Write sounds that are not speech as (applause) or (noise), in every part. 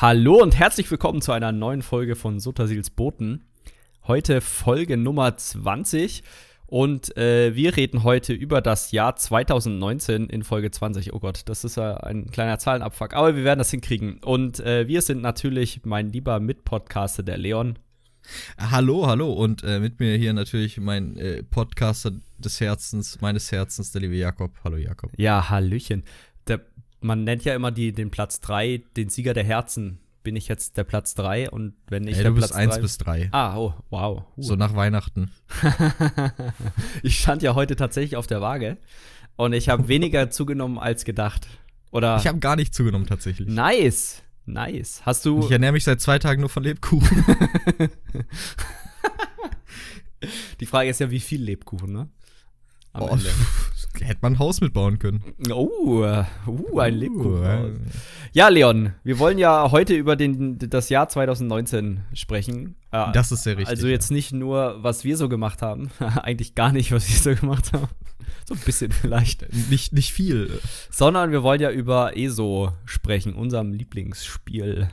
Hallo und herzlich willkommen zu einer neuen Folge von Suttersils Boten. Heute Folge Nummer 20 und äh, wir reden heute über das Jahr 2019 in Folge 20. Oh Gott, das ist ja ein kleiner Zahlenabfuck, aber wir werden das hinkriegen. Und äh, wir sind natürlich mein lieber Mitpodcaster, der Leon. Hallo, hallo und äh, mit mir hier natürlich mein äh, Podcaster des Herzens, meines Herzens, der liebe Jakob. Hallo Jakob. Ja, Hallöchen. Der, man nennt ja immer die, den Platz 3 den Sieger der Herzen. Bin ich jetzt der Platz 3 und wenn ich Ey, der du bist Platz 1 drei- bis 3. Ah, oh, wow. Uh. So nach Weihnachten. (laughs) ich stand ja heute tatsächlich auf der Waage und ich habe weniger (laughs) zugenommen als gedacht. Oder Ich habe gar nicht zugenommen tatsächlich. nice, nice. Hast du Ich ernähre mich seit zwei Tagen nur von Lebkuchen. (laughs) die Frage ist ja, wie viel Lebkuchen, ne? Am Oh, Ende. (laughs) hätte man ein Haus mitbauen können. Oh, uh, ein Lebkuchen. äh. Ja, Leon, wir wollen ja heute über den, das Jahr 2019 sprechen. Äh, Das ist sehr richtig. also jetzt nicht nur, was wir so gemacht haben. (laughs) Eigentlich gar nicht, was wir so gemacht haben. (laughs) So ein bisschen vielleicht. ja. nicht, nicht viel. Sondern wir wollen ja über ESO sprechen, unserem Lieblingsspiel.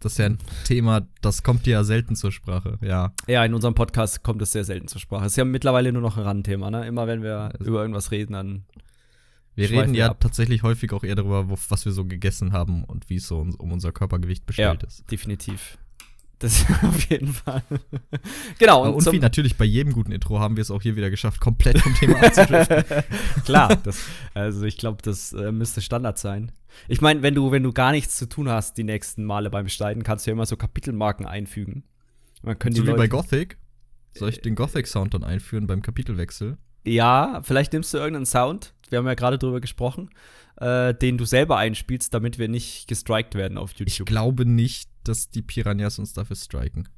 Das ist ja ein Thema, das kommt ja selten zur Sprache. Ja. Ja, in unserem Podcast kommt es sehr selten zur Sprache. Es ist ja mittlerweile nur noch ein Randthema, ne? Immer wenn wir Also- über irgendwas reden, dann. Wir reden ja ab. tatsächlich häufig auch eher darüber, was wir so gegessen haben und wie es so um, um unser Körpergewicht bestellt ja, ist. definitiv. Das (laughs) auf jeden Fall. genau, Und, und, wie natürlich bei jedem guten Intro haben wir es auch hier wieder geschafft, komplett vom Thema abzudriften. (laughs) Klar, das, also ich glaube, das äh, müsste Standard sein. Ich meine, wenn du, wenn du gar nichts zu tun hast die nächsten Male beim Schneiden, kannst du ja immer so Kapitelmarken einfügen. Man können so wie bei Leute, Gothic. Soll ich den Gothic-Sound dann einführen beim Kapitelwechsel? Ja, vielleicht nimmst du irgendeinen Sound, wir haben ja gerade drüber gesprochen, äh, den du selber einspielst, damit wir nicht gestrikt werden auf Ich YouTube. glaube nicht, dass die Piranhas uns dafür striken.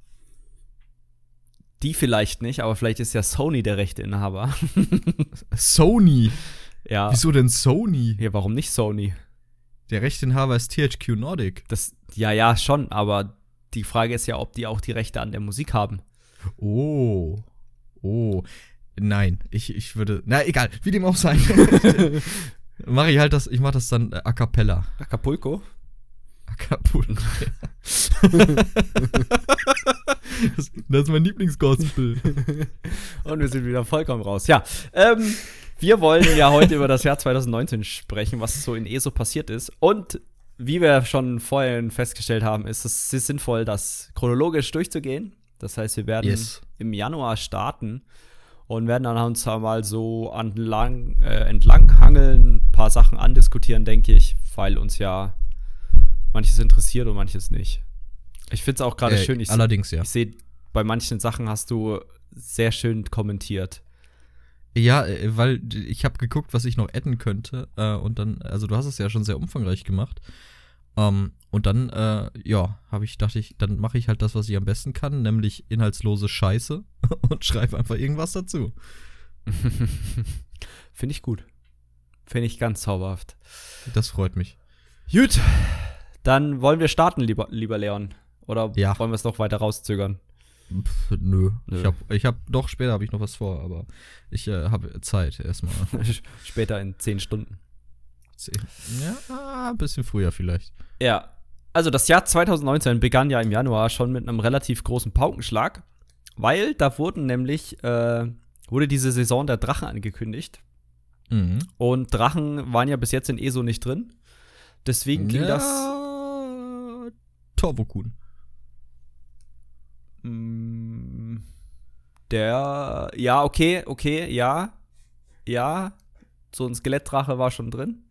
Die vielleicht nicht, aber vielleicht ist ja Sony der Rechteinhaber. (laughs) Sony? ja. Wieso denn Sony? Ja, warum nicht Sony? Der Rechteinhaber ist THQ Nordic. Das, ja, ja, schon, aber die Frage ist ja, ob die auch die Rechte an der Musik haben. Oh. Oh. Nein, ich, ich würde. Na, egal, wie dem auch sei. (laughs) mache ich halt das, ich mache das dann äh, a cappella. Acapulco? Acapulco. (laughs) das, das ist mein Lieblingsgospel. Und wir sind wieder vollkommen raus. Ja, ähm, wir wollen ja heute über das Jahr 2019 sprechen, was so in ESO passiert ist. Und wie wir schon vorhin festgestellt haben, ist es sehr sinnvoll, das chronologisch durchzugehen. Das heißt, wir werden Yes. im Januar starten und werden dann uns mal so entlang, äh, entlang hangeln, ein paar Sachen andiskutieren, denke ich, weil uns ja manches interessiert und manches nicht. Ich finde es auch gerade Äh, schön, ich allerdings, ja. ich sehe, bei manchen Sachen hast du sehr schön kommentiert. Ja, äh, weil ich habe geguckt, was ich noch adden könnte. Äh, und dann, also du hast es ja schon sehr umfangreich gemacht. Ähm, und dann, äh, ja, habe ich, dachte ich, dann mache ich halt das, was ich am besten kann, nämlich inhaltslose Scheiße (laughs) und schreibe einfach irgendwas dazu. (laughs) Finde ich gut. Finde ich ganz zauberhaft. Das freut mich. Gut, dann wollen wir starten, lieber, lieber Leon. Oder Ja. wollen wir es noch weiter rauszögern? Pff, nö. Nö. Ich habe, ich hab, doch, später habe ich noch was vor, aber ich äh, habe Zeit erstmal. (laughs) Später in zehn Stunden. ja, ein bisschen früher vielleicht. Ja, also das Jahr 2019 begann ja im Januar schon mit einem relativ großen Paukenschlag, weil da wurden nämlich, äh, wurde diese Saison der Drachen angekündigt. Mhm. Und Drachen waren ja bis jetzt in ESO nicht drin. Deswegen ging das. das. Torvokun. Mm, Der, ja, okay, okay, ja, ja, so ein Skelettdrache war schon drin.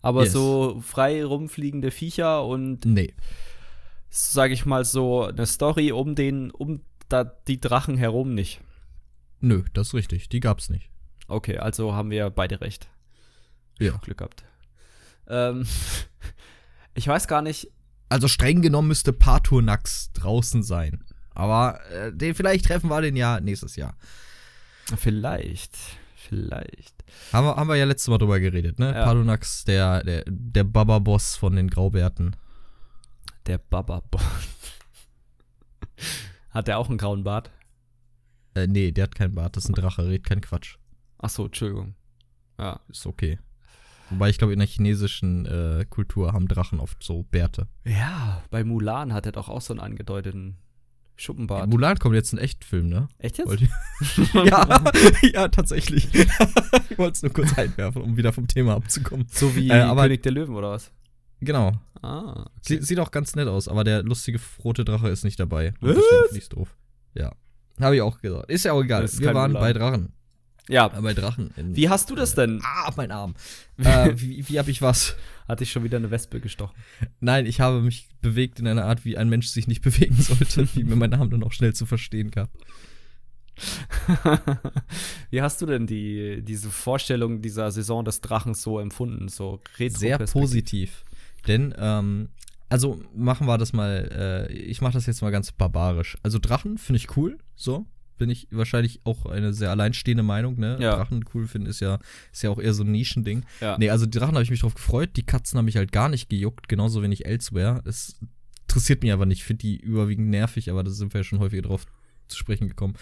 Aber Yes. so frei rumfliegende Viecher und, Nee. sag ich mal, so eine Story um den, um da, die Drachen herum nicht. Nö, das ist richtig. Die gab's nicht. Okay, also haben wir beide recht. Ja. Glück gehabt. Ähm, (laughs) ich weiß gar nicht, Also streng genommen müsste Paturnax draußen sein. Aber äh, den vielleicht treffen wir den ja nächstes Jahr. vielleicht, vielleicht. Haben wir, haben wir ja letztes Mal drüber geredet, ne? Ja. Paturnax, der, der, der Baba-Boss von den Graubärten. Der Baba. (laughs) Hat der auch einen grauen Bart? Äh, nee, der hat keinen Bart, das ist ein Drache, redet kein Quatsch. Ach so, Entschuldigung. Ja. Ist okay. Wobei ich glaube, in der chinesischen äh, Kultur haben Drachen oft so Bärte. Ja, bei Mulan hat er doch auch so einen angedeuteten Schuppenbart. Mulan kommt jetzt ein Echtfilm, ne? Echt jetzt? (laughs) Ja, (laughs) ja, tatsächlich. ich wollte es nur kurz einwerfen, um wieder vom Thema abzukommen. So wie Äh, aber- König der Löwen oder was? Genau. Ah. Sie, sieht auch ganz nett aus, aber der lustige rote Drache ist nicht dabei. Und? Deswegen finde ich's doof. Ja. Habe ich auch gesagt. Ist ja auch egal. Wir waren Mulan. bei Drachen. Ja, bei Drachen. in- wie hast du das denn? Ah, mein Arm. (laughs) äh, wie wie habe ich was? Hatte ich schon wieder eine Wespe gestochen. Nein, ich habe mich bewegt in einer Art, wie ein Mensch sich nicht (laughs) bewegen sollte, wie mir mein Arm dann auch schnell zu verstehen gab. (laughs) wie hast du denn die, diese Vorstellung dieser Saison des Drachens so empfunden? So Sehr positiv. Denn, ähm, also machen wir das mal, äh, ich mache das jetzt mal ganz barbarisch. Also Drachen finde ich cool, so. Bin ich wahrscheinlich auch eine sehr alleinstehende Meinung, ne? Ja. Drachen cool finden ist ja, ist ja auch eher so ein Nischending. Ja. Nee, also die Drachen habe ich mich drauf gefreut, die Katzen haben mich halt gar nicht gejuckt, genauso wenig Elsewhere. Es interessiert mich aber nicht, finde die überwiegend nervig, aber da sind wir ja schon häufiger drauf zu sprechen gekommen.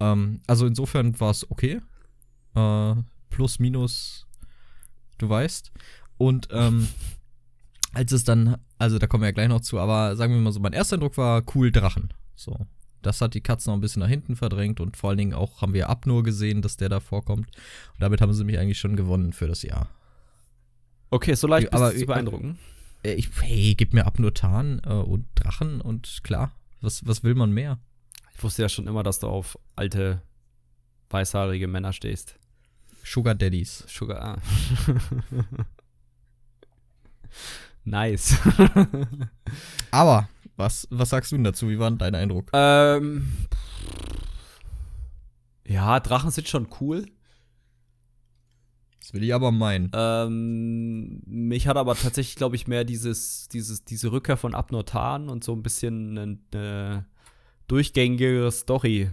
Ähm, also insofern war es okay. Äh, plus, minus, du weißt. Und ähm, (laughs) als es dann, also da kommen wir ja gleich noch zu, aber sagen wir mal so, mein erster Eindruck war cool Drachen. So. Das hat die Katzen noch ein bisschen nach hinten verdrängt und vor allen Dingen auch haben wir Abnur gesehen, dass der da vorkommt. Und damit haben sie mich eigentlich schon gewonnen für das Jahr. Okay, so leicht bist Aber- du zu beeindrucken. Äh, Ich, hey, gib mir Abnur Tarn äh, und Drachen und klar, was, was will man mehr? Ich wusste ja schon immer, dass du auf alte, weißhaarige Männer stehst. Sugar Daddies. Sugar. Ah. (laughs) nice. Aber, was, was sagst du denn dazu? Wie war denn dein Eindruck? ähm, ja, Drachen sind schon cool. Das will ich aber meinen. Ähm, mich hat aber tatsächlich, glaube ich, mehr dieses, dieses, diese Rückkehr von Abnotan und so ein bisschen eine, eine durchgängige Story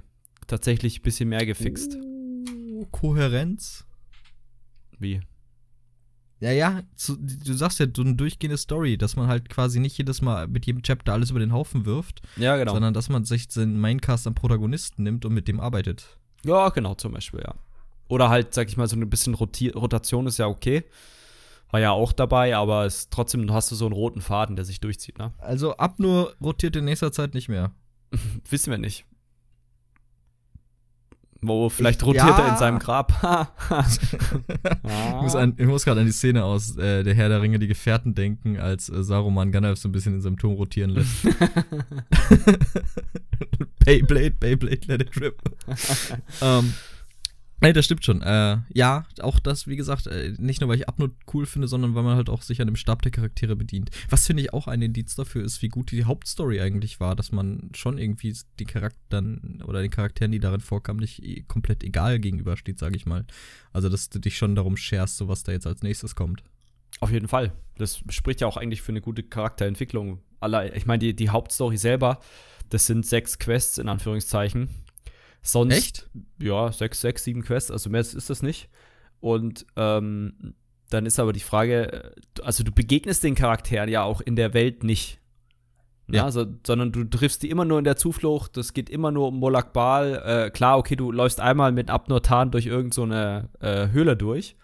tatsächlich ein bisschen mehr gefixt. Uh, Kohärenz? Wie? Ja, ja, zu, du sagst ja, so eine durchgehende Story, dass man halt quasi nicht jedes Mal mit jedem Chapter alles über den Haufen wirft, Ja, genau. sondern dass man sich den Maincast am Protagonisten nimmt und mit dem arbeitet. Ja, genau, zum Beispiel, ja. Oder halt, sag ich mal, so ein bisschen Roti Rotation ist ja okay. War ja auch dabei, aber es trotzdem hast du so einen roten Faden, der sich durchzieht, ne? Also ab nur rotiert in nächster Zeit nicht mehr. (laughs) Wissen wir nicht. Wo, vielleicht Ich- rotiert ja. er in seinem Grab. (laughs) Ich muss, ich muss gerade an die Szene aus äh, Der Herr der Ringe, die Gefährten denken, als äh, Saruman Gandalf so ein bisschen in seinem Turm rotieren lässt. (laughs) (laughs) Beyblade, Beyblade, let it rip. ähm, nee, das stimmt schon. Äh, ja, auch das, wie gesagt, äh, nicht nur, weil ich Abnot cool finde, sondern weil man halt auch sich an dem Stab der Charaktere bedient. Was finde ich auch ein Indiz dafür ist, wie gut die Hauptstory eigentlich war, dass man schon irgendwie die Charakteren oder den Charakteren, die darin vorkamen, nicht komplett egal gegenübersteht, sage ich mal. Also, dass du dich schon darum scherst, so was da jetzt als nächstes kommt. Auf jeden Fall. Das spricht ja auch eigentlich für eine gute Charakterentwicklung. Ich meine, die, die Hauptstory selber, das sind sechs Quests in Anführungszeichen. Sonst, Echt? Ja, sechs, sechs, sieben Quests, also mehr ist das nicht. Und ähm, dann ist aber die Frage, äh, also du begegnest den Charakteren ja auch in der Welt nicht. Ja. Also, sondern du triffst die immer nur in der Zuflucht, es geht immer nur um Molak Bal. Äh, klar, okay, du läufst einmal mit Abnortan durch irgendeine so eine, äh, Höhle durch.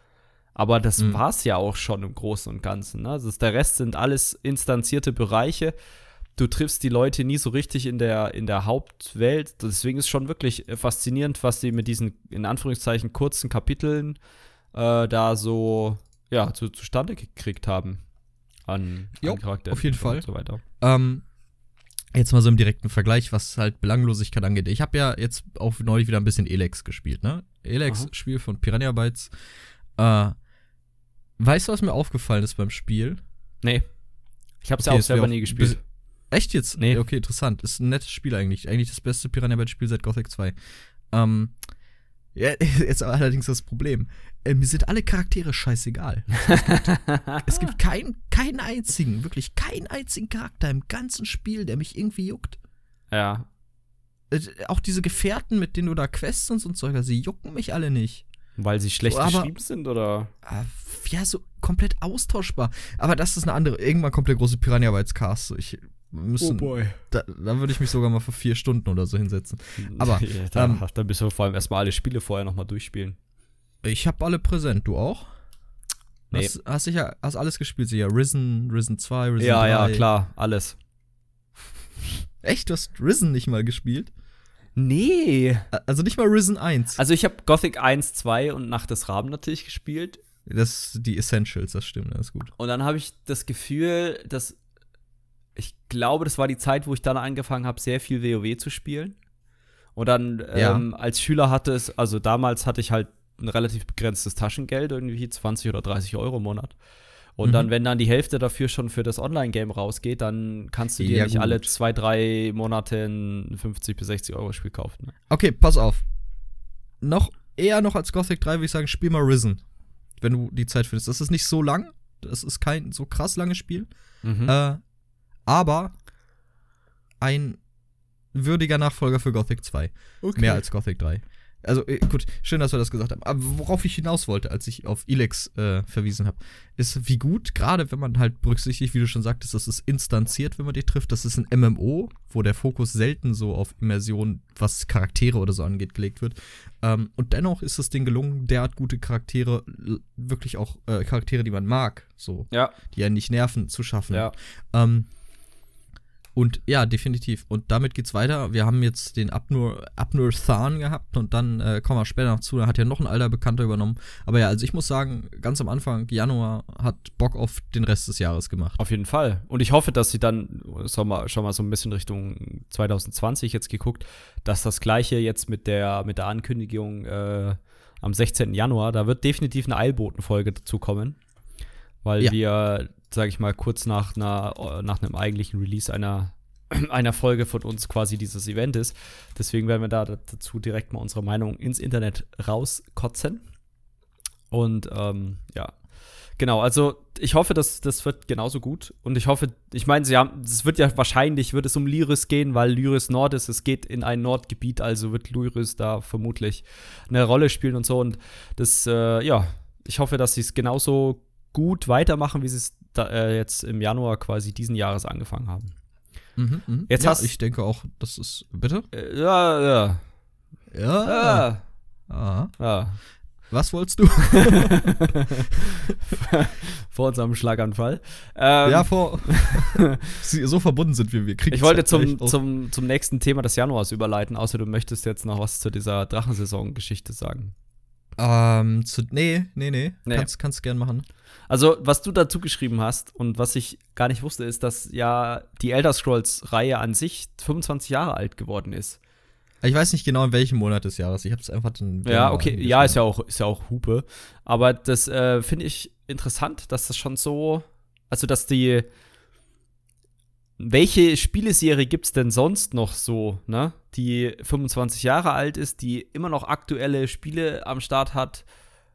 Aber das Mhm. war's ja auch schon im Großen und Ganzen. Ne? Also der Rest sind alles instanzierte Bereiche. Du triffst die Leute nie so richtig in der, in der Hauptwelt. Deswegen ist schon wirklich äh, faszinierend, was sie mit diesen, in Anführungszeichen, kurzen Kapiteln äh, da so ja, zu, zustande gekriegt haben. An, Jo, an Charakter auf jeden Fall. Und so weiter. Ähm, jetzt mal so im direkten Vergleich, was halt Belanglosigkeit angeht. Ich habe ja jetzt auch neulich wieder ein bisschen Elex gespielt, ne? Elex. Spiel von Piranha Bytes. Äh, weißt du, was mir aufgefallen ist beim Spiel? Nee. Ich hab's Okay, ja auch es selber nie gespielt. Echt jetzt? Nee. Okay, interessant. Ist ein nettes Spiel eigentlich. Eigentlich das beste Piranha Bytes Spiel seit Gothic 2. Ähm, ja, (laughs) jetzt allerdings das Problem. Äh, mir sind alle Charaktere scheißegal. (laughs) Es gibt keinen, keinen einzigen, wirklich keinen einzigen Charakter im ganzen Spiel, der mich irgendwie juckt. ja. Äh, auch diese Gefährten, mit denen du da Quests und so Zeug hast, sie jucken mich alle nicht. Weil sie schlecht So, aber- geschrieben sind, oder? Ah, Ja, so komplett austauschbar. Aber das ist eine andere. Irgendwann kommt der große Piranha Bytes Cast. So, Ich wir müssen, boy. da, da würde ich mich sogar mal für vier Stunden oder so hinsetzen. Aber, (laughs) ja, da, ähm, da bist du vor allem erstmal alle Spiele vorher nochmal durchspielen. Ich habe alle präsent. Du auch? Nee. Hast, hast sicher, hast alles gespielt, sicher. Risen, Risen 2, Risen ja, 3. ja, klar, alles. Echt, du hast Risen nicht mal gespielt? Nee. Also nicht mal Risen 1. Also ich habe Gothic 1, 2 und Nacht des Raben natürlich gespielt. Das sind die Essentials, das stimmt, das ist gut. Und dann habe ich das Gefühl, dass ich glaube, das war die Zeit, wo ich dann angefangen habe, sehr viel WoW zu spielen. Und dann Ja. ähm, als Schüler hatte es, also damals hatte ich halt ein relativ begrenztes Taschengeld, irgendwie 20 oder 30 Euro im Monat. Und Mhm. dann, wenn dann die Hälfte dafür schon für das Online-Game rausgeht, dann kannst du dir Ja, nicht gut. alle zwei, drei Monate ein 50 bis 60 Euro Spiel kaufen. Ne? Okay, pass auf. Noch eher noch als Gothic 3 würde ich sagen, spiel mal Risen. Wenn du die Zeit findest. Das ist nicht so lang. Das ist kein so krass langes Spiel. Mhm. Äh, aber ein würdiger Nachfolger für Gothic 2. okay. Mehr als Gothic 3. Also äh, gut, schön, dass wir das gesagt haben. Aber worauf ich hinaus wollte, als ich auf Elex äh, verwiesen habe, ist, wie gut, gerade wenn man halt berücksichtigt, wie du schon sagtest, das ist instanziert, wenn man dich trifft. Das ist ein MMO, wo der Fokus selten so auf Immersion, was Charaktere oder so angeht, gelegt wird. Ähm, und dennoch ist es denen gelungen, derart gute Charaktere, wirklich auch äh, Charaktere, die man mag, so, Ja, die einen nicht nerven, zu schaffen. ja. Ähm, und ja, definitiv. Und damit geht's weiter. Wir haben jetzt den Abnur, Abnur Than gehabt und dann äh, kommen wir später noch zu. Da hat ja noch ein alter Bekannter übernommen. Aber ja, also ich muss sagen, ganz am Anfang, Januar, hat Bock auf den Rest des Jahres gemacht. Auf jeden Fall. Und ich hoffe, dass sie dann, schon mal, schon mal so ein bisschen Richtung 2020 jetzt geguckt, dass das gleiche jetzt mit der, mit der Ankündigung äh, am 16. Januar, da wird definitiv eine Eilbotenfolge dazu kommen. Weil Ja. wir, sage ich mal, kurz nach, einer, nach einem eigentlichen Release einer, (clears throat) einer Folge von uns quasi dieses Event ist. Deswegen werden wir da dazu direkt mal unsere Meinung ins Internet rauskotzen. Und ähm, ja, Genau, also ich hoffe, dass das wird genauso gut. Und ich hoffe, ich meine, sie haben, es wird ja wahrscheinlich, wird es um Lyris gehen, weil Lyris Nord ist, es geht in ein Nordgebiet, also wird Lyris da vermutlich eine Rolle spielen und so. Und das, äh, ja, ich hoffe, dass sie es genauso gut weitermachen, wie sie es da, äh, jetzt im Januar quasi diesen Jahres angefangen haben. Mhm, mhm. Jetzt ja, hast- ich denke auch, das ist. Bitte? Äh, ja, ja. Ja. Aha. ah. Was wolltest du? (laughs) Vor unserem Schlaganfall. Ähm, ja, vor. (laughs) So verbunden sind wir. wir kriegen Ich wollte halt zum, zum, zum nächsten Thema des Januars überleiten, außer du möchtest jetzt noch was zu dieser Drachensaison-Geschichte sagen. Ähm, zu, nee, nee, nee. Nee. Kannst, kannst gern machen. Also, was du dazu geschrieben hast und was ich gar nicht wusste, ist, dass ja die Elder Scrolls-Reihe an sich 25 Jahre alt geworden ist. Ich weiß nicht genau, in welchem Monat des Jahres. Ich habe es einfach dann. Ja, okay, ja, ist ja auch, ist ja auch Hupe. Aber das äh, finde ich interessant, dass das schon so, also dass die, welche Spieleserie gibt es denn sonst noch so, ne? Die 25 Jahre alt ist, die immer noch aktuelle Spiele am Start hat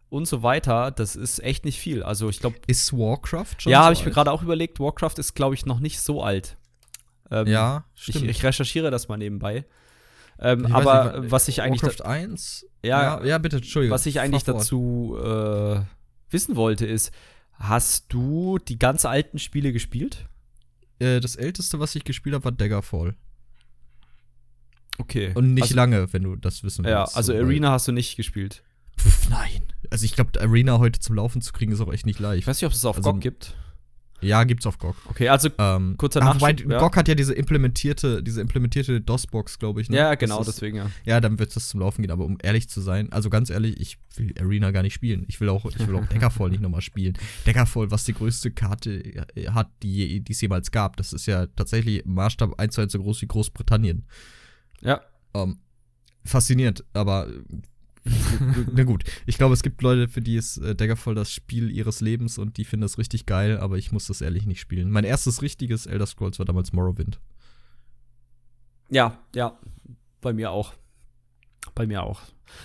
und so weiter. Das ist echt nicht viel. Also ich glaube, Ist Warcraft schon ja, so habe ich mir gerade auch überlegt, Warcraft ist, glaube ich, noch nicht so alt. Ähm, Ja, ich, stimmt. ich recherchiere das mal nebenbei. Ähm, Ich aber nicht, was ich eigentlich Warcraft 1? Ja, ja, ja, bitte, Entschuldigung. was ich eigentlich dazu äh, wissen wollte, ist, hast du die ganz alten Spiele gespielt? Äh, das älteste, was ich gespielt habe, war Daggerfall. Okay. Und nicht also, lange, wenn du das wissen Ja, willst. also so, weil- Arena hast du nicht gespielt. Pff, nein. Also ich glaube, Arena heute zum Laufen zu kriegen, ist auch echt nicht leicht. Ich weiß nicht, ob es auf Also- GOG gibt. Ja, gibt's auf GOG. Okay, also Ähm, Kurzer Nachschub, ja. GOG hat ja diese implementierte, diese implementierte DOS-Box, glaube ich. Ne? ja, genau, ist- deswegen ja. Ja, dann wird das zum Laufen gehen. Aber um ehrlich zu sein, also ganz ehrlich, ich will Arena gar nicht spielen. Ich will auch, ich will auch (laughs) Daggerfall nicht nochmal spielen. Daggerfall, was die größte Karte äh, hat, die, es jemals gab. Das ist ja tatsächlich im Maßstab 1 zu 1 so groß wie Großbritannien. Ja, Ähm, faszinierend, aber (laughs) na gut. Ich glaube, es gibt Leute, für die ist äh, Daggerfall das Spiel ihres Lebens und die finden das richtig geil, aber ich muss das ehrlich nicht spielen. Mein erstes richtiges Elder Scrolls war damals Morrowind. ja, ja. Bei mir auch. Bei mir auch.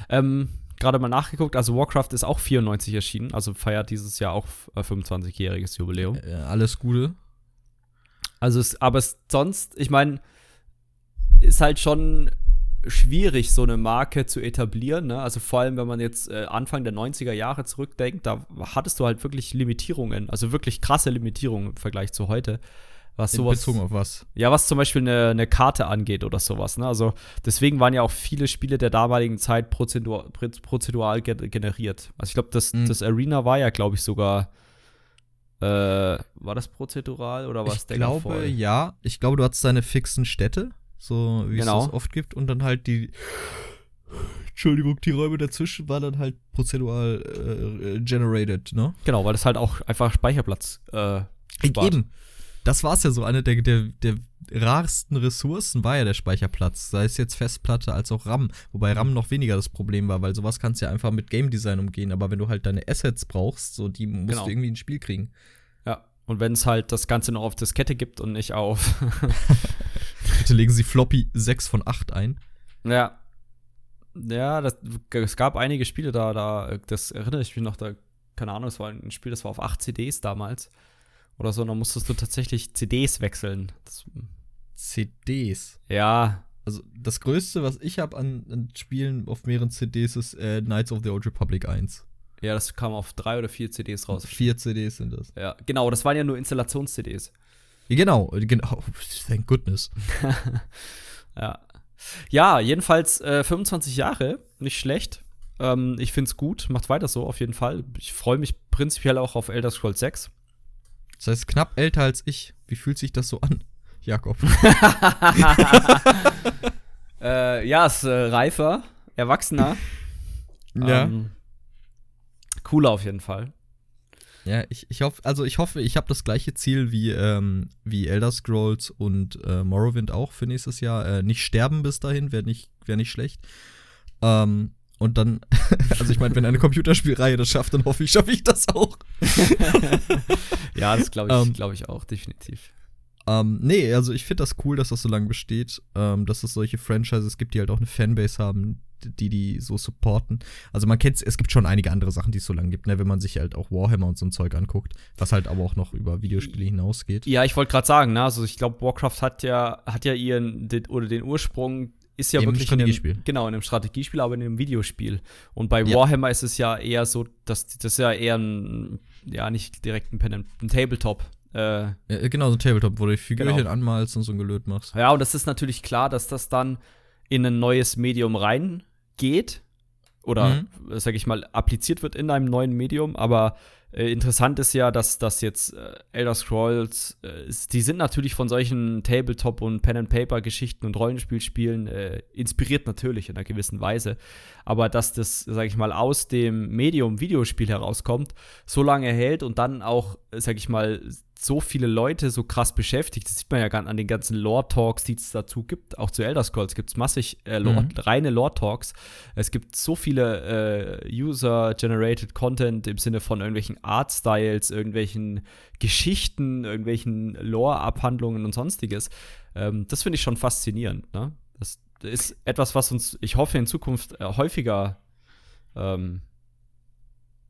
Ähm, Gerade mal nachgeguckt, also Warcraft ist auch 94 erschienen, also feiert dieses Jahr auch äh, 25-jähriges Jubiläum. Äh, alles Gute. Also, es, aber es sonst, ich meine, ist halt schon schwierig, so eine Marke zu etablieren. Ne? Also vor allem, wenn man jetzt äh, Anfang der 90er Jahre zurückdenkt, da hattest du halt wirklich Limitierungen, also wirklich krasse Limitierungen im Vergleich zu heute. Was sowas, Bezogen auf was? Ja, was zum Beispiel eine, eine Karte angeht oder sowas. Ne? Also deswegen waren ja auch viele Spiele der damaligen Zeit prozedur, prozedural ge generiert. Also ich glaube, das, Mhm. das Arena war ja, glaube ich, sogar. Äh, war das prozedural oder war es Ich glaube, ja. Ich glaube, du hattest deine fixen Städte, so wie Genau. es das oft gibt. Und dann halt die. Entschuldigung, die Räume dazwischen waren dann halt prozedural äh, generated, ne? Genau, weil das halt auch einfach Speicherplatz äh, spart. Eben. Das war es ja so. Eine der, der, der rarsten Ressourcen war ja der Speicherplatz. Sei es jetzt Festplatte als auch RAM. Wobei RAM noch weniger das Problem war, weil sowas kannst du ja einfach mit Game Design umgehen. Aber wenn du halt deine Assets brauchst, so die musst Genau. du irgendwie ins Spiel kriegen. Und wenn es halt das Ganze noch auf Diskette gibt und nicht auf. (laughs) Bitte legen Sie Floppy 6 von 8 ein. ja. Ja, das, es gab einige Spiele da, da, das erinnere ich mich noch, da, keine Ahnung, es war ein Spiel, das war auf 8 CDs damals. Oder so, und dann musstest du tatsächlich CDs wechseln. Das, CDs. ja, Also das Größte, was ich habe an, an Spielen auf mehreren CDs, ist äh, Knights of the Old Republic 1. ja, das kam auf drei oder vier CDs raus. Vier CDs sind das. Ja, genau, das waren ja nur Installations-CDs. Ja, Genau, genau. Thank goodness. (laughs) Ja. Ja, jedenfalls äh, 25 Jahre, nicht schlecht. Ähm, ich finde es gut, macht weiter so, auf jeden Fall. Ich freue mich prinzipiell auch auf Elder Scrolls 6. Das heißt, knapp älter als ich. Wie fühlt sich das so an, Jakob? (laughs) (laughs) äh, ja, ist äh, reifer, erwachsener. Ähm, cooler auf jeden Fall. Ja, ich, ich hoffe, also ich hoffe, ich habe das gleiche Ziel wie, ähm, wie Elder Scrolls und äh, Morrowind auch für nächstes Jahr. Äh, nicht sterben bis dahin, wäre nicht, wär nicht schlecht. Ähm, und dann, (laughs) also ich meine, wenn eine Computerspielreihe das schafft, dann hoffe ich, schaffe ich das auch. (laughs) Ja, das glaube ich, Ähm, glaube ich auch, definitiv. Ähm, nee, also ich finde das cool, dass das so lange besteht, ähm, dass es solche Franchises gibt, die halt auch eine Fanbase haben, die die so supporten. Also man kennt es gibt schon einige andere Sachen, die es so lange gibt, ne, wenn man sich halt auch Warhammer und so ein Zeug anguckt, was halt aber auch noch über Videospiele hinausgeht. Ja, ich wollte gerade sagen, ne, also ich glaube, Warcraft hat ja, hat ja ihren, den, oder den Ursprung ist ja Im wirklich in einem, Strategiespiel. genau, in einem Strategiespiel, aber in einem Videospiel. Und bei Ja. Warhammer ist es ja eher so, dass das ist ja eher ein, ja, nicht direkt ein, Pen ein Tabletop. Äh, Ja, genau, so ein Tabletop, wo du Figürchen Genau. anmalst und so ein Gelöt machst. ja, und das ist natürlich klar, dass das dann in ein neues Medium reingeht oder, äh, sag ich mal, appliziert wird in einem neuen Medium. Aber äh, interessant ist ja, dass das jetzt äh, Elder Scrolls, äh, die sind natürlich von solchen Tabletop- und Pen-and-Paper-Geschichten und Rollenspielspielen äh, inspiriert natürlich in einer gewissen Weise. Aber dass das, sag ich mal, aus dem Medium Videospiel herauskommt, so lange hält und dann auch, äh, sag ich mal, so viele Leute so krass beschäftigt. Das sieht man ja an den ganzen Lore-Talks, die es dazu gibt. Auch zu Elder Scrolls gibt es massig äh, Lore, Mhm. reine Lore-Talks. Es gibt so viele äh, User-Generated Content im Sinne von irgendwelchen Art-Styles, irgendwelchen Geschichten, irgendwelchen Lore-Abhandlungen und sonstiges. Ähm, das finde ich schon faszinierend. Ne? Das ist etwas, was uns, ich hoffe, in Zukunft äh, häufiger ähm,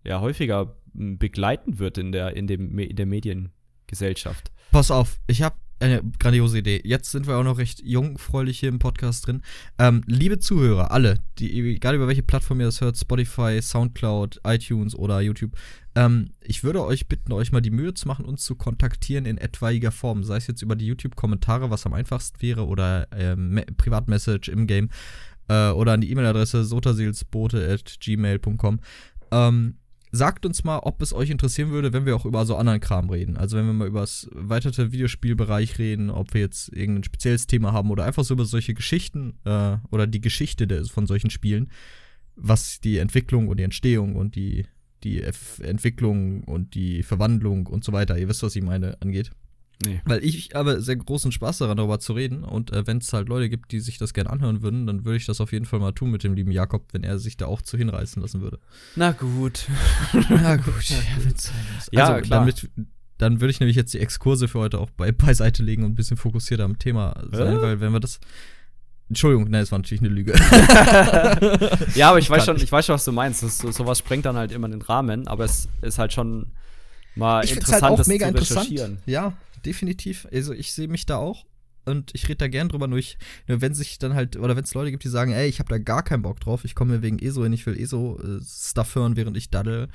ja, häufiger begleiten wird in der, in dem, in der Mediengesellschaft. Pass auf, ich habe eine grandiose Idee. Jetzt sind wir auch noch recht jungfräulich hier im Podcast drin. Ähm, liebe Zuhörer, alle, die, egal über welche Plattform ihr das hört, Spotify, Soundcloud, iTunes oder YouTube, ähm, ich würde euch bitten, euch mal die Mühe zu machen, uns zu kontaktieren in etwaiger Form. Sei es jetzt über die YouTube-Kommentare, was am einfachsten wäre, oder ähm, Me- Privatmessage im Game, äh, oder an die E-Mail-Adresse sotasilsbote.gmail.com. Ähm, sagt uns mal, ob es euch interessieren würde, wenn wir auch über so anderen Kram reden. Also wenn wir mal über das weitere Videospielbereich reden, ob wir jetzt irgendein spezielles Thema haben oder einfach so über solche Geschichten äh, oder die Geschichte des, von solchen Spielen, was die Entwicklung und die Entstehung und die, die Entwicklung und die Verwandlung und so weiter, ihr wisst, was ich meine, angeht. Nee. Weil ich habe sehr großen Spaß daran, darüber zu reden. Und äh, wenn es halt Leute gibt, die sich das gerne anhören würden, dann würde ich das auf jeden Fall mal tun mit dem lieben Jakob, wenn er sich da auch zu hinreißen lassen würde. Na gut. (laughs) Ja, gut. Ja, muss. Ja, also, klar. Damit, dann würde ich nämlich jetzt die Exkurse für heute auch bei, beiseite legen und ein bisschen fokussierter am Thema sein, Äh? weil wenn wir das. Entschuldigung, nein, das war natürlich eine Lüge. (laughs) ja, aber ich weiß schon, ich. weiß schon, was du meinst. Das, so, sowas sprengt dann halt immer den Rahmen, aber es ist halt schon mal Ich find's interessant, halt auch das mega zu interessant. recherchieren. Ja, definitiv. Also ich sehe mich da auch. und ich rede da gern drüber, nur ich, nur wenn sich dann halt, oder wenn es Leute gibt, die sagen, ey, ich habe da gar keinen Bock drauf, ich komme mir wegen ESO hin, ich will ESO-Stuff hören, während ich daddel,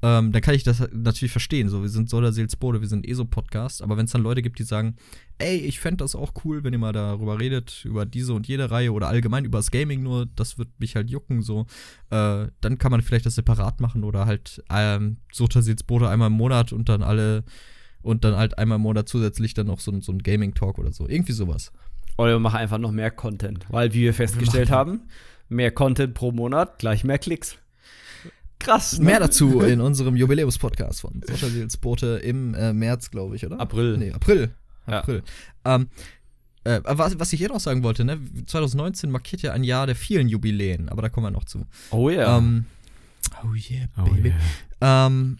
ähm, dann kann ich das natürlich verstehen. So, wir sind Soda Seelsbode, wir sind ESO-Podcast, aber wenn es dann Leute gibt, die sagen, ey, ich fände das auch cool, wenn ihr mal darüber redet, über diese und jede Reihe oder allgemein über das Gaming nur, das wird mich halt jucken, so, äh, dann kann man vielleicht das separat machen oder halt ähm, Soda Seelsbode einmal im Monat und dann alle und dann halt einmal im Monat zusätzlich dann noch so, so ein Gaming-Talk oder so. Irgendwie sowas. Oder wir machen einfach noch mehr Content, weil, wie wir festgestellt wir (laughs) haben, mehr Content pro Monat gleich mehr Klicks. Krass. Ne? Mehr dazu (laughs) in unserem Jubiläums-Podcast von Social Deals Bote im äh, März, glaube ich, oder? April. Nee, April. April. Ja. Ähm, äh, was, was ich hier noch sagen wollte, ne? 2019 markiert ja ein Jahr der vielen Jubiläen, aber da kommen wir noch zu. Oh ja. Yeah. Ähm, oh yeah, baby. Oh yeah. Ähm,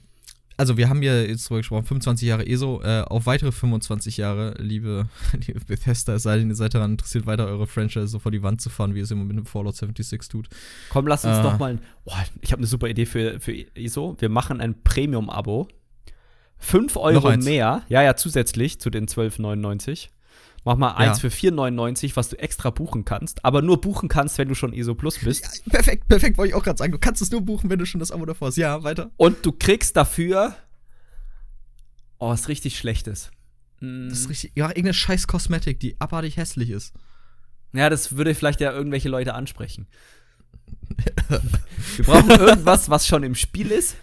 also wir haben ja jetzt drüber gesprochen, 25 Jahre ESO, äh, auf weitere 25 Jahre, liebe, (laughs) liebe Bethesda, es sei denn, ihr seid daran interessiert, weiter eure Franchise so vor die Wand zu fahren, wie es immer mit dem Fallout 76 tut. Komm, lass uns äh, doch mal, oh, ich habe eine super Idee für, für ESO. Wir machen ein Premium-Abo. 5 Euro mehr, ja, ja, zusätzlich zu den 12,99. Mach mal eins ja. für 4,99, was du extra buchen kannst, aber nur buchen kannst, wenn du schon ESO Plus bist. Ja, perfekt, perfekt, wollte ich auch gerade sagen. Du kannst es nur buchen, wenn du schon das Abo davor hast. Ja, weiter. Und du kriegst dafür. Oh, was richtig Schlechtes. Mm. Das ist richtig. Ja, irgendeine scheiß Kosmetik, die abartig hässlich ist. Ja, das würde vielleicht ja irgendwelche Leute ansprechen. (laughs) Wir brauchen irgendwas, was schon im Spiel ist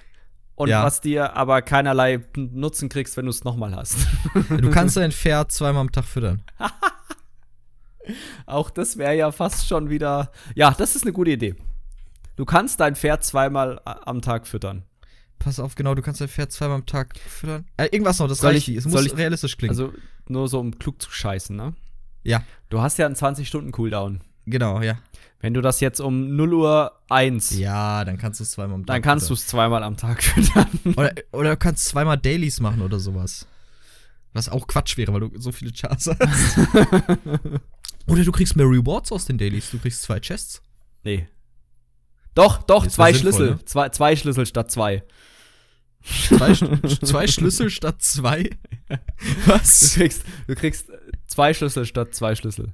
und ja. was dir aber keinerlei Nutzen kriegst, wenn du es nochmal hast. Du kannst dein Pferd zweimal am Tag füttern. (laughs) Auch das wäre ja fast schon wieder. Ja, das ist eine gute Idee. Du kannst dein Pferd zweimal am Tag füttern. Pass auf, genau, du kannst dein Pferd zweimal am Tag füttern. Äh, irgendwas noch, das soll reicht. Ich, es muss ich, realistisch klingen. Also nur so um klug zu scheißen, ne? Ja. Du hast ja einen 20-Stunden-Cooldown. Genau, ja. Wenn du das jetzt um 0 Uhr 1. Ja, dann kannst du es zweimal am Tag. Dann kannst du es (laughs) zweimal am Tag füttern. Oder, oder du kannst zweimal Dailies machen oder sowas. Was auch Quatsch wäre, weil du so viele Charts hast. (laughs) oder du kriegst mehr Rewards aus den Dailies. Du kriegst zwei Chests. Nee. Doch, doch, zwei sinnvoll, Schlüssel. Ne? Zwei, zwei Schlüssel statt zwei. Zwei, (laughs) zwei Schlüssel statt zwei? Was? Du kriegst, du kriegst zwei Schlüssel statt zwei Schlüssel.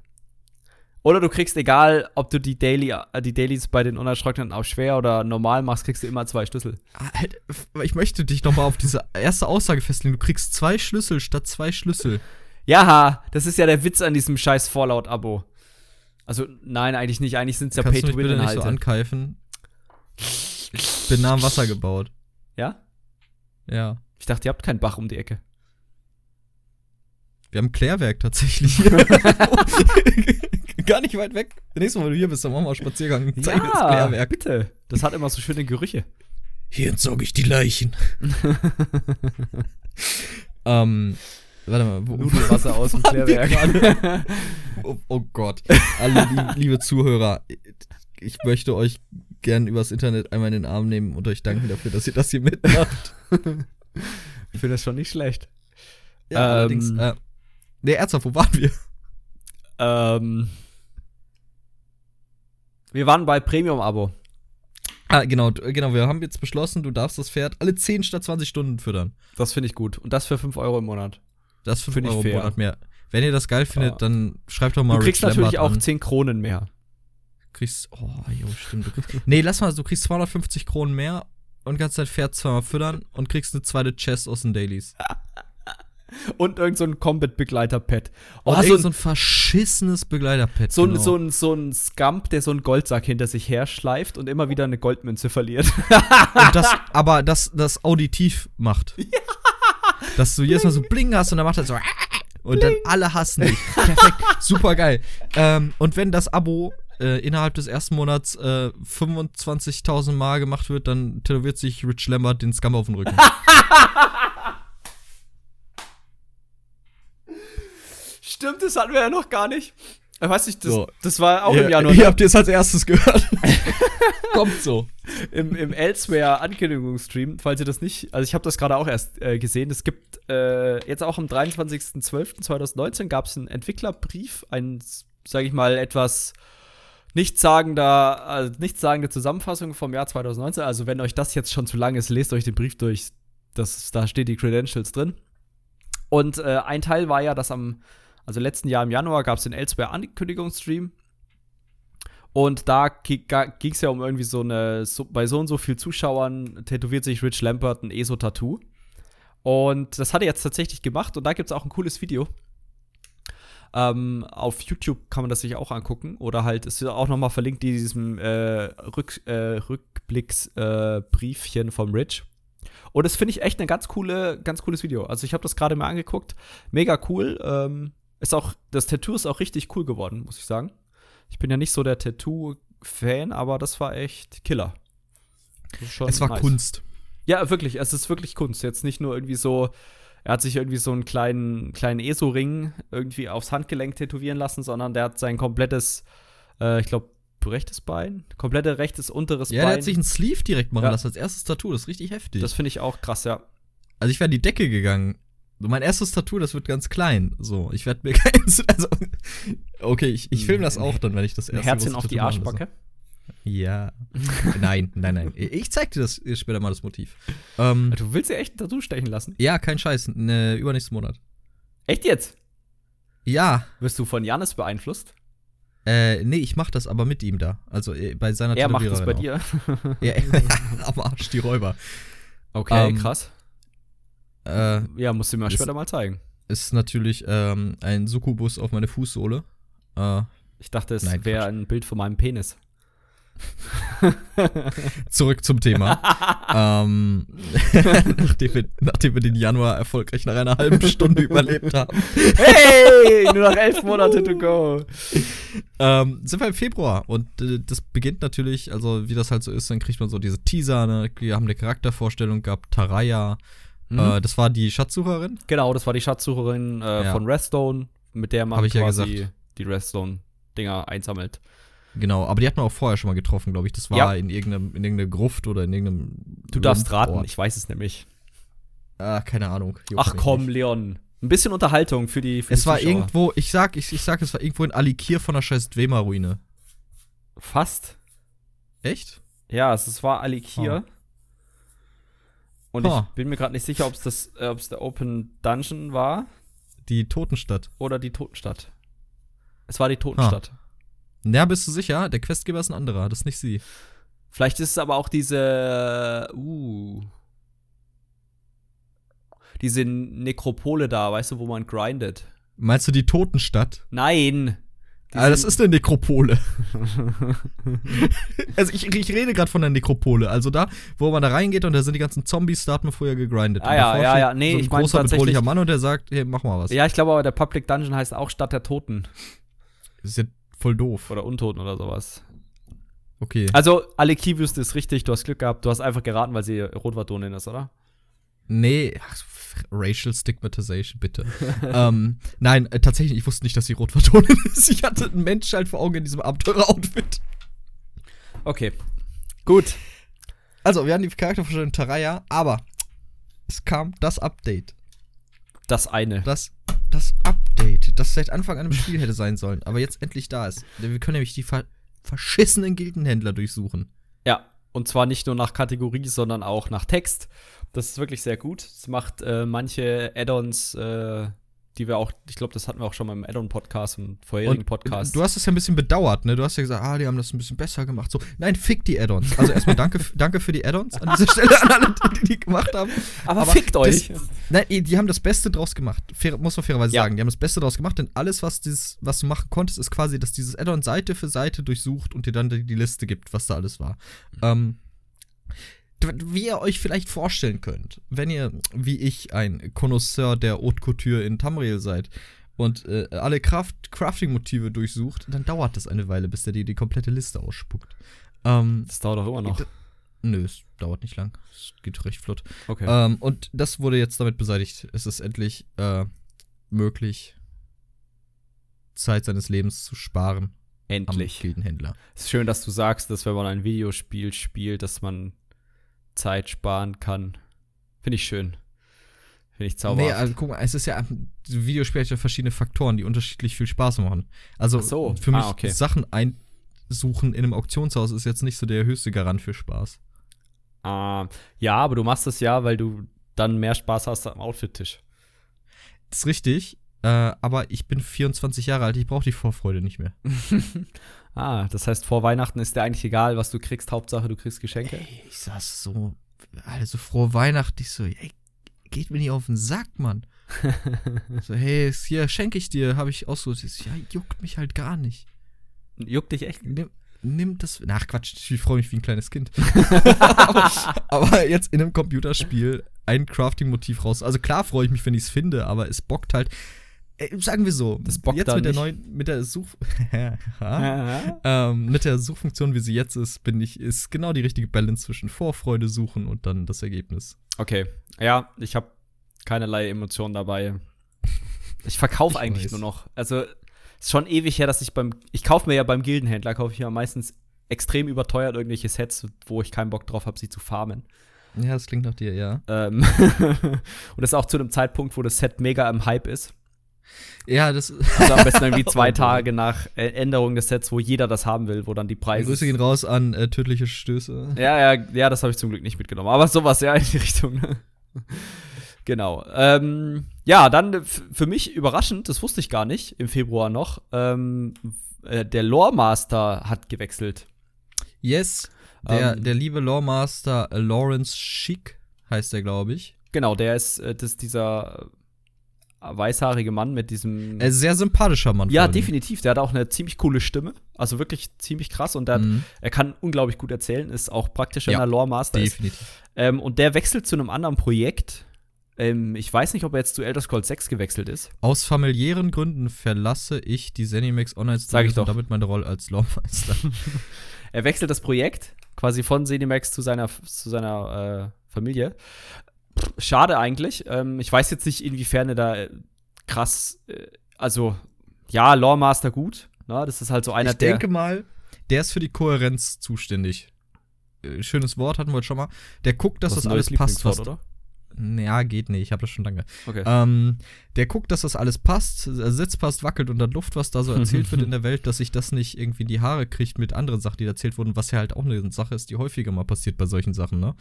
Oder du kriegst, egal ob du die, Daily, äh, die Dailies bei den Unerschrockenen auch schwer oder normal machst, kriegst du immer zwei Schlüssel. Halt, ich möchte dich nochmal auf diese erste Aussage festlegen. Du kriegst zwei Schlüssel statt zwei Schlüssel. Ja, das ist ja der Witz an diesem scheiß Fallout-Abo. Also, nein, eigentlich nicht. Eigentlich sind es ja Pay-to-Win-Inhalte. nicht so ankeifen? Ich bin nah am Wasser gebaut. Ja? Ja. Ich dachte, ihr habt keinen Bach um die Ecke. Wir haben Klärwerk tatsächlich. (laughs) (laughs) Gar nicht weit weg. Nächstes Mal, wenn du hier bist, dann machen wir einen Spaziergang. Zeig ja, das Klärwerk. bitte. Das hat immer so schöne Gerüche. Hier entsorge ich die Leichen. (laughs) ähm, warte mal. Wo, Nudelwasser aus dem (laughs) Klärwerk. (laughs) oh, oh, Gott. Alle liebe, liebe Zuhörer, ich möchte euch gern übers Internet einmal in den Arm nehmen und euch danken dafür, dass ihr das hier mitmacht. ich finde das schon nicht schlecht. Ja, ähm, allerdings. Äh, Nee, ernsthaft, wo waren wir? Ähm. Wir waren bei Premium-Abo. Ah, genau, genau. Wir haben jetzt beschlossen, du darfst das Pferd alle 10 statt 20 Stunden füttern. Das finde ich gut. Und das für 5 Euro im Monat. Das für 5 Euro im Monat mehr. Wenn ihr das geil findet, ja. dann schreibt doch mal Du kriegst Rich natürlich auch an. 10 Kronen mehr. Du kriegst, oh, jo, stimmt. Du kriegst, nee, lass mal, du kriegst 250 Kronen mehr und kannst dein Pferd zweimal füttern und kriegst eine zweite Chest aus den Dailies. Und irgend so ein Combat-Begleiter-Pad. Oh, oh so, ein, so ein verschissenes Begleiter-Pad. So, genau. so, ein, so ein Scump, der so einen Goldsack hinter sich her schleift und immer wieder eine Goldmünze verliert. und (laughs) das, aber das, das auditiv macht. Ja. Dass du jedes Mal so Bling hast und dann macht er so. (laughs) Und Bling. dann alle hassen dich. Perfekt. Super geil. Ähm, und wenn das Abo äh, innerhalb des ersten Monats äh, 25.000 Mal gemacht wird, dann tätowiert sich Rich Lambert den Scum auf den Rücken. (laughs) Stimmt, das hatten wir ja noch gar nicht. Ich weiß nicht, das, so. das war auch ja, im Januar. Ihr habt es als erstes gehört. (laughs) Kommt so. Im, im Elsewhere-Ankündigungsstream, falls ihr das nicht, also ich habe das gerade auch erst äh, gesehen, es gibt äh, jetzt auch am 23.12.2019 gab es einen Entwicklerbrief, ein, sage ich mal, etwas nichtssagender, also nichtssagende Zusammenfassung vom Jahr 2019. Also wenn euch das jetzt schon zu lang ist, lest euch den Brief durch. Das, da steht die Credentials drin. Und äh, ein Teil war ja, dass am also letzten Jahr im Januar gab es den Elsewhere-Ankündigungsstream. Und da ging es ja um irgendwie so eine, so, bei so und so viel Zuschauern tätowiert sich Rich Lampert ein ESO-Tattoo. Und das hat er jetzt tatsächlich gemacht und da gibt es auch ein cooles Video. Ähm, auf YouTube kann man das sich auch angucken. Oder halt ist auch noch mal verlinkt in diesem äh, Rück, äh, Rückblicksbriefchen äh, vom Rich. Und das finde ich echt ein ganz coole, ganz cooles Video. Also ich habe das gerade mal angeguckt. Mega cool. Ähm, ist auch, das Tattoo ist auch richtig cool geworden, muss ich sagen. Ich bin ja nicht so der Tattoo-Fan, aber das war echt Killer. Es war nice. Kunst. Ja, wirklich, es ist wirklich Kunst. Jetzt nicht nur irgendwie so, er hat sich irgendwie so einen kleinen, kleinen ESO-Ring irgendwie aufs Handgelenk tätowieren lassen, sondern der hat sein komplettes, äh, ich glaube, rechtes Bein, komplette rechtes unteres ja, Bein. Ja, der hat sich ein Sleeve direkt machen ja. lassen als erstes Tattoo. Das ist richtig heftig. Das finde ich auch krass, ja. Also ich wäre an die Decke gegangen. Mein erstes Tattoo, das wird ganz klein. So, ich werde mir (laughs) keins. Also, okay, ich, ich filme das auch dann, wenn ich das erste Herzchen auf die Arschbacke. Ja. nein, nein, nein. (laughs) Ich zeig dir das später mal das Motiv. Ähm, du willst ja echt ein Tattoo stechen lassen? Ja, kein Scheiß. Ne, übernächsten Monat. Echt jetzt? Ja. Wirst du von Janis beeinflusst? Äh, nee, ich mach das aber mit ihm da. Also äh, bei seiner Er macht das bei auch. dir? ja, (laughs) am Arsch, die Räuber. Okay, ähm, krass. Äh, ja, musst du mir später mal zeigen. Ist natürlich ähm, ein Succubus auf meine Fußsohle. Äh, ich dachte, es wäre ein Bild von meinem Penis. (laughs) Zurück zum Thema. (laughs) ähm, (laughs) nachdem, wir, nachdem, wir, den Januar erfolgreich nach einer halben Stunde überlebt haben. Hey, nur noch elf Monate to go. Ähm, sind wir im Februar und äh, das beginnt natürlich, also wie das halt so ist, dann kriegt man so diese Teaser, ne? wir haben eine Charaktervorstellung gehabt, Taraya, mhm. äh, das war die Schatzsucherin. Genau, das war die Schatzsucherin äh, ja. von Redstone, mit der man quasi ja die Redstone-Dinger einsammelt. Genau, aber die hat man auch vorher schon mal getroffen, glaube ich. Das war ja. in, irgendeinem, in irgendeiner Gruft oder in irgendeinem. Du darfst raten, ich weiß es nämlich. Ah, keine Ahnung. Ach komm, nicht. Leon. Ein bisschen Unterhaltung für die. Für es die war irgendwo, ich sag, ich, ich sag, es war irgendwo in Alikir von der scheiß Dwemer-Ruine. Fast. Echt? Ja, es, es war Alikir. Oh. Und oh. ich bin mir gerade nicht sicher, ob es äh, der Open Dungeon war. Die Totenstadt. Oder die Totenstadt. Es war die Totenstadt. Ah. Ja, bist du sicher? Der Questgeber ist ein anderer, das ist nicht sie. Vielleicht ist es aber auch diese. Uh. Diese Nekropole da, weißt du, wo man grindet. Meinst du die Totenstadt? Nein. Ah, das ist eine Nekropole. (laughs) also ich, ich rede gerade von der Nekropole. Also da, wo man da reingeht und da sind die ganzen Zombies, da hat man früher gegrindet. Ah ja, ja, ja. Nee, so ein ich großer bedrohlicher Mann und der sagt, hey, mach mal was. Ja, ich glaube aber, der Public Dungeon heißt auch Stadt der Toten. Das ist ja voll doof. Oder Untoten oder sowas. Okay. Also, alle Keywüste ist richtig, du hast Glück gehabt, du hast einfach geraten, weil sie Rotwardonin ist, oder? Nee, ach, Racial Stigmatization, bitte. (laughs) ähm, nein, äh, tatsächlich, ich wusste nicht, dass sie Rotwardonin (laughs) ist. Ich hatte einen Mensch halt vor Augen in diesem Abenteurer-Outfit. Okay. Gut. Also, wir haben die Charaktervorstellung Taraya, aber es kam das Update. Das eine. Das, das Update, das seit Anfang an im Spiel hätte sein sollen, aber jetzt endlich da ist. Wir können nämlich die ver verschissenen Gildenhändler durchsuchen. Ja, und zwar nicht nur nach Kategorie, sondern auch nach Text. Das ist wirklich sehr gut. Es macht äh, manche Add-ons äh, die wir auch, ich glaube, das hatten wir auch schon mal im Add-on-Podcast, im vorherigen Podcast. Du hast es ja ein bisschen bedauert, ne? Du hast ja gesagt, ah, die haben das ein bisschen besser gemacht. So, nein, fick die Add-ons. Also erstmal danke, (laughs) danke für die Add-ons an dieser Stelle an alle, die die gemacht haben. Aber, Aber fickt euch. Das, nein, die haben das Beste draus gemacht. Fair, muss man fairerweise ja. sagen. Die haben das Beste draus gemacht, denn alles, was, dieses, was du machen konntest, ist quasi, dass dieses Add-on Seite für Seite durchsucht und dir dann die, die Liste gibt, was da alles war. Mhm. Ähm, wie ihr euch vielleicht vorstellen könnt, wenn ihr, wie ich, ein Connoisseur der Haute Couture in Tamriel seid und äh, alle Craft Crafting-Motive durchsucht, dann dauert das eine Weile, bis der dir die komplette Liste ausspuckt. Ähm, das dauert auch immer noch. Nö, es dauert nicht lang. Es geht recht flott. Okay. Ähm, und das wurde jetzt damit beseitigt. Es ist endlich äh, möglich, Zeit seines Lebens zu sparen. Endlich. Am Gildenhändler. Es ist schön, dass du sagst, dass wenn man ein Videospiel spielt, dass man Zeit sparen kann. Finde ich schön. Finde ich zauberhaft. Nee, also guck mal, es ist ja, Videospiel hat ja verschiedene Faktoren, die unterschiedlich viel Spaß machen. Also so. für mich ah, okay. Sachen einsuchen in einem Auktionshaus ist jetzt nicht so der höchste Garant für Spaß. Ah, ja, aber du machst das ja, weil du dann mehr Spaß hast am Outfit-Tisch. Das ist richtig. Äh, aber ich bin 24 Jahre alt, ich brauche die Vorfreude nicht mehr. (laughs) ah, das heißt, vor Weihnachten ist dir eigentlich egal, was du kriegst, Hauptsache du kriegst Geschenke? Ey, ich saß so, also frohe Weihnachten, ich so, ey, geht mir nicht auf den Sack, Mann. (laughs) so, hey, hier schenke ich dir, habe ich auch so, ja, juckt mich halt gar nicht. Juckt dich echt? Nimm, nimm das, ach Quatsch, ich freue mich wie ein kleines Kind. (laughs) aber, aber, jetzt in einem Computerspiel ein Crafting-Motiv raus. Also klar freue ich mich, wenn ich es finde, aber es bockt halt. Sagen wir so, das bockt jetzt mit nicht. der neuen, mit der Such, (laughs) ähm, mit der Suchfunktion, wie sie jetzt ist, bin ich, ist genau die richtige Balance zwischen Vorfreude suchen und dann das Ergebnis. Okay, ja, ich habe keinerlei Emotionen dabei. Ich verkaufe eigentlich weiß. nur noch. Also ist schon ewig her, dass ich beim, ich kaufe mir ja beim Gildenhändler kaufe ich ja meistens extrem überteuert irgendwelche Sets, wo ich keinen Bock drauf habe, sie zu farmen. Ja, das klingt nach dir, ja. Ähm (laughs) und das ist auch zu einem Zeitpunkt, wo das Set mega im Hype ist. Ja, das (laughs) Also am besten irgendwie zwei (laughs) Tage nach Änderung des Sets, wo jeder das haben will, wo dann die Preise. Grüße gehen raus an äh, tödliche Stöße. Ja, ja, ja, das habe ich zum Glück nicht mitgenommen. Aber sowas, ja, in die Richtung. Ne? (laughs) genau. Ähm, ja, dann für mich überraschend, das wusste ich gar nicht, im Februar noch. Ähm, äh, der Lore Master hat gewechselt. Yes. Der, ähm, der liebe Lore Master Lawrence Schick heißt der, glaube ich. Genau, der ist, äh, das ist dieser weißhaarige Mann mit diesem. Ein sehr sympathischer Mann. Ja, definitiv. Der hat auch eine ziemlich coole Stimme. Also wirklich ziemlich krass. Und hat, mhm. er kann unglaublich gut erzählen. Ist auch praktisch, wenn ja, er Lore Master definitiv. Ähm, und der wechselt zu einem anderen Projekt. Ähm, ich weiß nicht, ob er jetzt zu Elder Scrolls 6 gewechselt ist. Aus familiären Gründen verlasse ich die Zenimax Online Sag ich doch. damit meine Rolle als Lore Meister. (laughs) (laughs) er wechselt das Projekt quasi von Zenimax zu seiner, zu seiner äh, Familie schade eigentlich. Ähm, ich weiß jetzt nicht, inwiefern er da äh, krass, äh, also ja, Lawmaster gut. Ne? Das ist halt so einer ich der. Ich denke mal, der ist für die Kohärenz zuständig. Äh, schönes Wort hatten wir jetzt schon mal. Der guckt, dass das alles passt, was, oder? Ja, geht nicht. Ich habe das schon lange. Okay. Ähm, der guckt, dass das alles passt, Sitz passt, wackelt und dann Luft, was da so erzählt wird (laughs) in der Welt, dass sich das nicht irgendwie in die Haare kriegt mit anderen Sachen, die erzählt wurden, was ja halt auch eine Sache ist, die häufiger mal passiert bei solchen Sachen, ne?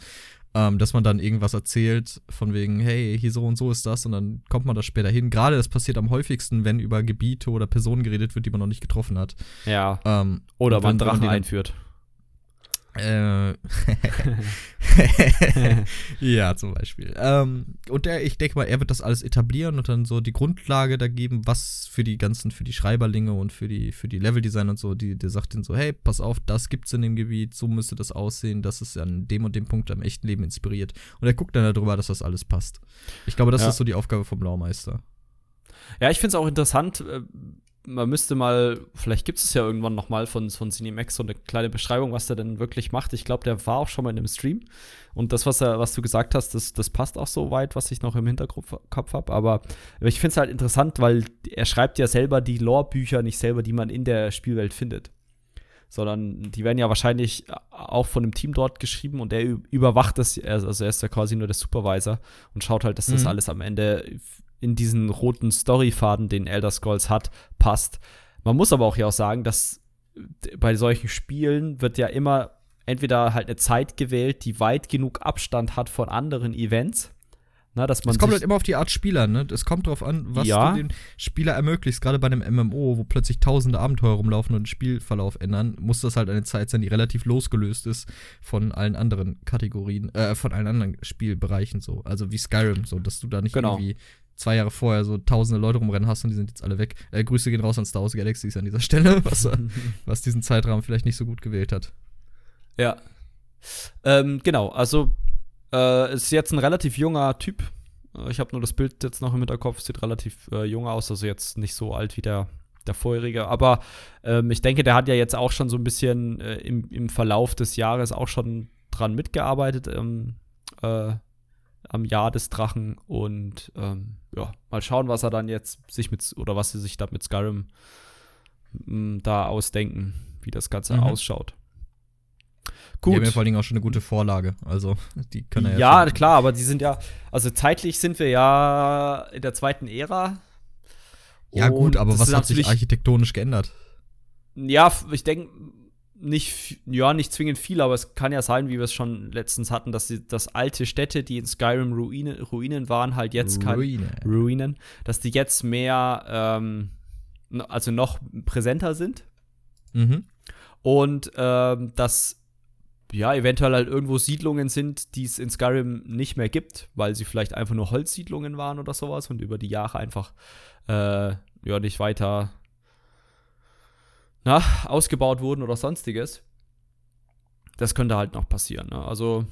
Ähm, dass man dann irgendwas erzählt, von wegen, hey, hier so und so ist das, und dann kommt man da später hin. Gerade das passiert am häufigsten, wenn über Gebiete oder Personen geredet wird, die man noch nicht getroffen hat. Ja. Ähm, oder man Drachen einführt. Äh, (laughs) (laughs) ja, zum Beispiel. Ähm, und der, ich denke mal, er wird das alles etablieren und dann so die Grundlage da geben, was für die ganzen, für die Schreiberlinge und für die, für die Leveldesign und so, die, der sagt denen so, hey, pass auf, das gibt's in dem Gebiet, so müsste das aussehen, das ist an dem und dem Punkt am echten Leben inspiriert. Und er guckt dann darüber, dass das alles passt. Ich glaube, das ja. ist so die Aufgabe vom Blaumeister. Ja, ich finde es auch interessant, äh, man müsste mal, vielleicht gibt es ja irgendwann noch mal von, von Cinemax so eine kleine Beschreibung, was der denn wirklich macht. Ich glaube, der war auch schon mal in einem Stream. Und das, was, er, was du gesagt hast, das, das passt auch so weit, was ich noch im Hinterkopf habe. Aber ich finde es halt interessant, weil er schreibt ja selber die Lore-Bücher nicht selber, die man in der Spielwelt findet. Sondern die werden ja wahrscheinlich auch von einem Team dort geschrieben und er überwacht das, also er ist ja quasi nur der Supervisor und schaut halt, dass das mhm. alles am Ende in diesen roten Storyfaden, den Elder Scrolls hat, passt. Man muss aber auch ja auch sagen, dass bei solchen Spielen wird ja immer entweder halt eine Zeit gewählt, die weit genug Abstand hat von anderen Events. Na, dass man es kommt halt immer auf die Art Spieler, ne? Es kommt drauf an, was ja. du dem Spieler ermöglicht. Gerade bei einem MMO, wo plötzlich tausende Abenteuer rumlaufen und den Spielverlauf ändern, muss das halt eine Zeit sein, die relativ losgelöst ist von allen anderen Kategorien, äh, von allen anderen Spielbereichen so. Also wie Skyrim, so, dass du da nicht genau. irgendwie zwei Jahre vorher so tausende Leute rumrennen hast und die sind jetzt alle weg. Äh, Grüße gehen raus an Star Wars Galaxies an dieser Stelle, (laughs) was, (laughs) was diesen Zeitraum vielleicht nicht so gut gewählt hat. Ja. Ähm, genau, also äh, ist jetzt ein relativ junger Typ. Äh, ich habe nur das Bild jetzt noch im Hinterkopf, sieht relativ äh, jung aus, also jetzt nicht so alt wie der, der vorherige. Aber ähm, ich denke, der hat ja jetzt auch schon so ein bisschen äh, im, im Verlauf des Jahres auch schon dran mitgearbeitet. Ähm, äh, am Jahr des Drachen und ähm, ja, mal schauen, was er dann jetzt sich mit oder was sie sich da mit Skyrim m, mm, da ausdenken, wie das Ganze mhm. ausschaut. Gut. Die haben ja vor allen Dingen auch schon eine gute Vorlage. Also, (laughs) die können ja. Ja, klar, aber die sind ja, also zeitlich sind wir ja in der zweiten Ära. Ja, gut, aber was hat sich architektonisch geändert? Ja, ich denke, nicht, ja, nicht zwingend viel, aber es kann ja sein, wie wir es schon letztens hatten, dass, die, dass alte Städte, die in Skyrim Ruine, Ruinen waren, halt jetzt Ruine. kein Ruinen, dass die jetzt mehr, ähm, also noch präsenter sind. Mhm. Und ähm, dass ja, eventuell halt irgendwo Siedlungen sind, die es in Skyrim nicht mehr gibt, weil sie vielleicht einfach nur Holzsiedlungen waren oder sowas und über die Jahre einfach äh, ja nicht weiter na, ausgebaut wurden oder sonstiges. Das könnte halt noch passieren. Ne? Also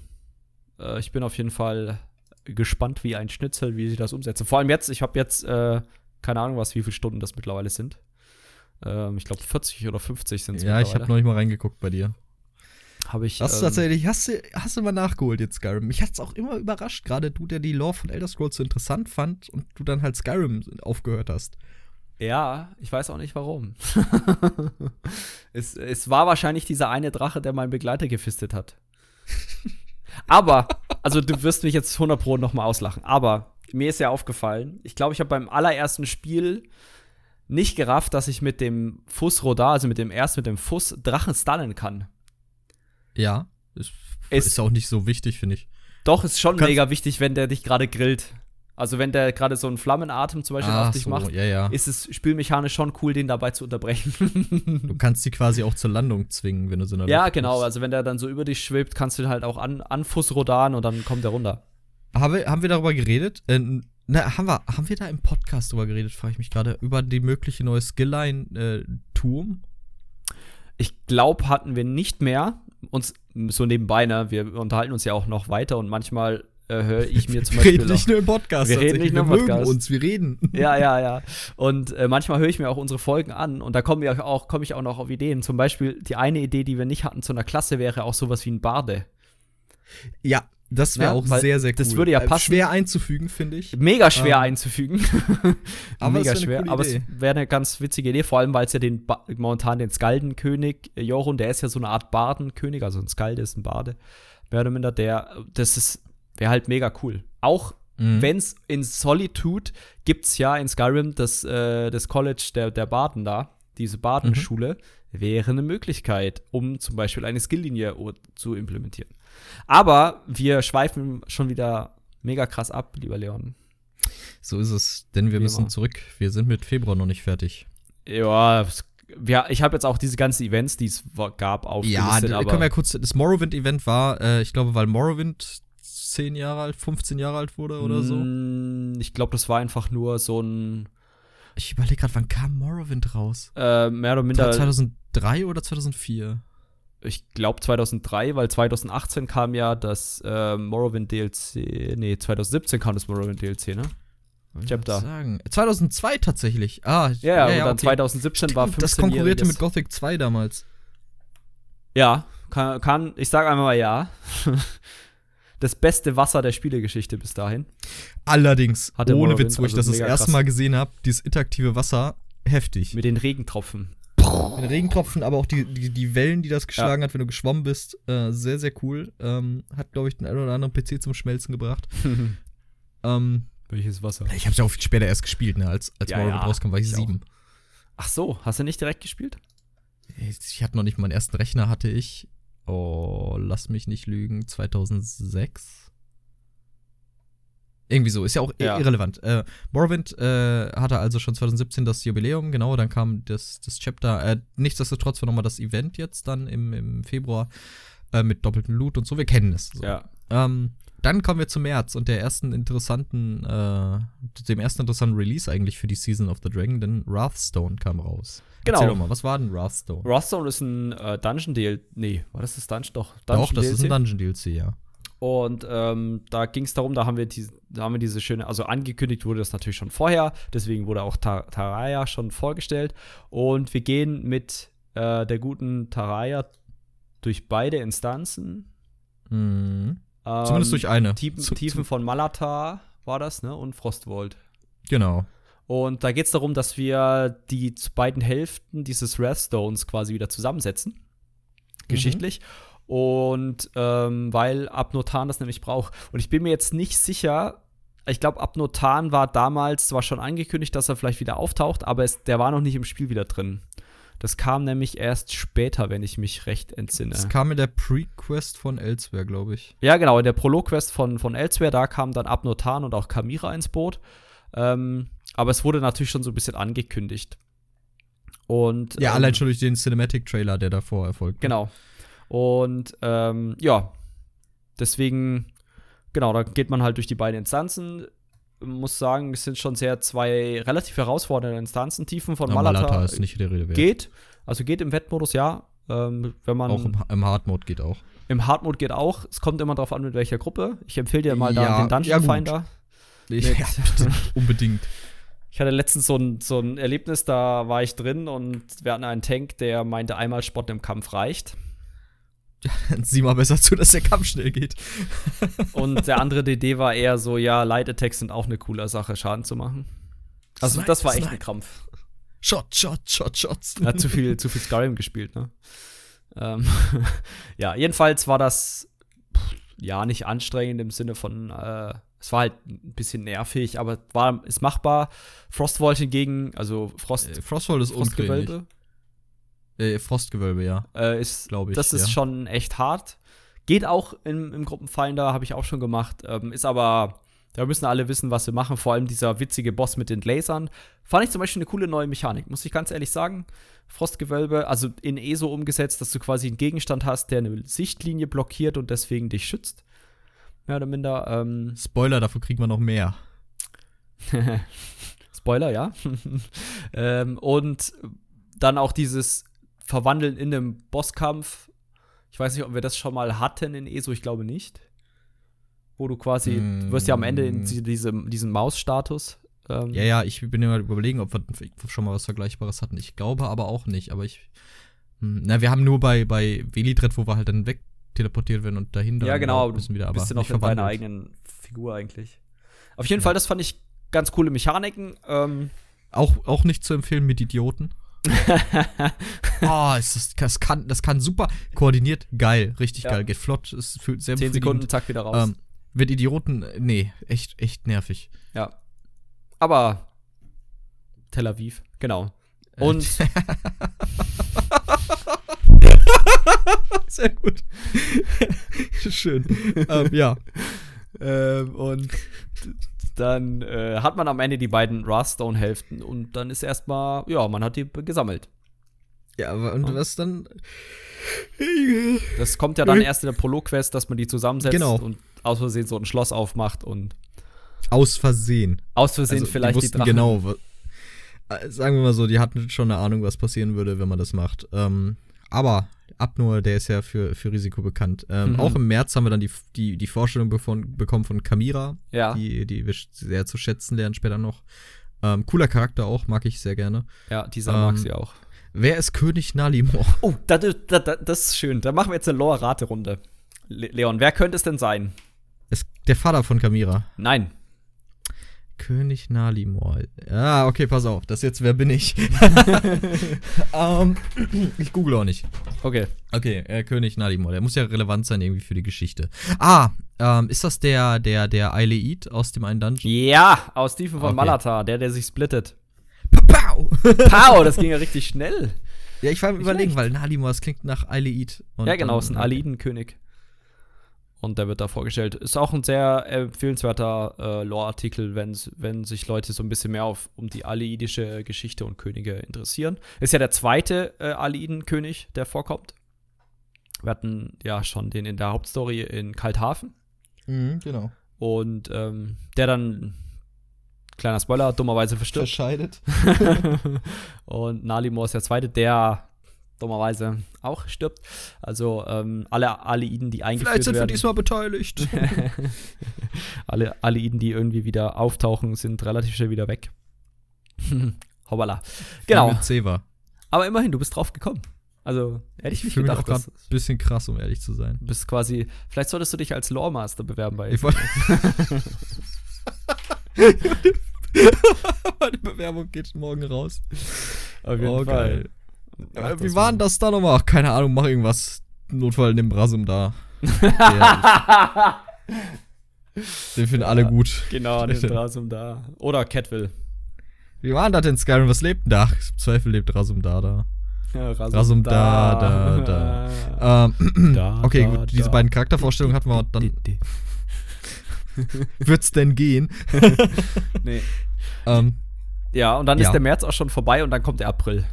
äh, ich bin auf jeden Fall gespannt wie ein Schnitzel, wie sie das umsetzen. Vor allem jetzt, ich habe jetzt äh, keine Ahnung, was wie viele Stunden das mittlerweile sind. Ähm, ich glaube 40 oder 50 sind es Ja, ich habe noch nicht mal reingeguckt bei dir. Habe ich. Hast du ähm, tatsächlich, hast du, hast du mal nachgeholt jetzt Skyrim? Mich hat's auch immer überrascht, gerade du, der die Lore von Elder Scrolls so interessant fand und du dann halt Skyrim aufgehört hast. Ja, ich weiß auch nicht warum. (laughs) es, es war wahrscheinlich dieser eine Drache, der meinen Begleiter gefistet hat. Aber, also du wirst mich jetzt 100 Pro nochmal auslachen, aber mir ist ja aufgefallen, ich glaube, ich habe beim allerersten Spiel nicht gerafft, dass ich mit dem Fuss Rodar, also mit dem erst mit dem Fuss Drachen stallen kann. Ja, ist, ist auch nicht so wichtig, finde ich. Doch, ist schon mega wichtig, wenn der dich gerade grillt. Also wenn der gerade so einen Flammenatem zum Beispiel auf Ach dich so, macht, ja, ja. ist es spielmechanisch schon cool, den dabei zu unterbrechen. (laughs) Du kannst die quasi auch zur Landung zwingen, wenn du so eine Ja, genau. Also wenn der dann so über dich schwebt, kannst du ihn halt auch an, anfuß rodaren und dann kommt er runter. Haben wir, haben wir darüber geredet? Äh, na, haben wir, haben wir da im Podcast drüber geredet, frage ich mich gerade, über die mögliche neue Skillline äh, Turm? Ich glaube, hatten wir nicht mehr uns so nebenbei, ne? Wir unterhalten uns ja auch noch weiter und manchmal äh, höre ich mir zum Wir Beispiel. reden nicht nur im Podcast. Wir reden nicht nur im wir mögen Podcast. uns, wir reden. (laughs) ja, ja, ja. Und äh, manchmal höre ich mir auch unsere Folgen an und da komme ich auch, komme ich auch noch auf Ideen. Zum Beispiel die eine Idee, die wir nicht hatten zu einer Klasse, wäre auch sowas wie ein Barde. Ja, das wäre Ja, auch sehr, sehr cool. das würde ja Äh, passen. Schwer einzufügen, finde ich. Mega schwer Ähm, einzufügen. (laughs) (laughs) aber es Mega schwer. aber es wäre eine ganz witzige Idee, vor allem weil es ja den ba momentan den Skaldenkönig äh, Jorun, der ist ja so eine Art Bardenkönig, also ein Skalde ist ein Bade, mehr oder minder, der, das ist, wäre halt mega cool. Auch Mhm. wenn es in Solitude gibt es ja in Skyrim das, äh, das College der, der Baden da, diese Badenschule, wäre eine Möglichkeit, um zum Beispiel eine Skilllinie zu implementieren. Aber wir schweifen schon wieder mega krass ab, lieber Leon. So ist es, denn wir Wie müssen immer. zurück. Wir sind mit Februar noch nicht fertig. Ja, wir, ich habe jetzt auch diese ganzen Events, die es gab, Ja, aufgelistet, da aber können wir ja kurz. Das Morrowind-Event war, äh, ich glaube, weil Morrowind 10 Jahre alt, 15 Jahre alt wurde oder so. Mm, Ich glaube, das war einfach nur so ein Ich überlege gerade, wann kam Morrowind raus? äh, mehr oder minder, 2003 oder 2004? ich glaube 2003, weil 2018 kam ja das äh, Morrowind DLC, nee, 2017 kam das Morrowind DLC, ne? Chapter. Sagen? 2002 tatsächlich. Ah, Ja, ja, und dann okay. 2017 war 15 Das konkurrierte mit Gothic 2 damals. Ja, kann, kann ich sag einmal mal ja. (laughs) das beste Wasser der Spielegeschichte bis dahin. Allerdings, Hatte ohne Morrowind, Witz, wo ich also das das erste krass. Mal gesehen habe, dieses interaktive Wasser, heftig. Mit den Regentropfen. Mit Regentropfen, aber auch die, die, die Wellen, die das geschlagen hat, wenn du geschwommen bist, äh, sehr, sehr cool. Ähm, hat, glaube ich, den einen oder anderen PC zum Schmelzen gebracht. (laughs) Ähm, Welches Wasser? ich habe es ja auch viel später erst gespielt, ne? Als, als Ja, Morrowind ja, rauskam, war ich ich sieben. Ach so, hast du nicht direkt gespielt? Ich hatte noch nicht meinen ersten Rechner, hatte ich. Oh, lass mich nicht lügen, 2006. Irgendwie so, ist ja auch Ja. irrelevant. Äh, Morrowind äh, hatte also schon 2017 das Jubiläum, genau, dann kam das, das Chapter. Äh, nichtsdestotrotz war nochmal das Event jetzt dann im, im Februar äh, mit doppelten Loot und so, wir kennen es. So. Ja. Ähm, dann kommen wir zum März und der ersten interessanten, äh, dem ersten interessanten Release eigentlich für die Season of the Dragon, denn Wrathstone kam raus. Genau. Erzähl doch mal, was war denn Wrathstone? Wrathstone ist ein äh, Dungeon DLC. Nee, war das das Dungeon? Doch, Doch, das ist ein DLC. Dungeon DLC, ja. Und ähm, da ging es darum, da haben wir diese, da haben wir diese schöne, also angekündigt wurde das natürlich schon vorher, deswegen wurde auch Ta Taraya schon vorgestellt. Und wir gehen mit äh, der guten Taraya durch beide Instanzen. Mhm. Ähm, Zumindest durch eine. Tiefen, Tiefen von Malatar war das, ne? Und Frostwold. Genau. Und da geht es darum, dass wir die beiden Hälften dieses Wrathstones quasi wieder zusammensetzen. Geschichtlich. Und ähm, weil Abnotan das nämlich braucht. Und ich bin mir jetzt nicht sicher, ich glaube, Abnotan war damals zwar schon angekündigt, dass er vielleicht wieder auftaucht, aber es, der war noch nicht im Spiel wieder drin. Das kam nämlich erst später, wenn ich mich recht entsinne. Das kam in der Pre-Quest von Elsewhere, glaube ich. Ja, genau, in der Prolog-Quest von, von Elsewhere, da kam dann Abnotan und auch Kamira ins Boot. Ähm, aber es wurde natürlich schon so ein bisschen angekündigt. Und, Ja, ähm, allein schon durch den Cinematic-Trailer, der davor erfolgt. Genau. Und ähm, ja, deswegen, genau, da geht man halt durch die beiden Instanzen. Muss sagen, es sind schon sehr zwei relativ herausfordernde Instanzen. Tiefen von Malata, Malata ist nicht der Rede wert. geht. Also geht im Wettmodus, ja. Ähm, wenn man Auch im, im Hard-Mode geht auch. im Hardmode geht auch. Es kommt immer darauf an, mit welcher Gruppe. Ich empfehle dir mal da Ja, den Dungeon ja. Finder. Ich, ja, (laughs) unbedingt. Ich hatte letztens so ein, so ein Erlebnis, da war ich drin und wir hatten einen Tank, der meinte, einmal Spotten im Kampf reicht. Dann (laughs) sieh mal besser zu, dass der Kampf schnell geht. Und der (laughs) andere DD war eher so, ja, Light Attacks sind auch eine coole Sache, Schaden zu machen. Also Snipe, das war echt snipe. ein Krampf. Shot, Shot, Shot, Shots. Er hat zu viel, zu viel Skyrim gespielt, ne? Ähm, (laughs) ja, jedenfalls war das ja nicht anstrengend im Sinne von, äh, es war halt ein bisschen nervig, aber war ist machbar. Frostvault hingegen, also Frost, Äh, Frosthold ist. Frostgewölbe, Äh, Frostgewölbe, ja. äh, ist, Glaub ich, Das ist ja. schon echt hart. Geht auch im, im Gruppenfinder, habe ich auch schon gemacht. Ähm, ist aber, da müssen alle wissen, was wir machen. Vor allem dieser witzige Boss mit den Lasern. Fand ich zum Beispiel eine coole neue Mechanik, muss ich ganz ehrlich sagen. Frostgewölbe, also in ESO umgesetzt, dass du quasi einen Gegenstand hast, der eine Sichtlinie blockiert und deswegen dich schützt. Mehr oder minder. Ähm, Spoiler, dafür kriegt man noch mehr. (laughs) Spoiler, ja. (laughs) ähm, und dann auch dieses Verwandeln in einem Bosskampf. Ich weiß nicht, ob wir das schon mal hatten in ESO, ich glaube nicht. Wo du quasi, du wirst ja am Ende in die- diesem, diesen Maus-Status. Ähm, Ja, ja, ich bin immer überlegen, ob wir schon mal was Vergleichbares hatten. Ich glaube aber auch nicht, aber ich. Hm, Na, wir haben nur bei, bei Velidred, wo wir halt dann weg teleportiert werden und dahin ja, dann genau. laufen müssen wieder, aber bist du noch nicht in deiner eigenen Figur eigentlich. Auf jeden Fall, das fand ich ganz coole Mechaniken. Ähm, Auch, auch nicht zu empfehlen mit Idioten. (laughs) oh, ist das, das, kann, das kann super koordiniert, geil, richtig Ja. geil, geht flott, es fühlt sehr 10 befriedigend. Sekunden, zack, wieder raus. Ähm, mit Idioten, nee, echt, echt nervig. ja. Aber Tel Aviv, genau. Äh, Und (laughs) (laughs) (laughs) Sehr gut. Schön. ähm, ja. Ähm, und dann äh, hat man am Ende die beiden Ruststone-Hälften und dann ist erstmal, ja, man hat die gesammelt. Ja, und Ja. was dann? Das kommt ja dann erst in der Prolog-Quest, dass man die zusammensetzt Genau. und aus Versehen so ein Schloss aufmacht und Aus Versehen. aus Versehen Also, vielleicht die die, wussten Drachen. genau. äh, Sagen wir mal so, die hatten schon eine Ahnung, was passieren würde, wenn man das macht. Ähm, aber Abnur, der ist ja für, für Risiko bekannt. Ähm, Mhm. Auch im März haben wir dann die, die, die Vorstellung bevon, bekommen von Kamira, Ja, die, die wir sehr zu schätzen lernen später noch. Ähm, cooler Charakter auch, mag ich sehr gerne. ja, dieser Ähm, mag sie auch. Wer ist König Nalimor? (laughs) Oh, das, das, das, das ist schön. Da machen wir jetzt eine Lore-Rate-Runde. Le Leon, wer könnte es denn sein? Ist der Vater von Kamira. Nein. König Nalimor. Ja, okay, pass auf. Das jetzt, wer bin ich? (laughs) ähm, ich google auch nicht. Okay. Okay, äh, König Nalimor. Der muss ja relevant sein irgendwie für die Geschichte. Ah, ähm, ist das der, der, der Eileid aus dem einen Dungeon? Ja, aus Tiefen von Okay. Malatar, der, der sich splittet. Pow! Pow, das (laughs) ging ja richtig schnell. ja, ich war Nicht überlegen, weil Nalimor, das klingt nach Eileid. Ja, genau, ist ein Alidenkönig. Und der wird da vorgestellt. Ist auch ein sehr empfehlenswerter äh, Lore-Artikel, wenn, wenn sich Leute so ein bisschen mehr auf, um die aleidische Geschichte und Könige interessieren. Ist ja der zweite äh, Aleiden-König, der vorkommt. Wir hatten ja schon den in der Hauptstory in Kalthafen. Mhm, genau. Und ähm, der dann, kleiner Spoiler, dummerweise verstirbt. Verscheidet. (laughs) und Nalimor ist der zweite, der dummerweise auch stirbt. Also ähm, alle Aleiden, die eingeführt Vielleicht sind wir diesmal beteiligt. (laughs) (laughs) alle Aleiden, die irgendwie wieder auftauchen, sind relativ schnell wieder weg. (laughs) Hoppala. Genau. Mit Seva. Aber immerhin, du bist drauf gekommen. Also, hätte ich Ich nicht mich auch gedacht. gerade dass- ein bisschen krass, um ehrlich zu sein. Du bist quasi, vielleicht solltest du dich als Lore-Master bewerben bei Ich wollte. Meine Bewerbung geht morgen raus. Auf Oh, geil. Äh, wie war denn das da nochmal? Ach, keine Ahnung, mach irgendwas. Notfall nimm Brasum da. (laughs) Der, den finden alle gut. genau, (laughs) den Drasum da. Oder Catwill. Wie war denn das in Skyrim? Was lebt denn da? Im Zweifel lebt Rasum da da. Ja, Rasum, Rasum da, da, da. (laughs) ähm, da (clears throat) okay, da, gut, diese da. beiden Charaktervorstellungen hatten wir dann. Wird's denn gehen? nee. Ähm, ja, und dann ja. ist der März auch schon vorbei und dann kommt der April.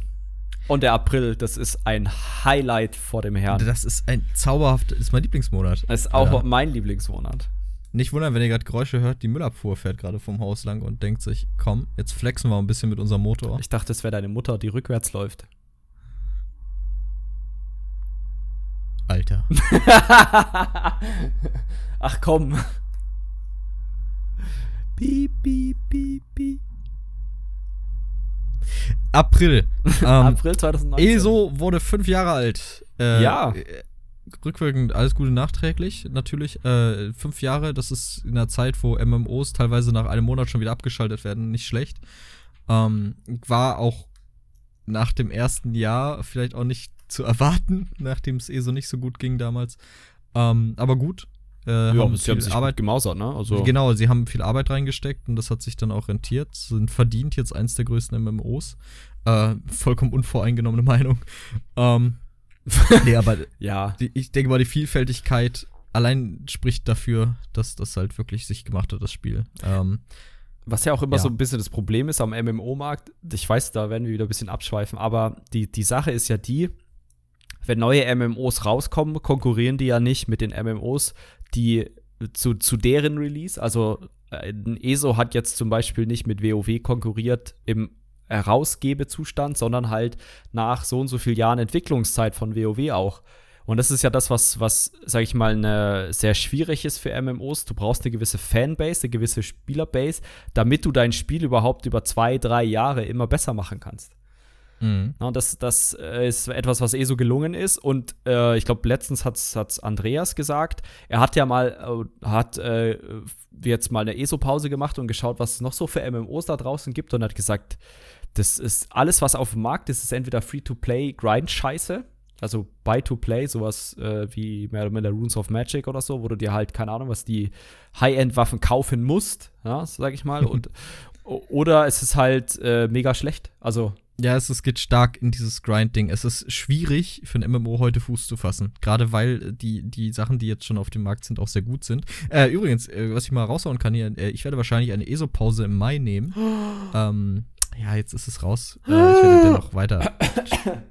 Und der April, das ist ein Highlight vor dem Herrn. Das ist ein zauberhaft, ist mein Lieblingsmonat. Das ist auch ja. mein Lieblingsmonat. Nicht wundern, wenn ihr gerade Geräusche hört, die Müllabfuhr fährt gerade vom Haus lang und denkt sich, komm, jetzt flexen wir ein bisschen mit unserem Motor. Ich dachte, es wäre deine Mutter, die rückwärts läuft. Alter. (laughs) Ach komm. Piep, piep, piep, piep. April. (laughs) Ähm, April 2019. ESO wurde fünf Jahre alt. Äh, ja. Rückwirkend alles Gute nachträglich, natürlich. Äh, fünf Jahre, das ist in einer Zeit, wo MMOs teilweise nach einem Monat schon wieder abgeschaltet werden, nicht schlecht. Ähm, war auch nach dem ersten Jahr vielleicht auch nicht zu erwarten, (laughs) nachdem es ESO nicht so gut ging damals. Ähm, aber gut, äh, ja, haben sie haben sich Arbeit gemausert, ne? Also genau, sie haben viel Arbeit reingesteckt und das hat sich dann auch rentiert. Sind verdient jetzt eins der größten MMOs. Äh, vollkommen unvoreingenommene (laughs) Meinung. Ähm, nee, aber (laughs) ja. Die, ich denke mal, die Vielfältigkeit allein spricht dafür, dass das halt wirklich sich gemacht hat, das Spiel. Ähm, was ja auch immer ja. so ein bisschen das Problem ist am MMO-Markt, ich weiß, da werden wir wieder ein bisschen abschweifen, aber die, die Sache ist ja die, wenn neue MMOs rauskommen, konkurrieren die ja nicht mit den MMOs, die zu, zu deren Release, also äh, ein ESO hat jetzt zum Beispiel nicht mit WoW konkurriert im Herausgebezustand, sondern halt nach so und so vielen Jahren Entwicklungszeit von WoW auch. Und das ist ja das, was, was, sag ich mal, eine, sehr schwierig ist für MMOs. Du brauchst eine gewisse Fanbase, eine gewisse Spielerbase, damit du dein Spiel überhaupt über zwei, drei Jahre immer besser machen kannst. Mhm. Ja, das, das äh, ist etwas, was eh so gelungen ist. Und äh, ich glaube, letztens hat es Andreas gesagt. Er hat ja mal, äh, hat äh, jetzt mal eine ESO-Pause gemacht und geschaut, was es noch so für MMOs da draußen gibt und hat gesagt, das ist alles, was auf dem Markt ist, ist entweder Free-to-Play, Grind-Scheiße. Also Buy-to-Play, sowas äh, wie mehr oder minder Runes of Magic oder so, wo du dir halt, keine Ahnung, was die High-End-Waffen kaufen musst, ja, sag ich mal. (laughs) und, oder es ist halt mega schlecht. Also ja, es, es geht stark in dieses Grind-Ding. Es ist schwierig für ein MMO heute Fuß zu fassen. Gerade weil die, die Sachen, die jetzt schon auf dem Markt sind, auch sehr gut sind. Äh, übrigens, äh, was ich mal raushauen kann hier, äh, ich werde wahrscheinlich eine ESO-Pause im Mai nehmen. (gasps) ähm, ja, jetzt ist es raus. Äh, ich werde (gasps) dennoch weiter,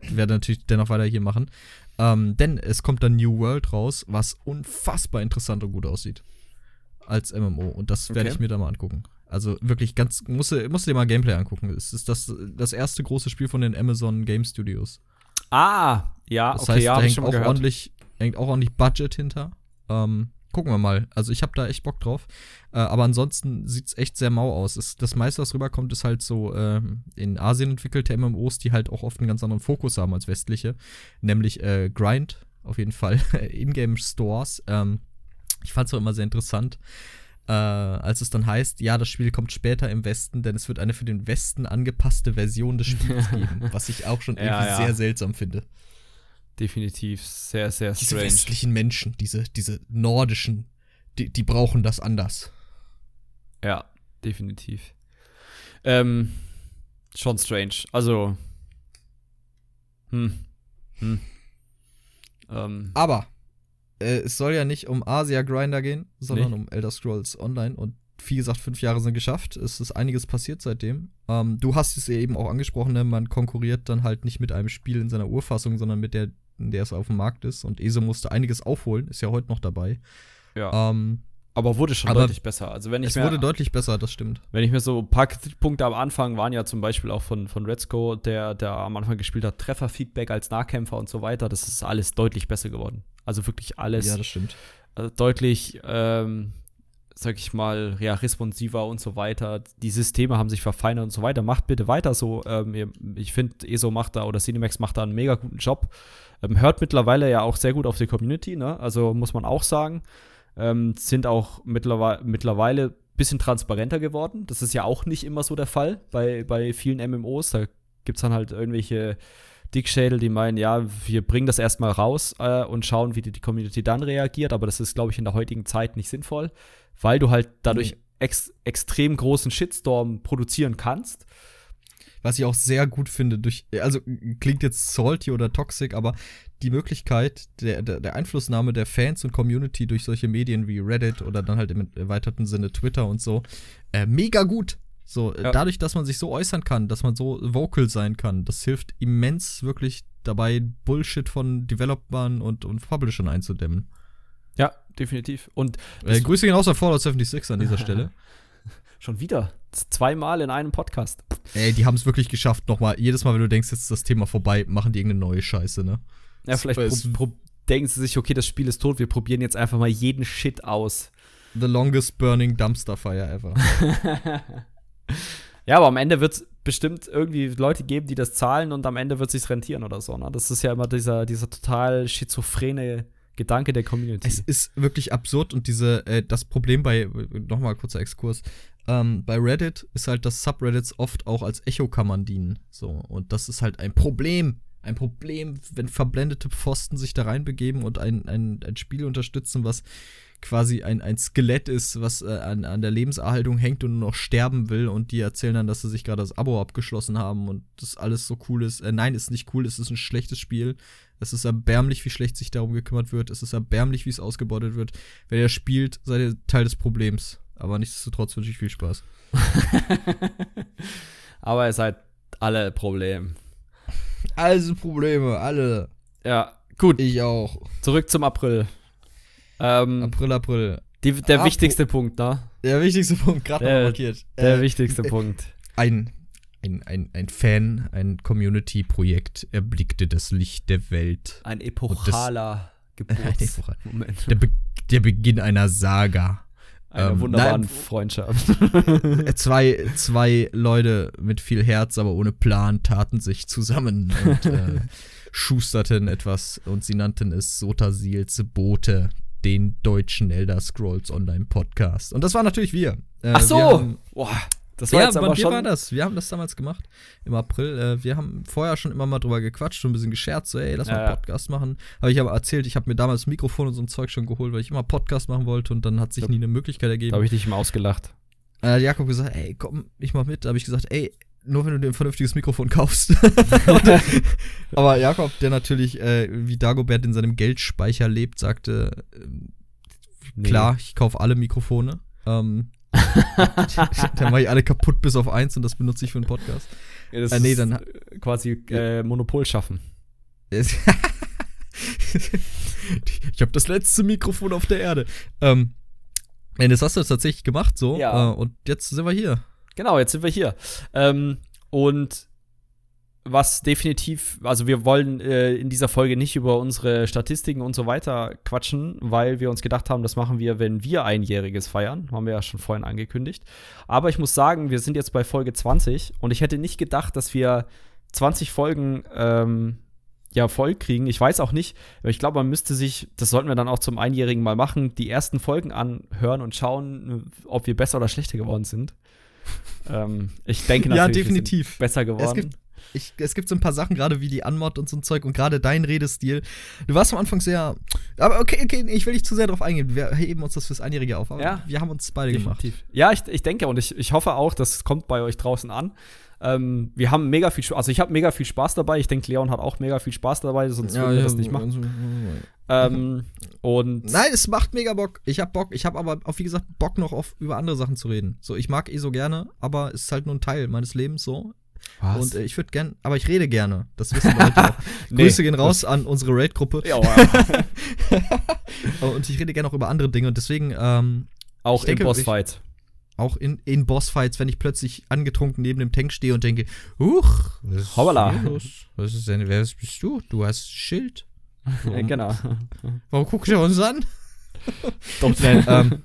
werde natürlich dennoch weiter hier machen. Ähm, denn es kommt dann New World raus, was unfassbar interessant und gut aussieht. Als MMO. Und das werde okay. ich mir da mal angucken. Also wirklich ganz, musst du, musst du dir mal Gameplay angucken. Es ist das, das erste große Spiel von den Amazon Game Studios. Ah, ja, das okay, heißt, ja, da hängt auch gehört. ordentlich, hängt auch ordentlich Budget hinter. Ähm, gucken wir mal. Also ich habe da echt Bock drauf. Äh, aber ansonsten sieht es echt sehr mau aus. Es, das meiste, was rüberkommt, ist halt so äh, in Asien entwickelte MMOs, die halt auch oft einen ganz anderen Fokus haben als westliche. Nämlich äh, Grind, auf jeden Fall. (laughs) Ingame Stores. Ähm, ich fand es auch immer sehr interessant äh, als es dann heißt, ja, das Spiel kommt später im Westen, denn es wird eine für den Westen angepasste Version des Spiels (laughs) geben, was ich auch schon irgendwie ja. sehr seltsam finde. Definitiv sehr, sehr diese strange. Diese westlichen Menschen, diese, diese nordischen, die, die brauchen das anders. Ja, definitiv. Ähm, schon strange. Also, hm, hm. Ähm, Aber äh, es soll ja nicht um Asia Grinder gehen, sondern nicht? um Elder Scrolls Online. Und wie gesagt, fünf Jahre sind geschafft. Es ist einiges passiert seitdem. Ähm, du hast es eben auch angesprochen, ne? man konkurriert dann halt nicht mit einem Spiel in seiner Urfassung, sondern mit der, in der es auf dem Markt ist. Und ESO musste einiges aufholen, ist ja heute noch dabei. Ja. Ähm, aber wurde schon aber deutlich besser. Also wenn ich es mir, wurde deutlich besser, das stimmt. Wenn ich mir so ein paar Punkte am Anfang waren ja zum Beispiel auch von, von Redsco, der, der am Anfang gespielt hat, Trefferfeedback als Nahkämpfer und so weiter, das ist alles deutlich besser geworden. Also wirklich alles. Ja, das stimmt. Also deutlich, ähm, sag ich mal, ja, responsiver und so weiter. Die Systeme haben sich verfeinert und so weiter. Macht bitte weiter so. Ähm, ich finde, ESO macht da oder Cinemax macht da einen mega guten Job. Ähm, hört mittlerweile ja auch sehr gut auf die Community, ne? Also muss man auch sagen ähm, sind auch mittlerweile, mittlerweile ein bisschen transparenter geworden. Das ist ja auch nicht immer so der Fall bei, bei vielen MMOs. Da gibt es dann halt irgendwelche Dickschädel, die meinen, ja, wir bringen das erstmal raus äh, und schauen, wie die, die Community dann reagiert. Aber das ist, glaube ich, in der heutigen Zeit nicht sinnvoll, weil du halt dadurch nee. ex extrem großen Shitstorm produzieren kannst. was ich auch sehr gut finde, durch, also klingt jetzt salty oder toxic, aber die Möglichkeit der, der, der Einflussnahme der Fans und Community durch solche Medien wie Reddit oder dann halt im erweiterten Sinne Twitter und so, äh, mega gut. So, äh, Ja. dadurch, dass man sich so äußern kann, dass man so vocal sein kann, das hilft immens wirklich dabei, Bullshit von Developern und, und Publishern einzudämmen. Ja, definitiv. Und Äh, Grüße gehen raus an Fallout 76 an dieser Stelle. (laughs) schon wieder zweimal in einem Podcast. Ey, die haben es wirklich geschafft, nochmal, jedes Mal, wenn du denkst, jetzt ist das Thema vorbei, machen die irgendeine neue Scheiße, ne? Ja, vielleicht Es- pro, pro, denken sie sich, okay, das Spiel ist tot, wir probieren jetzt einfach mal jeden Shit aus. The longest burning dumpster fire ever. (laughs) Ja, aber am Ende wird es bestimmt irgendwie Leute geben, die das zahlen und am Ende wird es sich rentieren oder so. Ne? Das ist ja immer dieser, dieser total schizophrene Gedanke der Community. es ist wirklich absurd und diese, äh, das Problem bei, nochmal kurzer Exkurs, ähm, bei Reddit ist halt, dass Subreddits oft auch als Echokammern dienen. So, und das ist halt ein Problem. Ein Problem, wenn verblendete Pfosten sich da reinbegeben und ein, ein, ein Spiel unterstützen, was quasi ein, ein Skelett ist, was äh, an, an der Lebenserhaltung hängt und nur noch sterben will und die erzählen dann, dass sie sich gerade das Abo abgeschlossen haben und das alles so cool ist. Äh, nein, ist nicht cool, es ist ein schlechtes Spiel. Es ist erbärmlich, wie schlecht sich darum gekümmert wird. Es ist erbärmlich, wie es ausgebeutet wird. Wenn ihr spielt, seid ihr Teil des Problems. Aber nichtsdestotrotz wünsche ich viel Spaß. (laughs) aber ihr seid alle Problem. Also Probleme, alle. Ja, gut, Ich auch. zurück zum April. Ähm, April, April. die, der Apro- wichtigste Punkt, ne? Der wichtigste Punkt, gerade noch markiert. Der Äh, wichtigste Punkt. ein, ein, ein, ein Fan, ein Community-Projekt erblickte das Licht der Welt. Ein epochaler (laughs) Epochal. Geburtsmoment. Der, Be der Beginn einer Saga. Einer ähm, wunderbaren nein, Freundschaft. (laughs) Zwei, zwei Leute mit viel Herz, aber ohne Plan taten sich zusammen und äh, (laughs) schusterten etwas und sie nannten es Sotasils Bote, den deutschen Elder Scrolls Online Podcast. Und das war natürlich wir. Äh, Ach so! Wir haben, Boah, das war ja, jetzt aber wann wir schon. waren das? Wir haben das damals gemacht im April. Äh, wir haben vorher schon immer mal drüber gequatscht, schon ein bisschen gescherzt, so, ey, lass mal Ja, einen ja. Podcast machen. Habe ich aber erzählt, ich habe mir damals ein Mikrofon und so ein Zeug schon geholt, weil ich immer Podcast machen wollte und dann hat sich Ja. nie eine Möglichkeit ergeben. Da habe ich dich mal ausgelacht. Dann hat Jakob gesagt, ey, komm, ich mach mit. Da habe ich gesagt, ey, nur wenn du dir ein vernünftiges Mikrofon kaufst. (laughs) Und, aber Jakob, der natürlich äh, wie Dagobert in seinem Geldspeicher lebt, sagte, ähm, Nee. klar, ich kaufe alle Mikrofone. Ähm, (laughs) dann mache ich alle kaputt bis auf eins und das benutze ich für einen Podcast. Ja, das Äh, nee, ist dann- äh, quasi äh, Monopol schaffen. (laughs) Ich habe das letzte Mikrofon auf der Erde. Ähm, das hast du tatsächlich gemacht so. Ja. Äh, und jetzt sind wir hier. Genau, jetzt sind wir hier. Ähm, und was definitiv, also wir wollen äh, in dieser Folge nicht über unsere Statistiken und so weiter quatschen, weil wir uns gedacht haben, das machen wir, wenn wir einjähriges feiern. Haben wir ja schon vorhin angekündigt. Aber ich muss sagen, wir sind jetzt bei Folge 20 und ich hätte nicht gedacht, dass wir 20 Folgen ähm, ja voll kriegen. Ich weiß auch nicht, aber ich glaube, man müsste sich, das sollten wir dann auch zum Einjährigen mal machen, die ersten Folgen anhören und schauen, ob wir besser oder schlechter geworden sind. (laughs) ähm, ich denke Ja, natürlich, wir sind definitiv. besser geworden. Ich, es gibt so ein paar Sachen, gerade wie die Anmod und so ein Zeug und gerade dein Redestil. Du warst am Anfang sehr. Aber okay, okay, ich will nicht zu sehr drauf eingehen. Wir heben uns das fürs Einjährige auf. Aber Ja. wir haben uns beide gemacht. Definitiv. Ja, ich, ich denke und ich, ich hoffe auch, das kommt bei euch draußen an. Ähm, wir haben mega viel Spaß, also ich habe mega viel Spaß dabei. Ich denke, Leon hat auch mega viel Spaß dabei, sonst würden wir das nicht machen. Ähm, und Nein, es macht mega Bock. Ich hab Bock. Ich habe aber auch, wie gesagt, Bock noch auf über andere Sachen zu reden. So, ich mag eh so gerne, aber es ist halt nur ein Teil meines Lebens so. Was? Und äh, ich würde gern, aber ich rede gerne. Das wissen Leute auch. (laughs) Nee, Grüße gehen raus an unsere Raid-Gruppe. Ja, (laughs) ja. und ich rede gerne auch über andere Dinge und deswegen ähm, auch Ich denke, im Bossfight. auch in, in Bossfights, wenn ich plötzlich angetrunken neben dem Tank stehe und denke, huch, was ist Hoppala. Was ist denn, wer bist du? Du hast Schild. (laughs) Äh, genau. Warum guckst du uns an? Doch, ähm,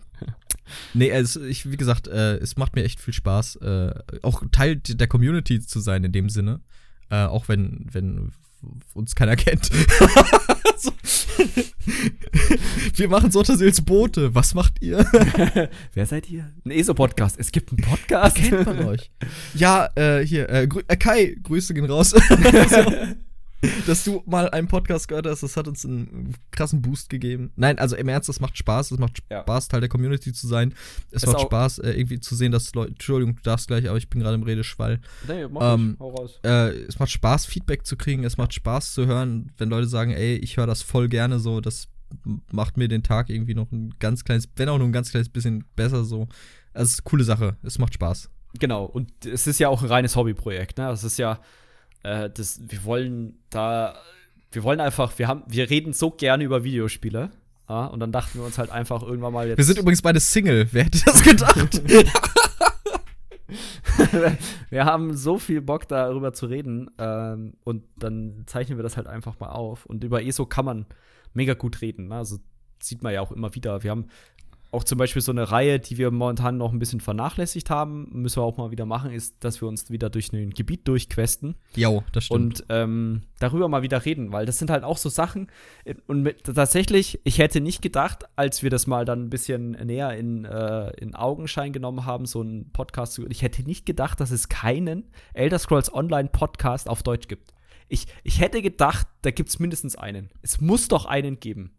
nee, es, ich, wie gesagt, äh, es macht mir echt viel Spaß, äh, auch Teil der Community zu sein in dem Sinne. Äh, auch wenn, wenn uns keiner (laughs) kennt. so. Wir machen Sotterseels Boote. Was macht ihr? (laughs) Wer seid ihr? Ein ESO-Podcast. Es gibt einen Podcast. Kennt man euch? Ja, äh, hier, äh, grü äh, Kai, Grüße gehen raus. (laughs) so. (laughs) dass du mal einen Podcast gehört hast, das hat uns einen krassen Boost gegeben. Nein, also im Ernst, das macht Spaß. Es macht Ja. Spaß, Teil der Community zu sein. Es Ist macht Spaß, äh, irgendwie zu sehen, dass Leute. Entschuldigung, du darfst gleich, aber ich bin gerade im Redeschwall. Nee, mach Ähm, hau raus. Äh, es macht Spaß, Feedback zu kriegen. Es macht Spaß zu hören, wenn Leute sagen, ey, ich höre das voll gerne so. Das macht mir den Tag irgendwie noch ein ganz kleines, wenn auch nur ein ganz kleines bisschen besser so. Also, es ist eine coole Sache. Es macht Spaß. Genau, und es ist ja auch ein reines Hobbyprojekt, ne? Es ist ja, äh, das, wir wollen da, wir wollen einfach, wir haben, wir reden so gerne über Videospiele. Ja, und dann dachten wir uns halt einfach irgendwann mal jetzt. Wir sind übrigens beide Single. Wer hätte das gedacht? (laughs) wir haben so viel Bock darüber zu reden ähm, und dann zeichnen wir das halt einfach mal auf. Und über ESO kann man mega gut reden. Ne? Also sieht man ja auch immer wieder. Wir haben auch zum Beispiel so eine Reihe, die wir momentan noch ein bisschen vernachlässigt haben, müssen wir auch mal wieder machen, ist, dass wir uns wieder durch ein Gebiet durchquesten Jo, das stimmt. und ähm, darüber mal wieder reden, weil das sind halt auch so Sachen. äh, Und mit, tatsächlich, ich hätte nicht gedacht, als wir das mal dann ein bisschen näher in, äh, in Augenschein genommen haben, so einen Podcast zu. Ich hätte nicht gedacht, dass es keinen Elder Scrolls Online Podcast auf Deutsch gibt. Ich, ich hätte gedacht, da gibt es mindestens einen. Es muss doch einen geben.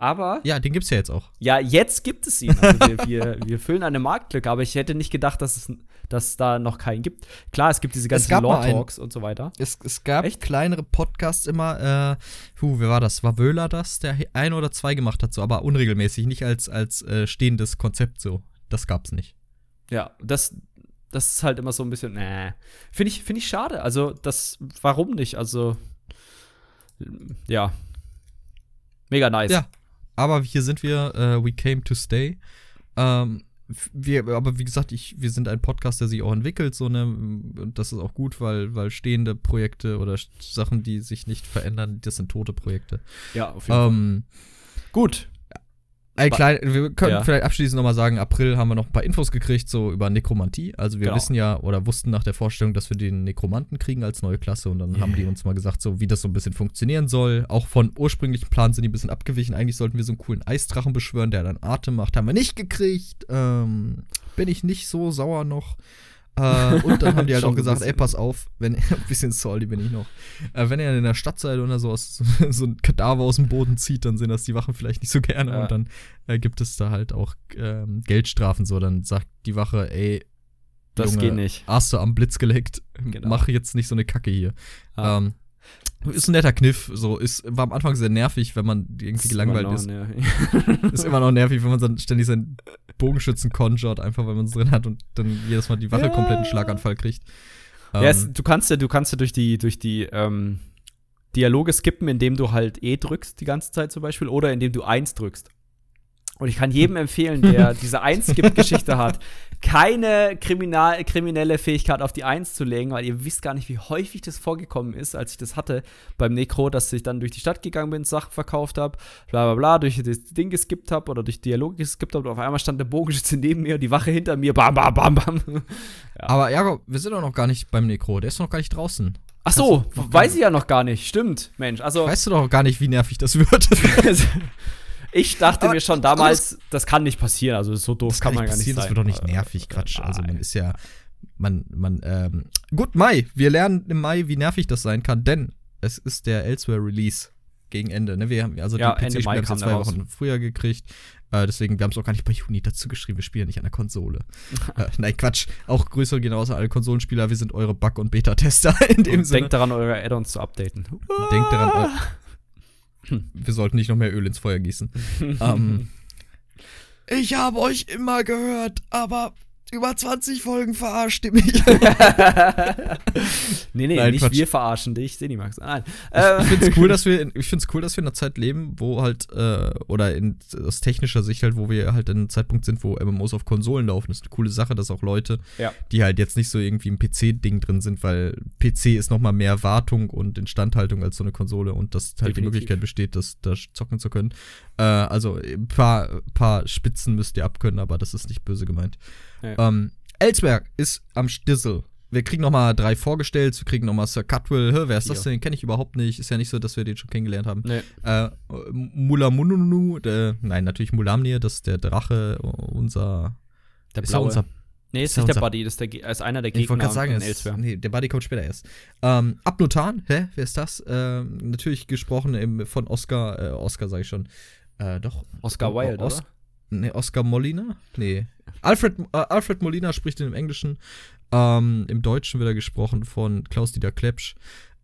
Aber ja, den gibt's ja jetzt auch. ja, jetzt gibt es ihn. Also wir, wir, (laughs) wir füllen eine Marktlücke, aber ich hätte nicht gedacht, dass es dass da noch keinen gibt. Klar, es gibt diese ganzen gab mal Lore einen. Talks und so weiter. Es, es gab Echt? kleinere Podcasts immer, äh, puh, wer war das? War Wöhler das, der ein oder zwei gemacht hat, so, aber unregelmäßig, nicht als, als äh, stehendes Konzept so. Das gab's nicht. Ja, das, das ist halt immer so ein bisschen, äh, finde ich, finde ich schade. Also, das, warum nicht? Also, ja. Mega nice. Ja. Aber hier sind wir, äh, we came to stay. Ähm, wir, aber wie gesagt, ich, wir sind ein Podcast, der sich auch entwickelt, so ne, und das ist auch gut, weil, weil stehende Projekte oder Sachen, die sich nicht verändern, das sind tote Projekte. Ja, auf jeden Fall. Ähm, Gut. Ein klein, wir können Ja. vielleicht abschließend nochmal sagen, April haben wir noch ein paar Infos gekriegt, so über Nekromantie. Also wir Genau. wissen ja oder wussten nach der Vorstellung, dass wir den Nekromanten kriegen als neue Klasse und dann haben die uns mal gesagt, so wie das so ein bisschen funktionieren soll. Auch von ursprünglichen Plan sind die ein bisschen abgewichen. Eigentlich sollten wir so einen coolen Eisdrachen beschwören, der dann Atem macht. Haben wir nicht gekriegt. Ähm, bin ich nicht so sauer noch. Äh, und dann haben die (laughs) halt auch gesagt, ey, pass auf, wenn (laughs) ein bisschen salty bin ich noch. Äh, wenn ihr in der Stadt seid oder so, aus, (laughs) so ein Kadaver aus dem Boden zieht, dann sehen das die Wachen vielleicht nicht so gerne. Ja. Und dann äh, gibt es da halt auch ähm, Geldstrafen. So, dann sagt die Wache, ey, Das Junge, geht nicht. hast du am Blitz geleckt, Genau. mach jetzt nicht so eine Kacke hier. Ah. Ähm, ist ein netter Kniff, so ist war am Anfang sehr nervig, wenn man irgendwie gelangweilt ist. Ist. (laughs) Ist immer noch nervig, wenn man dann ständig seinen Bogenschützen conjurt, einfach weil man es drin hat und dann jedes Mal die Wache Ja. komplett einen Schlaganfall kriegt. Ja, es, du kannst ja, du kannst ja durch die, durch die ähm, Dialoge skippen, indem du halt E drückst die ganze Zeit zum Beispiel oder indem du 1 drückst. Und ich kann jedem empfehlen, der (laughs) diese 1-Skip-Geschichte hat, keine kriminal, kriminelle Fähigkeit auf die 1 zu legen, weil ihr wisst gar nicht, wie häufig das vorgekommen ist, als ich das hatte beim Necro, dass ich dann durch die Stadt gegangen bin, Sachen verkauft habe, bla bla bla, durch das Ding geskippt habe oder durch Dialoge geskippt habe und auf einmal stand der Bogenschütze (laughs) neben mir und die Wache hinter mir, bam, bam, bam, bam. (laughs) Aber Jakob, wir sind doch noch gar nicht beim Necro, der ist doch noch gar nicht draußen. Ach so, noch weiß ich ja noch gar nicht. Stimmt, Mensch. Also, Weißt du doch gar nicht, wie nervig das wird. Ich dachte Aber- mir schon damals, das kann nicht passieren. Also, so doof Das kann, man gar nicht sein. Das wird doch nicht Äh, nervig, Quatsch. Also man ist ja, man, man, ähm, gut, Mai. Wir lernen im Mai, wie nervig das sein kann, denn es ist der Elsewhere Release gegen Ende. Ne? Wir haben also Ja, die PC-Spiele haben zwei raus. Wochen früher gekriegt. Äh, deswegen, wir haben es auch gar nicht bei Juni dazu geschrieben. Wir spielen nicht an der Konsole. (laughs) äh, nein, Quatsch. Auch Grüße gehen raus an alle Konsolenspieler. Wir sind eure Bug- und Beta-Tester (laughs) in dem Und Sinne. denkt daran, eure Add-ons zu updaten. Denkt daran, äh, wir sollten nicht noch mehr Öl ins Feuer gießen. (laughs) ähm, ich habe euch immer gehört, aber über 20 Folgen verarscht ihr mich. (laughs) nee, nee, Nein, nicht Quatsch. wir verarschen dich, Cinemax. Nein. Äh, Ich finde es cool, (laughs) dass wir, ich find's cool, dass wir in einer Zeit leben, wo halt, äh, oder in, aus technischer Sicht halt, wo wir halt in einem Zeitpunkt sind, wo MMOs auf Konsolen laufen. Das ist eine coole Sache, dass auch Leute, Ja. die halt jetzt nicht so irgendwie im PC-Ding drin sind, weil PC ist nochmal mehr Wartung und Instandhaltung als so eine Konsole und dass halt die Definitiv. Möglichkeit besteht, das da zocken zu können. Äh, also ein paar, paar Spitzen müsst ihr abkönnen, aber das ist nicht böse gemeint. Ja. Ähm, Elsberg ist am Stissel. Wir kriegen noch mal drei vorgestellt. Wir kriegen noch mal Sir Cutwell. Wer ist das denn? Kenne ich überhaupt nicht. Ist ja nicht so, dass wir den schon kennengelernt haben. nee. Äh, Mulamununu, der, nein, natürlich Mulamnir, das ist der Drache, unser, Der ist ja blaue. unser Nee, ist nicht der Buddy, das ist, der, ist einer der Gegner. Ich wollte gerade sagen, ist, nee, der Buddy kommt später erst. Ähm, Abnotan, hä? Wer ist das? Ähm, natürlich gesprochen im, von Oscar, äh, Oscar sage ich schon. Äh, doch. Oscar Wilde, Os oder? Nee, Oscar Molina? Nee. Alfred, äh, Alfred Molina spricht im Englischen. Ähm, Im Deutschen wird er gesprochen von Klaus-Dieter Klepsch.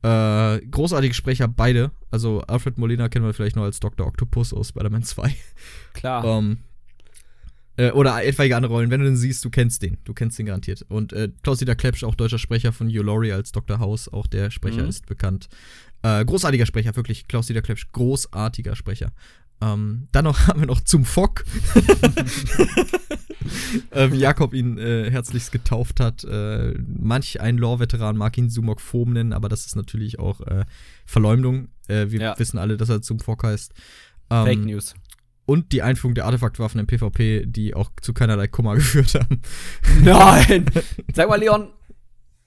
Äh, großartige Sprecher, beide. Also Alfred Molina kennen wir vielleicht noch als Dr. Octopus aus Spider-Man 2. Klar. Ähm, äh, oder etwaige andere Rollen. Wenn du den siehst, du kennst den. Du kennst den garantiert. Und äh, Klaus-Dieter Klepsch, auch deutscher Sprecher von Hugh Laurie als Dr. House. Auch der Sprecher mhm. ist bekannt. Äh, großartiger Sprecher, wirklich. Klaus-Dieter Klepsch, großartiger Sprecher. Ähm, dann noch (laughs) haben wir noch zum Fock. (laughs) äh, wie Jakob ihn äh, herzlichst getauft hat. Äh, manch ein Lore-Veteran mag ihn Sumok Foam nennen, aber das ist natürlich auch äh, Verleumdung. Äh, wir ja. wissen alle, dass er zum Fock heißt. Ähm, Fake News. Und die Einführung der Artefaktwaffen im PvP, die auch zu keinerlei Kummer (laughs) geführt haben. Nein! Sag mal, Leon,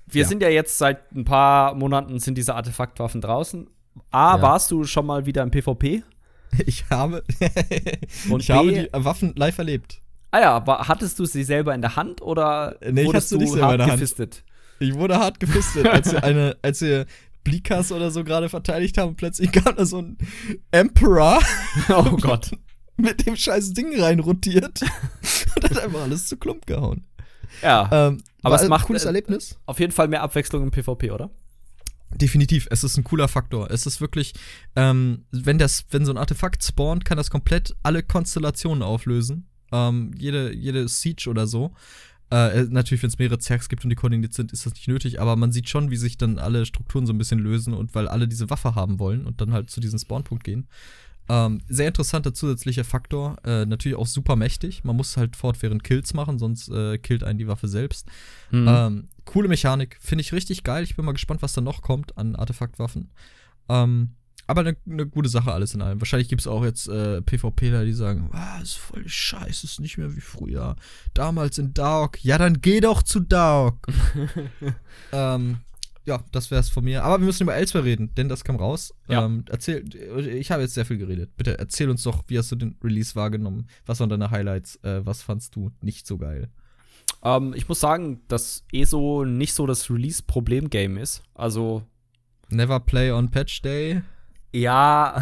wir ja. sind ja jetzt seit ein paar Monaten sind diese Artefaktwaffen draußen. A, ja. warst du schon mal wieder im PvP? (laughs) Ich habe, (laughs) Und ich B, habe die Waffen live erlebt. Ah ja, aber hattest du sie selber in der Hand oder nee, wurdest du nicht selber hart in der gefistet? Ich wurde hart gefistet, als wir eine, (laughs) als wir Blikas oder so gerade verteidigt haben. Plötzlich kam da so ein Emperor. Oh Gott. mit dem scheiß Ding reinrotiert und hat einfach alles zu Klump gehauen. Ja. Ähm, aber es macht ein cooles Erlebnis. Auf jeden Fall mehr Abwechslung im PvP, oder? Definitiv, es ist ein cooler Faktor. Es ist wirklich, ähm, wenn das, wenn so ein Artefakt spawnt, kann das komplett alle Konstellationen auflösen. Ähm, jede, jede Siege oder so. Äh, natürlich, wenn es mehrere Zergs gibt und die koordiniert sind, ist das nicht nötig, aber man sieht schon, wie sich dann alle Strukturen so ein bisschen lösen und weil alle diese Waffe haben wollen und dann halt zu diesem Spawnpunkt gehen. Ähm, sehr interessanter zusätzlicher Faktor. Äh, natürlich auch super mächtig. Man muss halt fortwährend Kills machen, sonst äh, killt einen die Waffe selbst. Mhm. Ähm, coole Mechanik. Finde ich richtig geil. Ich bin mal gespannt, was da noch kommt an Artefaktwaffen. Ähm, aber eine ne gute Sache alles in allem. Wahrscheinlich gibt es auch jetzt äh, PvPler, die sagen, ah, ist voll scheiße, ist nicht mehr wie früher. Damals in Dark. Ja, dann geh doch zu Dark. (laughs) ähm, ja, das wäre es von mir. Aber wir müssen über Elsewhere reden, denn das kam raus. Ja. Ähm, erzähl, ich habe jetzt sehr viel geredet. Bitte erzähl uns doch, wie hast du den Release wahrgenommen? Was waren deine Highlights? Äh, was fandst du nicht so geil? Ähm, ich muss sagen, dass ESO nicht so das Release-Problem-Game ist. Also. Never play on Patch Day? Ja,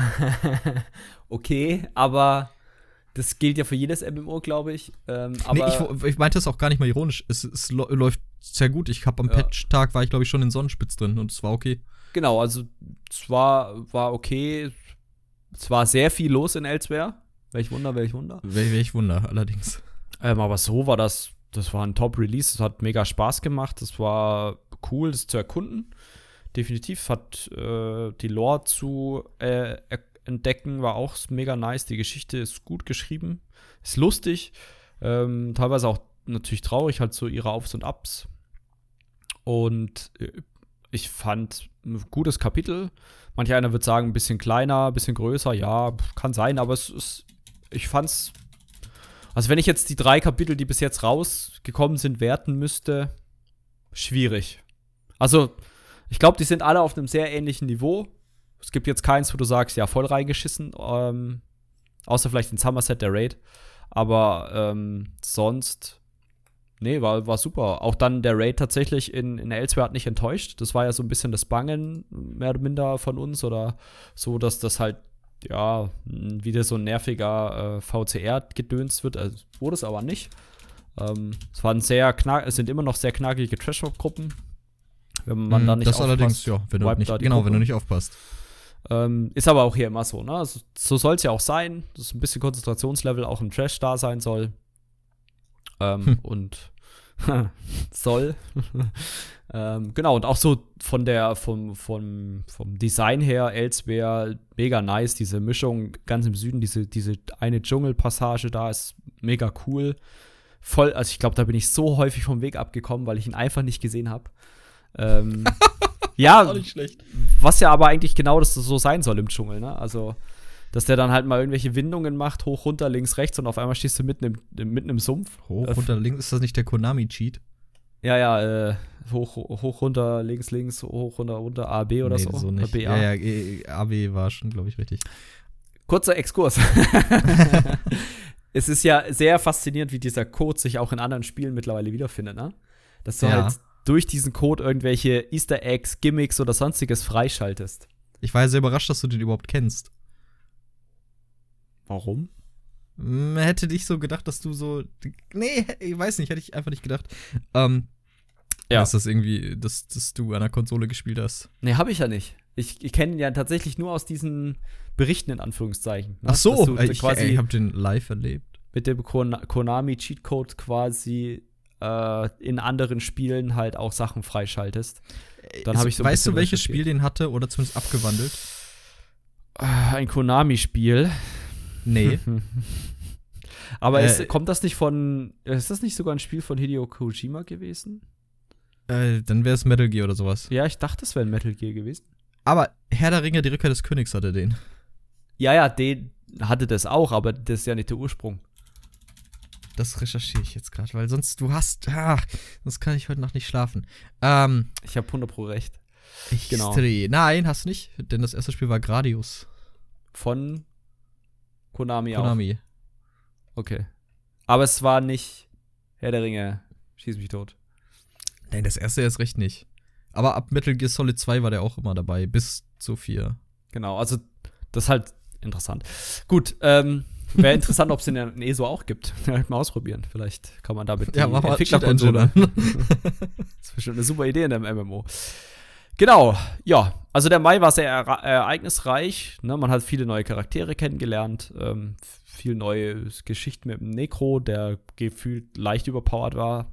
(laughs) okay, aber das gilt ja für jedes MMO, glaube ich. Ähm, nee, ich, ich, meinte das auch gar nicht mal ironisch. Es, es läuft sehr gut. Ich habe am ja. Patch-Tag war ich, glaube ich, schon in Sonnenspitz drin und es war okay. Genau, also es war, war okay. Es war sehr viel los in Elsewhere. Welch Wunder, welch Wunder. Wel welch Wunder, allerdings. Ähm, aber so war das, das war ein Top-Release. Es hat mega Spaß gemacht. Es war cool, das zu erkunden. Definitiv hat äh, die Lore zu äh, entdecken, war auch mega nice. Die Geschichte ist gut geschrieben, ist lustig, ähm, teilweise auch natürlich traurig, halt so ihre Aufs und Ups. Und äh, ich fand ein gutes Kapitel. Manch einer wird sagen, ein bisschen kleiner, ein bisschen größer, ja, kann sein, aber es ist, ich fand's. Also, wenn ich jetzt die drei Kapitel, die bis jetzt rausgekommen sind, werten müsste, schwierig. Also, ich glaube, die sind alle auf einem sehr ähnlichen Niveau. Es gibt jetzt keins, wo du sagst, ja, voll reingeschissen. Ähm, außer vielleicht in Somerset der Raid. Aber ähm, sonst, nee, war, war super. Auch dann der Raid tatsächlich in, in Elsewhere hat nicht enttäuscht. Das war ja so ein bisschen das Bangen, mehr oder minder von uns. Oder so, dass das halt, ja, wieder so ein nerviger äh, VCR gedönst wird. Also, wurde es aber nicht. Ähm, es waren sehr knack, es sind immer noch sehr knackige Trash-Gruppen. Wenn man mm, da nicht das aufpasst, allerdings, ja, wenn du nicht, genau, Gruppe. wenn du nicht aufpasst. Ähm, ist aber auch hier immer so, ne? Also, so soll es ja auch sein, dass ein bisschen Konzentrationslevel auch im Trash da sein soll. Ähm, hm. Und (laughs) soll. (laughs) ähm, genau, und auch so von der, vom, vom, vom Design her, Elsewhere, mega nice, diese Mischung ganz im Süden, diese, diese eine Dschungelpassage da ist mega cool. Voll, also ich glaube, da bin ich so häufig vom Weg abgekommen, weil ich ihn einfach nicht gesehen habe. Ähm, (laughs) ja, was ja aber eigentlich genau das so sein soll im Dschungel, ne? Also, dass der dann halt mal irgendwelche Windungen macht, hoch, runter, links, rechts und auf einmal stehst du mitten im, mitten im Sumpf. Hoch, runter, links, ist das nicht der Konami-Cheat? Ja, ja, äh, hoch, hoch, runter, links, links, hoch, runter, runter, A, B oder nee, so. so nicht. BA. Ja, ja, e, A, B war schon, glaube ich, richtig. Kurzer Exkurs. (laughs) (laughs) es ist ja sehr faszinierend, wie dieser Code sich auch in anderen Spielen mittlerweile wiederfindet, ne? Dass du Ja. halt durch diesen Code irgendwelche Easter Eggs, Gimmicks oder sonstiges freischaltest. Ich war ja sehr überrascht, dass du den überhaupt kennst. Warum? Man hätte nicht so gedacht, dass du so. Nee, ich weiß nicht, hätte ich einfach nicht gedacht. Ähm, Ja. Dass das irgendwie, dass, dass du an der Konsole gespielt hast. Nee, habe ich ja nicht. Ich, ich kenne ihn ja tatsächlich nur aus diesen Berichten in Anführungszeichen. ne? Ach so, du ich, quasi ich habe den live erlebt. mit dem Kon Konami Cheatcode quasi äh, in anderen Spielen halt auch Sachen freischaltest. Dann hab ich so ein weißt du, welches. Spiel den hatte oder zumindest abgewandelt? Äh, Ein Konami-Spiel. Nee. (laughs) Aber Äh, ist, kommt das nicht von. Ist das nicht sogar ein Spiel von Hideo Kojima gewesen? äh, dann wäre es Metal Gear oder sowas. Ja, ich dachte, es wäre ein Metal Gear gewesen. Aber Herr der Ringe, die Rückkehr des Königs hatte den. Ja, ja, den hatte das auch, aber das ist ja nicht der Ursprung. Das recherchiere ich jetzt gerade, weil sonst du hast. Ach, sonst kann ich heute Nacht nicht schlafen. Ähm, Ich habe 100 Pro recht. Genau. Genau. Nein, hast du nicht, denn das erste Spiel war Gradius. Von Konami, auch. Konami. Okay. Aber es war nicht Herr der Ringe. Schieß mich tot. Nein, das erste erst recht nicht. Aber ab Metal Gear Solid 2 war der auch immer dabei, bis zu 4. Genau, also das ist halt interessant. Gut, ähm, wäre (laughs) interessant, ob es den in ESO auch gibt. (laughs) Halt mal ausprobieren. Vielleicht kann man damit Ja, mal Entwicklerkonsole. (laughs) Das ist bestimmt eine super Idee in einem MMO. Genau, ja. Also der Mai war sehr ere- ereignisreich. Ne? Man hat viele neue Charaktere kennengelernt. Ähm, viel neue Geschichten mit dem Necro, der gefühlt leicht überpowered war.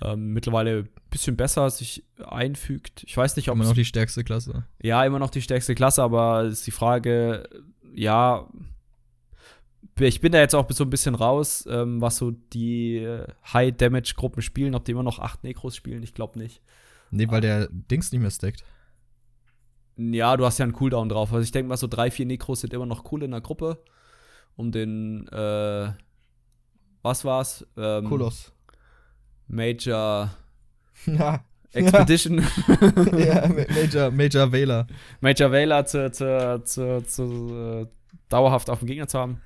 Ähm, mittlerweile ein bisschen besser sich einfügt. Ich weiß nicht, ob Immer noch die stärkste Klasse. ja, immer noch die stärkste Klasse, aber ist die Frage, ja, ich bin da jetzt auch so ein bisschen raus, ähm, was so die äh, High-Damage-Gruppen spielen, ob die immer noch acht Necros spielen, ich glaube nicht. Nee, weil der Dings nicht mehr stackt. Ja, du hast ja einen Cooldown drauf. Also ich denke mal, so drei, vier Necros sind immer noch cool in der Gruppe. Um den, äh, was war's? Ähm, Koloss. Major (laughs) Ja. Expedition. (laughs) ja, (laughs) Ma- Major, Major Wähler. Major Vela zu, zu, zu, zu äh, dauerhaft auf dem Gegner zu haben.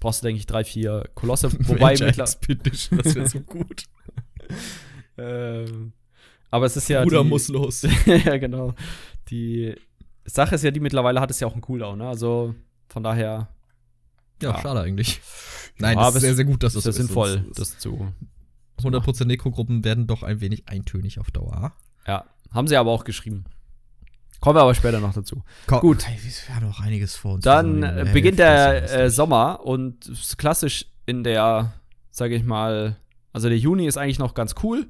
Brauchst du, denke ich, drei, vier Kolosse. Wobei Major Expedition, das wäre so gut. ähm, aber es ist ja. Bruder die, muss los. (laughs) ja, genau. Die Sache ist ja, die mittlerweile hat es ja auch einen Cooldown, ne? Also von daher. Ja, Ja. schade eigentlich. Nein, Ja, das ist sehr, sehr gut, dass ist das ja so sinnvoll, Sonst- das zu. 100% Nekrogruppen werden doch ein wenig eintönig auf Dauer. Ja, haben sie aber auch geschrieben. Kommen wir aber später noch dazu. Komm, Gut. Wir haben noch einiges vor uns. Dann Also, äh, beginnt der äh. Sommer und klassisch in der, sage ich mal, also der Juni ist eigentlich noch ganz cool.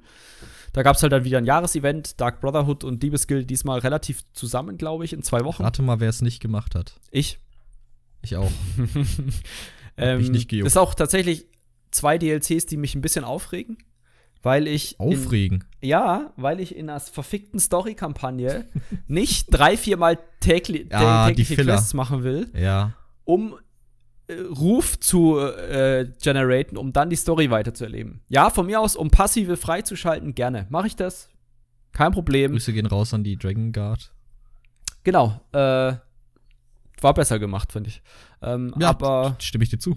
Da gab es halt dann wieder ein Jahresevent, Dark Brotherhood und Diebesguild diesmal relativ zusammen, glaube ich, in zwei Wochen. Rate mal, wer es nicht gemacht hat. Ich. Ich auch. (laughs) ähm, mich nicht gejuckt. Das ist auch tatsächlich zwei DLCs, die mich ein bisschen aufregen, weil ich in, Aufregen. ja, weil ich in einer verfickten Story-Kampagne nicht drei, viermal tägli Ja, die tägliche. Quests machen will, Ja. um Ruf zu äh, generaten, um dann die Story weiterzuerleben. Ja, von mir aus, um passive freizuschalten, gerne. Mache ich das. Kein Problem. Grüße gehen raus an die Dragon Guard. Genau. Äh, war besser gemacht, finde ich. Ähm, Ja, aber Stimme ich dir zu.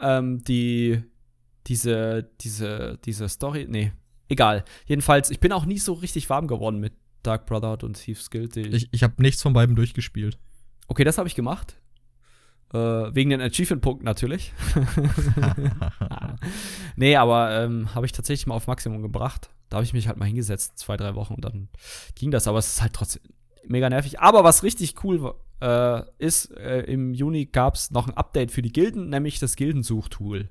ähm, die diese diese diese Story, nee, egal. Jedenfalls, ich bin auch nie so richtig warm geworden mit Dark Brotherhood und Thieves Guild. Ich, ich habe nichts von beiden durchgespielt. okay, das habe ich gemacht. Äh, wegen den Achievement-Punkten natürlich. (laughs) nee, aber ähm, habe ich tatsächlich mal auf Maximum gebracht. Da habe ich mich halt mal hingesetzt, zwei, drei Wochen und dann ging das. Aber es ist halt trotzdem mega nervig. Aber was richtig cool äh, ist, äh, im Juni gab es noch ein Update für die Gilden, nämlich das Gildensuchtool.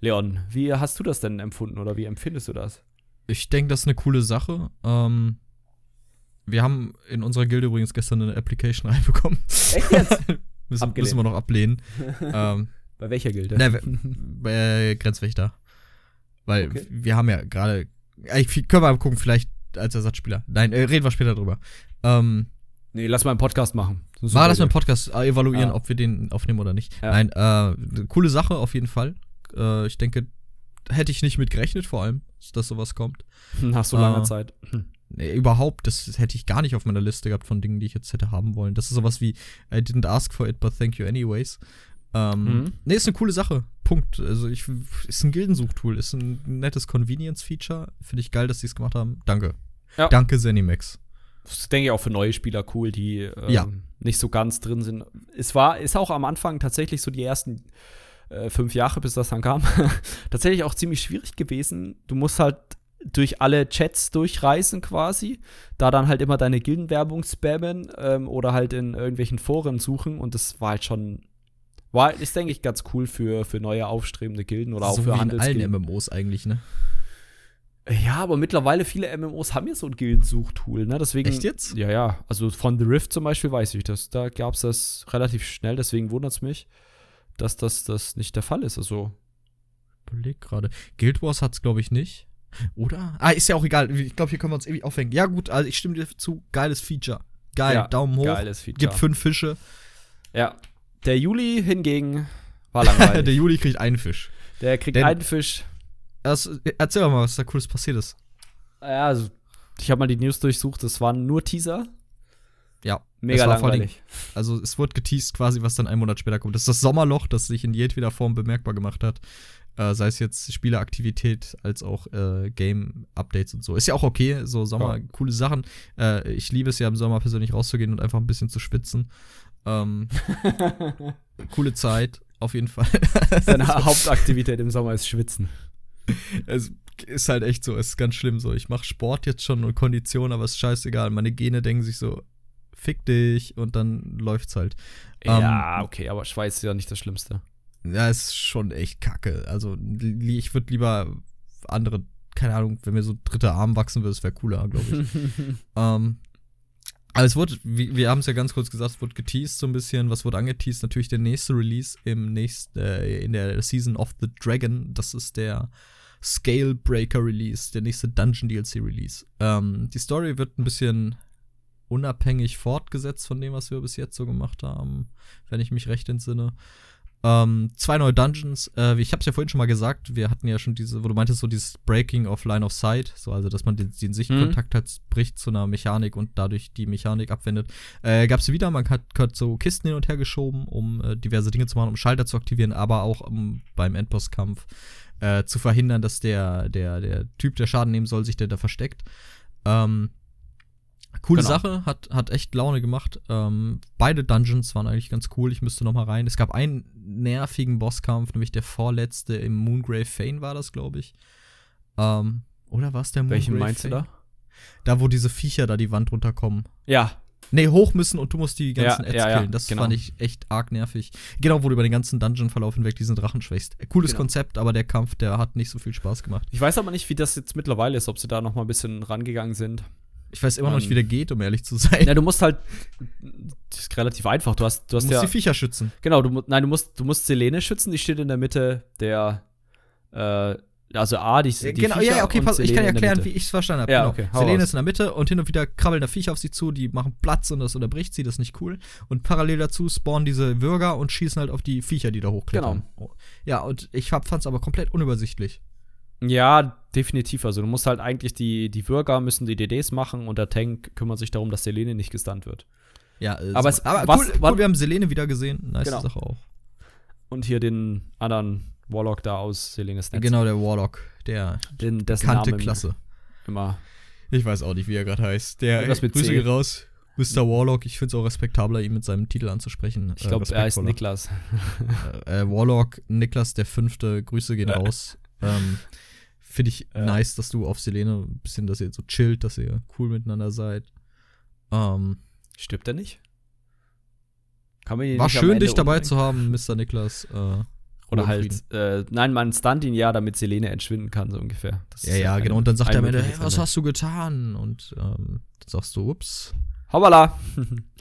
Leon, wie hast du das denn empfunden oder wie empfindest du das? Ich denke, das ist eine coole Sache. Ähm, wir haben in unserer Gilde übrigens gestern eine Application (laughs) reinbekommen. Echt jetzt? (laughs) müssen, Abgelehnt. müssen wir noch ablehnen. (laughs) ähm, Bei welcher Gilde? ne, bei äh, Grenzwächter. Weil Okay. wir haben ja gerade. Können wir mal gucken, vielleicht als Ersatzspieler. Nein, äh, reden wir später drüber. Ähm, nee, lass mal einen Podcast machen. Das war das dem Idee. Podcast äh, evaluieren, Ja. ob wir den aufnehmen oder nicht? Ja. Nein, äh, coole Sache auf jeden Fall. Äh, ich denke, hätte ich nicht mit gerechnet, vor allem, dass sowas kommt. (laughs) Nach so langer Ah. Zeit. Nee, überhaupt, das hätte ich gar nicht auf meiner Liste gehabt von Dingen, die ich jetzt hätte haben wollen. Das ist sowas wie I didn't ask for it, but thank you anyways. Ähm, mhm. Ne, ist eine coole Sache. Punkt. Also ich ist ein Gildensuchtool, ist ein nettes Convenience-Feature. Finde ich geil, dass die es gemacht haben. Danke. Ja. Danke, Zenimax. Das denke ich auch für neue Spieler cool, die ähm, ja. nicht so ganz drin sind. Es war, ist auch am Anfang tatsächlich so die ersten äh, fünf Jahre, bis das dann kam, (laughs) tatsächlich auch ziemlich schwierig gewesen. Du musst halt durch alle Chats durchreisen quasi, da dann halt immer deine Gildenwerbung spammen ähm, oder halt in irgendwelchen Foren suchen und das war halt schon war, ist, denke ich, ganz cool für, für neue aufstrebende Gilden oder so auch für wie in allen MMOs eigentlich, ne? Ja, aber mittlerweile viele MMOs haben ja so ein Gildensuchtool, ne? Deswegen. Echt jetzt? Ja, ja. Also von The Rift zum Beispiel weiß ich das. Da gab es das relativ schnell, deswegen wundert es mich, dass das, das nicht der Fall ist. Also. Überleg gerade. Guild Wars hat es, glaube ich, nicht. Oder? Ah, ist ja auch egal. Ich glaube, hier können wir uns irgendwie aufhängen. Ja, gut, also ich stimme dir zu. Geiles Feature. Geil, ja, Daumen hoch. Geiles Feature. Gibt fünf Fische. Ja. Der Juli hingegen war langweilig. (laughs) der Juli kriegt einen Fisch. Der kriegt Denn, einen Fisch. Das, erzähl mal, was da cooles passiert ist. Ja, also, ich habe mal die News durchsucht. Das waren nur Teaser. Ja. Mega langweilig. also, es wurde geteased quasi, was dann einen Monat später kommt. Das ist das Sommerloch, das sich in jedweder Form bemerkbar gemacht hat. Äh, sei es jetzt Spieleraktivität als auch äh, Game-Updates und so. Ist ja auch okay, so Sommer, ja. coole Sachen. Äh, ich liebe es ja im Sommer persönlich rauszugehen und einfach ein bisschen zu schwitzen. Ähm, (laughs) coole Zeit, auf jeden Fall. (laughs) Seine (laughs) Hauptaktivität im Sommer ist Schwitzen. Es ist halt echt so, es ist ganz schlimm so. Ich mache Sport jetzt schon und Kondition, aber es ist scheißegal. Meine Gene denken sich so, fick dich und dann läuft's halt. Ja, ähm, okay, aber Schweiß ist ja nicht das Schlimmste. Ja, ist schon echt kacke. Also ich würde lieber andere, keine Ahnung, wenn mir so dritte Arm wachsen würde, das wäre cooler, glaube ich. (laughs) ähm, aber es wurde, wir, wir haben es ja ganz kurz gesagt, es wurde geteased so ein bisschen. Was wurde angeteased? Natürlich der nächste Release im nächsten, äh, in der Season of the Dragon. Das ist der Scale Breaker Release, der nächste Dungeon DLC Release. Ähm, die Story wird ein bisschen unabhängig fortgesetzt von dem, was wir bis jetzt so gemacht haben, wenn ich mich recht entsinne. Ähm, zwei neue Dungeons. Äh, ich habe es ja vorhin schon mal gesagt, wir hatten ja schon diese, wo du meintest, so dieses Breaking of Line of Sight, so also, dass man den, den Sichtkontakt mhm. hat, bricht zu einer Mechanik und dadurch die Mechanik abwendet. Äh, Gab es wieder, man hat, hat, so Kisten hin und her geschoben, um äh, diverse Dinge zu machen, um Schalter zu aktivieren, aber auch um beim Endbosskampf äh, zu verhindern, dass der, der, der Typ, der Schaden nehmen soll, sich der da versteckt. Ähm, Coole genau. Sache, hat, hat echt Laune gemacht. Ähm, beide Dungeons waren eigentlich ganz cool. Ich müsste noch mal rein. Es gab einen nervigen Bosskampf, nämlich der vorletzte im Moongrave Fane war das, glaube ich. Ähm, oder war es der Moongrave Welchen meinst Fane? du da? Da, wo diese Viecher da die Wand runterkommen. Ja. Nee, hoch müssen und du musst die ganzen ja, Ads ja, killen. Das genau. fand ich echt arg nervig. Genau, wo du über den ganzen Dungeon-Verlauf hinweg diesen Drachen schwächst. Cooles genau. Konzept, aber der Kampf, der hat nicht so viel Spaß gemacht. Ich weiß aber nicht, wie das jetzt mittlerweile ist, ob sie da noch mal ein bisschen rangegangen sind. Ich weiß immer noch nicht, wie der geht, um ehrlich zu sein. Ja, du musst halt. Das ist relativ einfach. Du hast, du hast du musst ja, die Viecher schützen. Genau, du, nein, du musst, du musst Selene schützen, die steht in der Mitte der. Äh, also A, die, die Genau, Viecher ja, okay, pass, ich kann dir erklären, wie ich es verstanden habe. Ja, genau. okay, Selene ist in der Mitte und hin und wieder krabbeln da Viecher auf sie zu, die machen Platz und das unterbricht sie, das ist nicht cool. Und parallel dazu spawnen diese Bürger und schießen halt auf die Viecher, die da hochklettern. Genau. Ja, und ich fand es aber komplett unübersichtlich. Ja, definitiv. Also du musst halt eigentlich die, die Bürger müssen die DDs machen und der Tank kümmert sich darum, dass Selene nicht gestunt wird. Ja, äh, aber, es, aber was, cool, cool, wir haben Selene wieder gesehen. Nice genau. Sache auch. Und hier den anderen Warlock da aus Selenes Netz. Genau, der Warlock, der den, bekannte Name Klasse. Immer. Ich weiß auch nicht, wie er gerade heißt. Der mit Grüße C. raus. Mr. Warlock, ich finde es auch respektabler, ihn mit seinem Titel anzusprechen. Ich glaube, äh, er heißt Niklas. äh, Warlock, Niklas der Fünfte, Grüße gehen raus. Ähm, Finde ich ja. nice, dass du auf Selene ein bisschen, dass ihr so chillt, dass ihr cool miteinander seid. Ähm, Stirbt er nicht? Kann man war schön, dich dabei zu haben, Mr. Niklas. Äh, oder halt, äh, nein, man stunt ihn ja, damit Selene entschwinden kann, so ungefähr. Das ja, ja, genau. Und dann sagt er am Ende, hey, was hast du getan? Und ähm, dann sagst du, ups. Hoppala.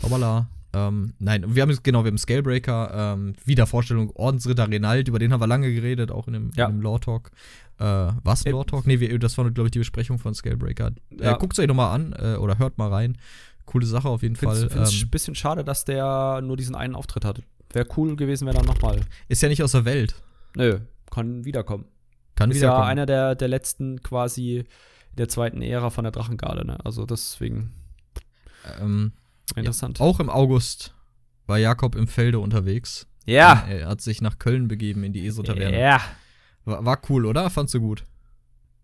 Hoppala. Ähm, nein, wir haben genau, wir haben Scalebreaker, ähm, Wiedervorstellung Ordensritter Renald, über den haben wir lange geredet, auch in dem, ja. in dem Lore Talk. Äh, was ein Lore Talk? Nee, wir, das war, glaube ich, die Besprechung von Scalebreaker. Äh, ja. Äh, Guckt es euch nochmal an äh, oder hört mal rein. Coole Sache auf jeden find's, Fall. Finde es ähm, ein bisschen schade, dass der nur diesen einen Auftritt hatte. Wäre cool gewesen, wenn er nochmal. Ist ja nicht aus der Welt. Nö, kann wiederkommen. Kann ist wiederkommen. ja einer der, der letzten quasi der zweiten Ära von der Drachengarde, ne? Also deswegen. Ähm, Interessant. Ja, auch im August war Jakob im Felde unterwegs. Ja. Er hat sich nach Köln begeben in die ESO-Taverne. Ja. War, war cool, oder? Fandst du gut?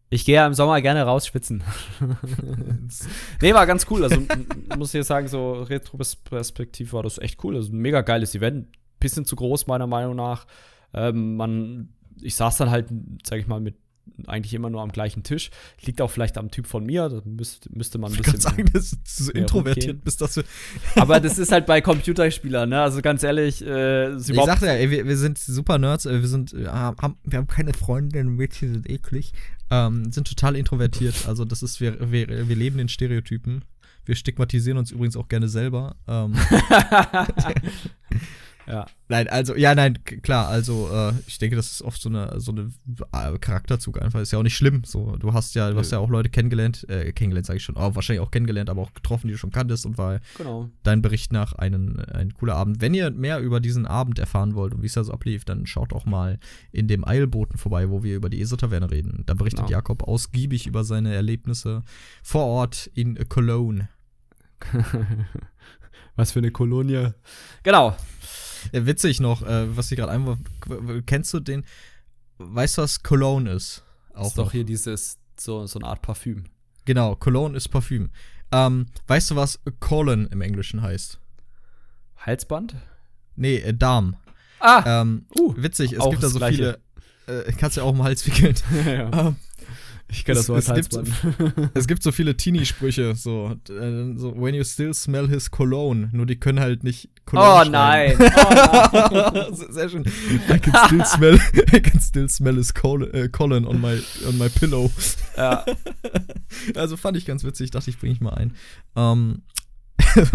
Ich gehe ja im Sommer gerne rausschwitzen. (laughs) nee, war ganz cool. Also muss ich jetzt sagen, so Retro-Perspektiv war das echt cool. Also ein mega geiles Event. Bisschen zu groß, meiner Meinung nach. Ähm, man, ich saß dann halt, sag ich mal, mit eigentlich immer nur am gleichen Tisch. Liegt auch vielleicht am Typ von mir. Da müsste, müsste man ein Ich kann bisschen. sagen, dass du so introvertiert dass du. Aber das ist halt bei Computerspielern, ne? Also ganz ehrlich, äh, ist Ich sagte ja, ey, wir, wir sind super Nerds, äh, wir sind, äh, haben, wir haben keine Freunde, Mädchen sind eklig, ähm, sind total introvertiert. Also das ist, wir, wir, wir leben in Stereotypen. Wir stigmatisieren uns übrigens auch gerne selber. Ähm, (laughs) (laughs) ja. nein, also, ja, nein, klar, also äh, ich denke, das ist oft so eine, so eine äh, Charakterzug einfach. Ist ja auch nicht schlimm. So, du hast ja, du hast ja auch Leute kennengelernt, äh, kennengelernt sage ich schon, aber wahrscheinlich auch kennengelernt, aber auch getroffen, die du schon kanntest und war Genau. dein Bericht nach einen, ein cooler Abend. Wenn ihr mehr über diesen Abend erfahren wollt und wie es da so ablief, dann schaut auch mal in dem Eilboten vorbei, wo wir über die ESO-Taverne reden. Da berichtet Genau. Jakob ausgiebig über seine Erlebnisse vor Ort in Cologne. (laughs) Was für eine Kolonie. Genau. Witzig noch, äh, was ich gerade einmal. Kennst du den? Weißt du, was Cologne ist? Auch ist noch. doch hier dieses, so, so eine Art Parfüm. Genau, Cologne ist Parfüm. Ähm, weißt du, was Colon im Englischen heißt? Halsband? Nee, äh, Darm. Ah! Ähm, Uh, witzig, es gibt da so viele. Äh, kannst ja auch den Hals wickeln. (laughs) ja. Ähm, Ich kenne das es- Wort es gibt-. (laughs) Es gibt so viele Teenie-Sprüche, so, äh, so, when you still smell his cologne, nur die können halt nicht Cologne oh schreiben. nein! (laughs) Oh nein! (laughs) sehr, schön. I can still smell, I can still smell his col äh, colon on my, on my pillow. ja. Also fand ich ganz witzig, dachte ich, bringe ich mal ein. Ähm,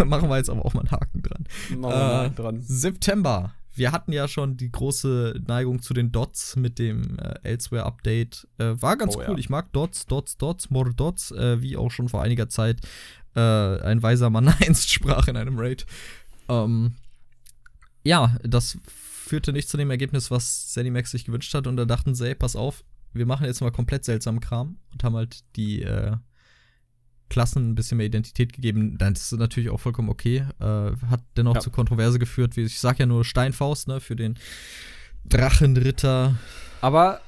machen wir jetzt aber auch mal einen Haken dran. Machen wir Äh, mal dran. September. Wir hatten ja schon die große Neigung zu den Dots mit dem äh, Elsewhere-Update. Äh, war ganz Oh, cool. ja. Ich mag Dots, Dots, Dots, more Dots, äh, wie auch schon vor einiger Zeit äh, ein weiser Mann (laughs) einst sprach in einem Raid. Ähm, ja, das führte nicht zu dem Ergebnis, was Zenimax sich gewünscht hat. Und da dachten sie, ey, pass auf, wir machen jetzt mal komplett seltsamen Kram und haben halt die äh, Klassen ein bisschen mehr Identität gegeben. Dann ist es natürlich auch vollkommen okay. Äh, hat dennoch Ja. zu Kontroverse geführt. Wie, ich sag ja nur Steinfaust, ne, für den Drachenritter. Aber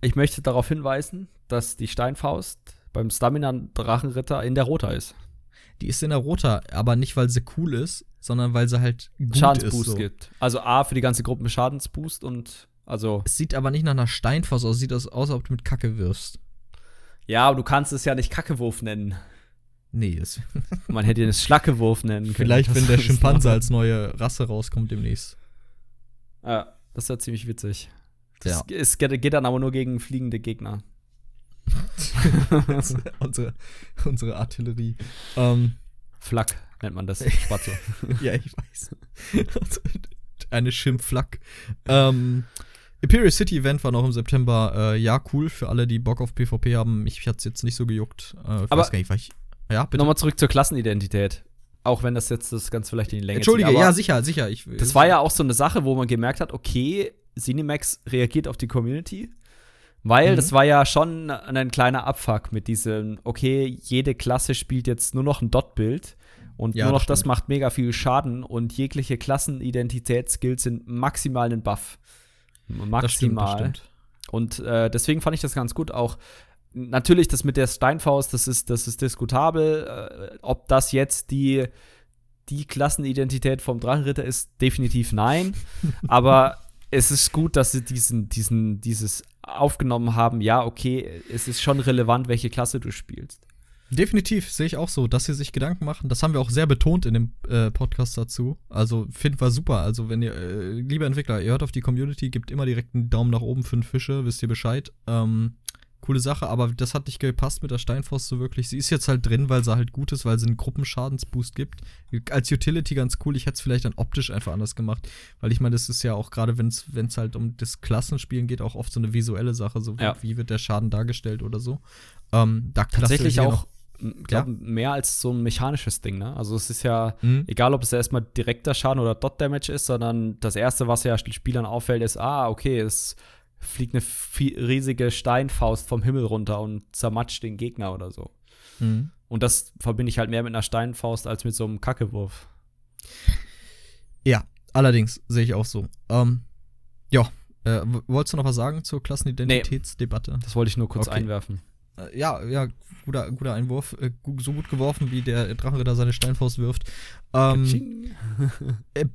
ich möchte darauf hinweisen, dass die Steinfaust beim Stamina-Drachenritter in der Rota ist. Die ist in der Rota, aber nicht, weil sie cool ist, sondern weil sie halt gut Schadensboost ist. So. gibt. Also A für die ganze Gruppe Schadensboost und also. Es sieht aber nicht nach einer Steinfaust aus. Sieht aus, aus, als ob du mit Kacke wirfst. Ja, aber du kannst es ja nicht Kackewurf nennen. Nee, es, (laughs) Man hätte ihn es Schlackewurf nennen können. vielleicht, wenn der Schimpanse als neue Rasse rauskommt demnächst. Ja, das ist ja ziemlich witzig. Ja. Es, geht, dann aber nur gegen fliegende Gegner. (laughs) unsere, unsere Artillerie. Ähm, Flak nennt man das. (laughs) Spatzo. ja, ich weiß. Eine Schimpflack. Ähm, Imperial City Event war noch im September. Äh, ja, cool für alle, die Bock auf PvP haben. Ich hat's jetzt nicht so gejuckt. Äh, ich Aber- nicht, ich. Ja, bitte. Nochmal zurück zur Klassenidentität. Auch wenn das jetzt das Ganze vielleicht in die Länge Entschuldige, zieht. ja, sicher, sicher. Ich, Das war ja auch so eine Sache, wo man gemerkt hat, okay, Cinemax reagiert auf die Community. Weil Mhm. das war ja schon ein kleiner Abfuck mit diesem, okay, jede Klasse spielt jetzt nur noch ein Dot-Bild und Ja, nur noch das das macht mega viel Schaden und jegliche Klassenidentitätsskills sind maximal ein Buff. Maximal. Das stimmt, das. Und äh, deswegen fand ich das ganz gut. Auch natürlich das mit der Steinfaust, das ist, das ist diskutabel. Äh, ob das jetzt die, die Klassenidentität vom Drachenritter ist, definitiv nein. (laughs) Aber es ist gut, dass sie diesen, diesen, dieses aufgenommen haben. Ja, okay, es ist schon relevant, welche Klasse du spielst. Definitiv, sehe ich auch so, dass sie sich Gedanken machen. Das haben wir auch sehr betont in dem äh, Podcast dazu. Also finden wir super. Also wenn ihr, äh, liebe Entwickler, ihr hört auf die Community, gebt immer direkt einen Daumen nach oben für den Fische, wisst ihr Bescheid. Ähm, coole Sache, aber das hat nicht gepasst mit der Steinfaust so wirklich. Sie ist jetzt halt drin, weil sie halt gut ist, weil sie einen Gruppenschadensboost gibt. Als Utility ganz cool. Ich hätte es vielleicht dann optisch einfach anders gemacht, weil ich meine, das ist ja auch gerade, wenn es halt um das Klassenspielen geht, auch oft so eine visuelle Sache. So Ja. wie wird der Schaden dargestellt oder so. Ähm, da Tatsächlich auch, glaube, mehr als so ein mechanisches Ding, ne? Also es ist ja, Mhm. egal ob es erstmal direkter Schaden oder Dot Damage ist, sondern das erste, was ja Spielern auffällt, ist, ah, okay, es fliegt eine riesige Steinfaust vom Himmel runter und zermatscht den Gegner oder so. Mhm. Und das verbinde ich halt mehr mit einer Steinfaust als mit so einem Kackewurf. Ja, Allerdings sehe ich auch so. Ähm, ja, äh, wolltest du noch was sagen zur Klassenidentitätsdebatte? Nee, das wollte ich nur kurz Okay. einwerfen. Äh, ja, ja, guter, guter Einwurf. Äh, so gut geworfen, wie der Drachenritter seine Steinfaust wirft. Ähm,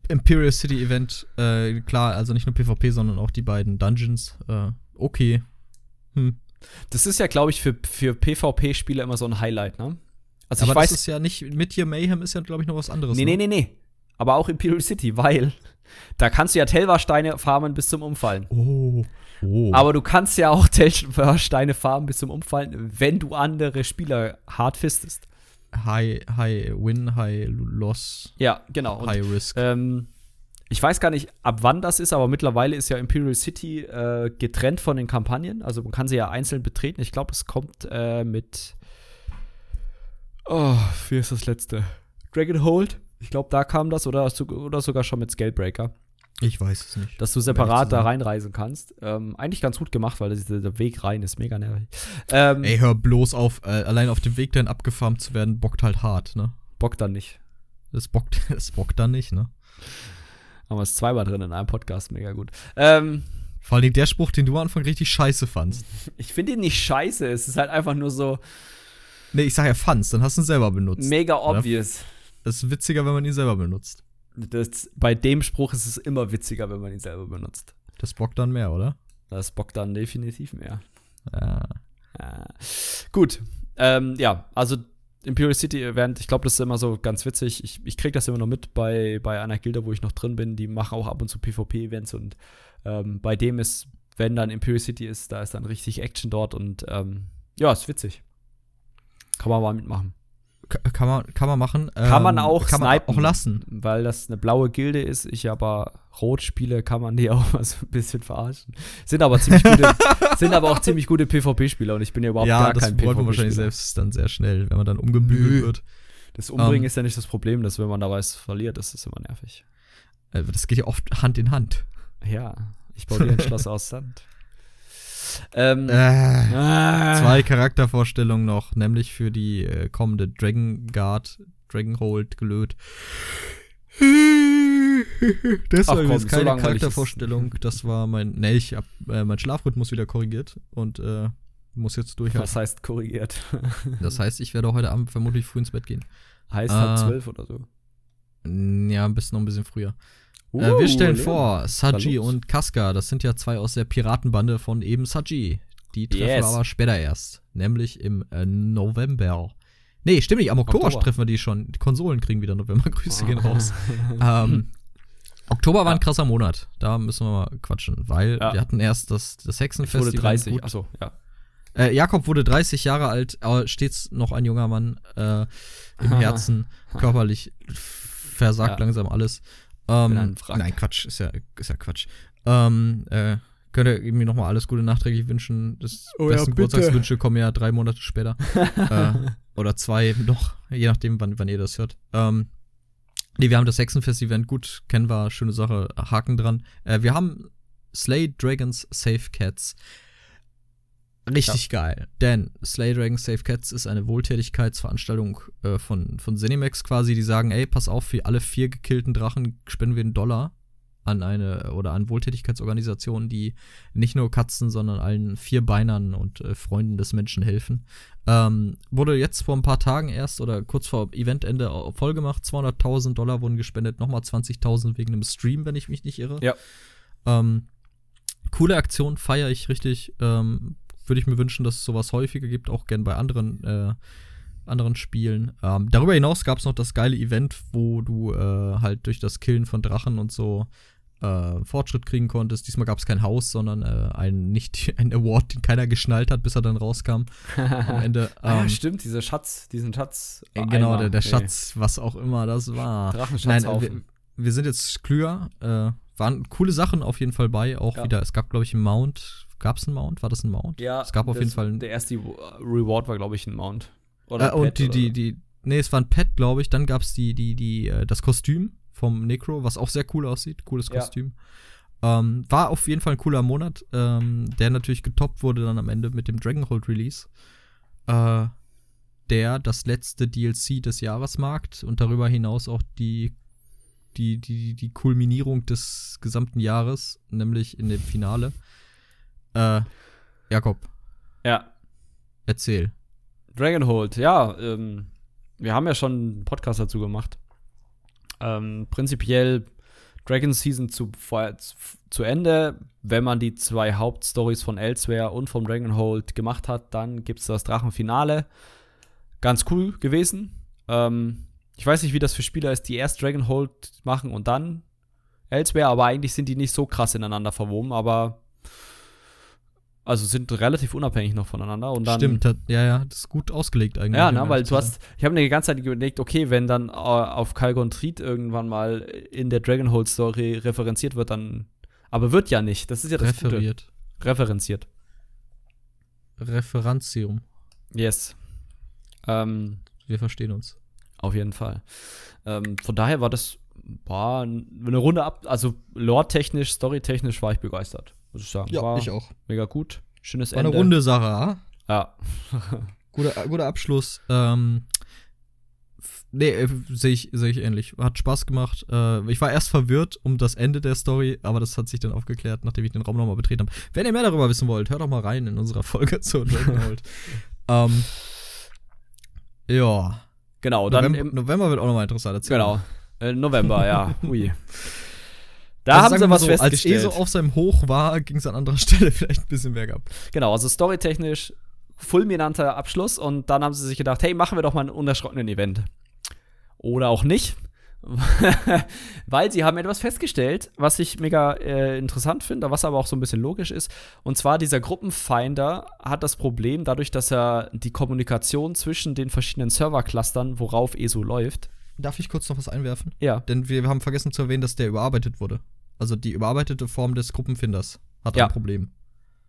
Imperial City Event, äh, klar, also nicht nur PvP, sondern auch die beiden Dungeons. Äh, okay. Hm. Das ist ja, glaube ich, für, für PvP-Spiele immer so ein Highlight, ne? Also Aber ich weiß. das ist ja nicht, mit hier Mayhem ist ja, glaube ich, noch was anderes. nee, ne? nee, nee, nee. Aber auch Imperial City, weil (laughs) da kannst du ja Telva-Steine farmen bis zum Umfallen. Oh. Oh. Aber du kannst ja auch (laughs) Telva-Steine farmen bis zum Umfallen, wenn du andere Spieler hart fistest. High, High Win, High Loss, Ja, genau. Und, High Risk. ähm, ich weiß gar nicht, ab wann das ist, aber mittlerweile ist ja Imperial City äh, getrennt von den Kampagnen. Also man kann sie ja einzeln betreten. Ich glaube, es kommt äh, mit. Oh, wie ist das letzte? Dragonhold? Ich glaube, da kam das oder, oder sogar schon mit Scalebreaker, ich weiß es nicht. dass du separat da reinreisen kannst. Ähm, eigentlich ganz gut gemacht, weil das, der Weg rein ist mega nervig. Ähm, Ey, hör bloß auf, äh, allein auf dem Weg dahin abgefarmt zu werden, bockt halt hart, ne? Bock dann nicht. Das bockt, (laughs) das bockt dann nicht, ne? Aber es ist zweimal drin in einem Podcast, mega gut. Ähm, Vor allem der Spruch, den du am Anfang richtig scheiße fandst. (laughs) ich finde ihn nicht scheiße, es ist halt einfach nur so Nee, ich sag ja fandst, dann hast du ihn selber benutzt. mega obvious. Das ist witziger, wenn man ihn selber benutzt. Das, bei dem Spruch ist es immer witziger, wenn man ihn selber benutzt. Das bockt dann mehr, oder? Das bockt dann definitiv mehr. Ja. Ja. Gut. Ähm, ja, also Imperial City Event, ich glaube, das ist immer so ganz witzig. Ich, ich kriege das immer noch mit bei, bei einer Gilde, wo ich noch drin bin. Die machen auch ab und zu PvP-Events und ähm, bei dem ist, wenn dann Imperial City ist, da ist dann richtig Action dort und ähm, ja, ist witzig. Kann man mal mitmachen. Ka- Kann man, kann man machen. Kann man Ähm, auch kann man snipen. auch lassen. Weil das eine blaue Gilde ist, ich aber rot spiele, kann man die (laughs) auch mal so ein bisschen verarschen. Sind aber ziemlich gute, (laughs) sind aber auch ziemlich gute PvP-Spieler und ich bin ja überhaupt ja, gar das kein wollen wir wahrscheinlich PvP-Spieler. selbst dann sehr schnell, wenn man dann umgebügelt Nö. wird. Das Umbringen Ähm. ist ja nicht das Problem, dass wenn man dabei es verliert, das ist immer nervig. Äh, Das geht ja oft Hand in Hand. Ja, ich baue dir ein Schloss (laughs) aus Sand. Ähm, Äh, ah. zwei Charaktervorstellungen noch, nämlich für die äh, kommende Dragon Guard, Dragonhold gelöt. Das Ach war komm, so keine langweilig Charaktervorstellung. Das war mein. Ne, ich hab äh, mein Schlafrhythmus wieder korrigiert und äh, muss jetzt durchhalten. Was heißt korrigiert? Das heißt, ich werde heute Abend vermutlich früh ins Bett gehen. heißt Ah. halb zwölf oder so. Ja, am besten noch ein bisschen früher. Äh, wir Uh, stellen Leon. vor, Saji und Casca, das sind ja zwei aus der Piratenbande von eben Saji. Die treffen Yes. wir aber später erst. Nämlich im äh, November. Nee, stimmt nicht, am Oktober, Oktober. treffen wir die schon. Die Konsolen kriegen wieder November. Grüße gehen raus. (laughs) ähm, Oktober war ein Ja. krasser Monat. Da müssen wir mal quatschen, weil Ja. wir hatten erst das, das Ich Hexenfest. wurde 30. Achso, ja. Äh, Jakob wurde 30 Jahre alt, aber stets noch ein junger Mann äh, im Herzen. (laughs) Körperlich versagt Ja. langsam alles. Ähm, nein, Quatsch, ist ja, ist ja Quatsch. Ähm, äh, könnt ihr mir nochmal alles Gute nachträglich wünschen. Das Oh ja, besten bitte. Geburtstagswünsche kommen ja drei Monate später. (laughs) äh, oder zwei noch, je nachdem, wann, wann ihr das hört. Ähm, nee, wir haben das Hexenfest-Event, gut, kennen wir, schöne Sache, Haken dran. Äh, wir haben Slay Dragons Save Cats. Richtig geil. Denn Slay Dragons Save Cats ist eine Wohltätigkeitsveranstaltung äh, von, von Zenimax quasi, die sagen, ey, pass auf, für alle vier gekillten Drachen spenden wir einen Dollar an eine oder an Wohltätigkeitsorganisationen, die nicht nur Katzen, sondern allen Vierbeinern und äh, Freunden des Menschen helfen. Ähm, wurde jetzt vor ein paar Tagen erst oder kurz vor Eventende au- voll gemacht. 200.000 Dollar wurden gespendet, nochmal 20.000 wegen einem Stream, wenn ich mich nicht irre. Ja. Ähm, coole Aktion, feiere ich richtig. Ähm, Würde ich mir wünschen, dass es sowas häufiger gibt, auch gern bei anderen, äh, anderen Spielen. Ähm, darüber hinaus gab es noch das geile Event, wo du äh, halt durch das Killen von Drachen und so äh, Fortschritt kriegen konntest. Diesmal gab es kein Haus, sondern äh, ein (laughs) nicht ein Award, den keiner geschnallt hat, bis er dann rauskam. Am Ende. (laughs) ah, Ähm, stimmt, dieser Schatz, diesen Schatz. äh, genau, Eimer. der, der Nee. Schatz, was auch immer das war. Nein, Drachenschatzhaufen. wir, wir sind jetzt klüger. Äh, waren coole Sachen auf jeden Fall bei. Auch Ja. wieder, es gab, glaube ich, einen Mount. Gab es einen Mount? War das ein Mount? ja, Es gab auf jeden Fall einen. Der erste Reward war, glaube ich, ein Mount. Äh, ein und die, oder die, die, nee, es war ein Pet, glaube ich. Dann gab es die, die, die, äh, das Kostüm vom Necro, was auch sehr cool aussieht. Cooles Ja. Kostüm. Ähm, war auf jeden Fall ein cooler Monat, ähm, der natürlich getoppt wurde dann am Ende mit dem Dragonhold Release. Äh, der das letzte DLC des Jahres markt und darüber hinaus auch die die, die, die Kulminierung des gesamten Jahres, nämlich in dem Finale. Äh, Jakob, Ja, erzähl. Dragonhold, ja, ähm, wir haben ja schon einen Podcast dazu gemacht. Ähm, prinzipiell Dragon Season zu, zu Ende. Wenn man die zwei Hauptstories von Elsewhere und vom Dragonhold gemacht hat, dann gibt es das Drachenfinale. Ganz cool gewesen. Ähm, ich weiß nicht, wie das für Spieler ist, die erst Dragonhold machen und dann Elsewhere, aber eigentlich sind die nicht so krass ineinander verwoben, aber also sind relativ unabhängig noch voneinander. Und dann, Stimmt, hat, ja, ja, das ist gut ausgelegt eigentlich. ja, ne, weil du hast, ich habe mir die ganze Zeit überlegt, okay, wenn dann äh, auf Calgon Tried irgendwann mal in der Dragonhold Story referenziert wird, dann, aber wird ja nicht. Das ist ja das referiert. Gute. Referenziert. Referenzium. Yes. Ähm, Wir verstehen uns. auf jeden Fall. Ähm, von daher war das war eine Runde ab, also lore-technisch, story-technisch war ich begeistert, muss ich sagen. war auch. mega gut. Schönes War Ende. eine runde Sache, ah? Ja. (laughs) Guter, guter Abschluss. Ähm, nee, äh, sehe ich, seh ich ähnlich. Hat Spaß gemacht. Äh, ich war erst verwirrt um das Ende der Story, aber das hat sich dann aufgeklärt, nachdem ich den Raum nochmal betreten habe. Wenn ihr mehr darüber wissen wollt, hört doch mal rein in unserer Folge (laughs) zu ähm, ja. Genau, dann November, im, November wird auch nochmal interessant. Erzähl genau. Äh, November, ja. (laughs) Ui. Da Also haben sie was so, festgestellt. Als ESO auf seinem Hoch war, ging es an anderer (laughs) Stelle vielleicht ein bisschen bergab. Genau, also storytechnisch fulminanter Abschluss und dann haben sie sich gedacht, hey, machen wir doch mal einen unerschrockenen Event. Oder auch nicht. (laughs) Weil sie haben etwas festgestellt, was ich mega äh, interessant finde, was aber auch so ein bisschen logisch ist. Und zwar dieser Gruppenfinder hat das Problem, dadurch, dass er die Kommunikation zwischen den verschiedenen Serverclustern, worauf ESO läuft, Darf ich kurz noch was einwerfen? ja, Denn wir haben vergessen zu erwähnen, dass der überarbeitet wurde. Also die überarbeitete Form des Gruppenfinders hat Ja. ein Problem.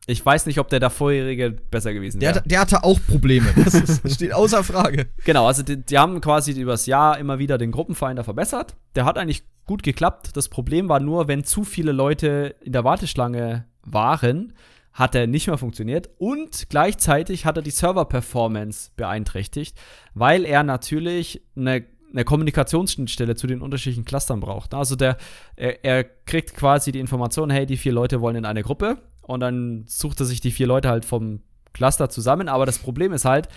ich weiß nicht, ob der vorherige besser gewesen Der, wäre. hatte- der hatte auch Probleme. (laughs) Das ist, steht außer Frage. Genau, also die, die haben quasi übers Jahr immer wieder den Gruppenfinder verbessert. Der hat eigentlich gut geklappt. Das Problem war nur, wenn zu viele Leute in der Warteschlange waren, hat er nicht mehr funktioniert und gleichzeitig hat er die Server-Performance beeinträchtigt, weil er natürlich eine, eine Kommunikationsschnittstelle zu den unterschiedlichen Clustern braucht. Also der, er, er kriegt quasi die Information, hey, die vier Leute wollen in eine Gruppe und dann sucht er sich die vier Leute halt vom Cluster zusammen. Aber das Problem ist halt,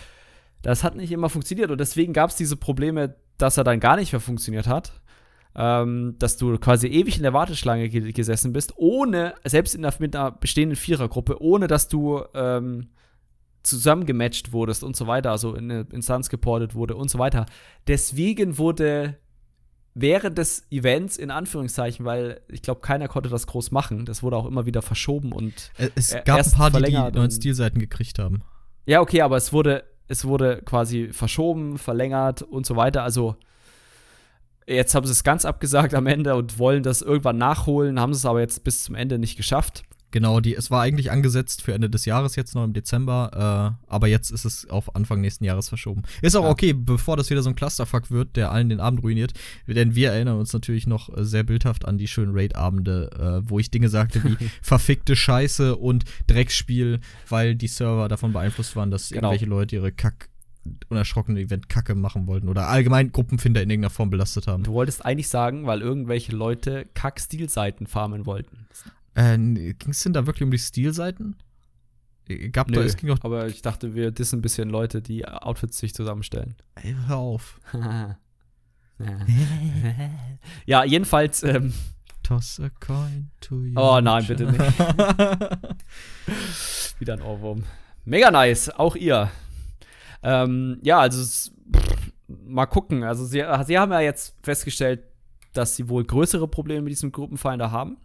das hat nicht immer funktioniert und deswegen gab es diese Probleme, dass er dann gar nicht mehr funktioniert hat. Ähm, dass du quasi ewig in der Warteschlange ge gesessen bist, ohne, selbst in der, mit einer bestehenden Vierergruppe, ohne dass du ähm, zusammengematcht wurdest und so weiter, also in eine Instanz geportet wurde und so weiter. Deswegen wurde während des Events, in Anführungszeichen, weil ich glaube, keiner konnte das groß machen, das wurde auch immer wieder verschoben und Es gab ein paar, die die neuen Stilseiten gekriegt haben. Ja, okay, aber es wurde, es wurde quasi verschoben, verlängert und so weiter. Also jetzt haben sie es ganz abgesagt am Ende und wollen das irgendwann nachholen, haben es aber jetzt bis zum Ende nicht geschafft. Genau, die, es war eigentlich angesetzt für Ende des Jahres, jetzt noch im Dezember, äh, aber jetzt ist es auf Anfang nächsten Jahres verschoben. Ist auch Ja. okay, bevor das wieder so ein Clusterfuck wird, der allen den Abend ruiniert. Denn wir erinnern uns natürlich noch äh, sehr bildhaft an die schönen Raid-Abende, äh, wo ich Dinge sagte wie (laughs) verfickte Scheiße und Drecksspiel, weil die Server davon beeinflusst waren, dass Genau. irgendwelche Leute ihre Kack unerschrockene Event Kacke machen wollten oder allgemein Gruppenfinder in irgendeiner Form belastet haben. Du wolltest eigentlich sagen, weil irgendwelche Leute Kack-Stilseiten farmen wollten. Äh, ging es denn da wirklich um die Stilseiten? Äh, Gab da, Nö, es ging doch. aber ich dachte, wir dissen ein bisschen Leute, die Outfits sich zusammenstellen. Ey, hör auf. (laughs) ja, jedenfalls, ähm, Toss a coin to you. Oh nein, bitte nicht. (laughs) Wieder ein Ohrwurm. Mega nice, auch ihr. Ähm, ja, also pff, mal gucken. Also sie, sie haben ja jetzt festgestellt, dass sie wohl größere Probleme mit diesem Gruppenfinder haben.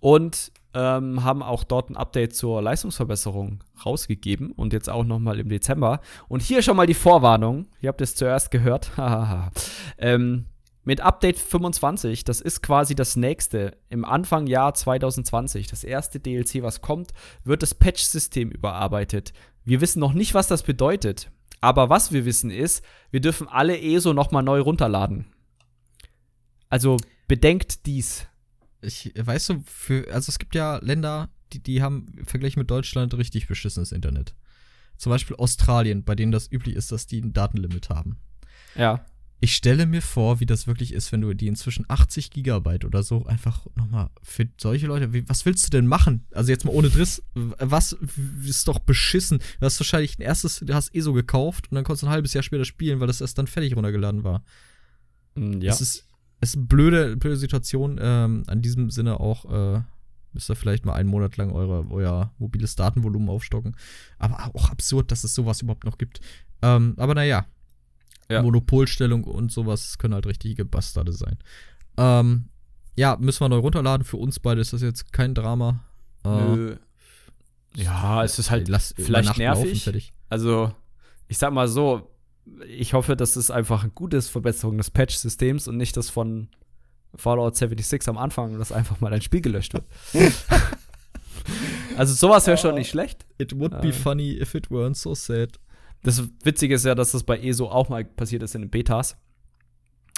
Und ähm, haben auch dort ein Update zur Leistungsverbesserung rausgegeben und jetzt auch noch mal im Dezember. Und hier schon mal die Vorwarnung. Ihr habt es zuerst gehört. (laughs) Ähm, mit Update 25, das ist quasi das nächste, im Anfang Jahr 2020, das erste DLC, was kommt, wird das Patch-System überarbeitet. Wir wissen noch nicht, was das bedeutet. Aber was wir wissen ist, wir dürfen alle ESO nochmal neu runterladen. Also bedenkt dies. Ich, weißt du, für, also es gibt ja Länder, die, die haben im Vergleich mit Deutschland richtig beschissenes Internet. Zum Beispiel Australien, bei denen das üblich ist, dass die ein Datenlimit haben. Ja. ich stelle mir vor, wie das wirklich ist, wenn du die inzwischen 80 Gigabyte oder so einfach nochmal für solche Leute, wie, was willst du denn machen? Also jetzt mal ohne Driss, was ist doch beschissen. Du hast wahrscheinlich ein erstes, du hast eh so gekauft und dann konntest du ein halbes Jahr später spielen, weil das erst dann fertig runtergeladen war. Mm, Ja. Es ist, ist eine blöde, blöde Situation. Ähm, an diesem Sinne auch äh, müsst ihr vielleicht mal einen Monat lang eure, euer mobiles Datenvolumen aufstocken. Aber auch absurd, dass es sowas überhaupt noch gibt. Ähm, aber naja, Ja. Monopolstellung und sowas können halt richtige Bastarde sein. Ähm, ja, müssen wir neu runterladen. Für uns beide ist das jetzt kein Drama. Äh, Nö. Ja, es ist halt lass vielleicht laufen, nervig. fertig. Also, ich sag mal so, ich hoffe, dass es einfach eine gute Verbesserung des Patch-Systems und nicht das von Fallout 76 am Anfang, dass einfach mal ein Spiel gelöscht wird. (laughs) also, sowas wäre schon nicht schlecht. It would be funny if it weren't so sad. Das Witzige ist ja, dass das bei ESO auch mal passiert ist in den Betas.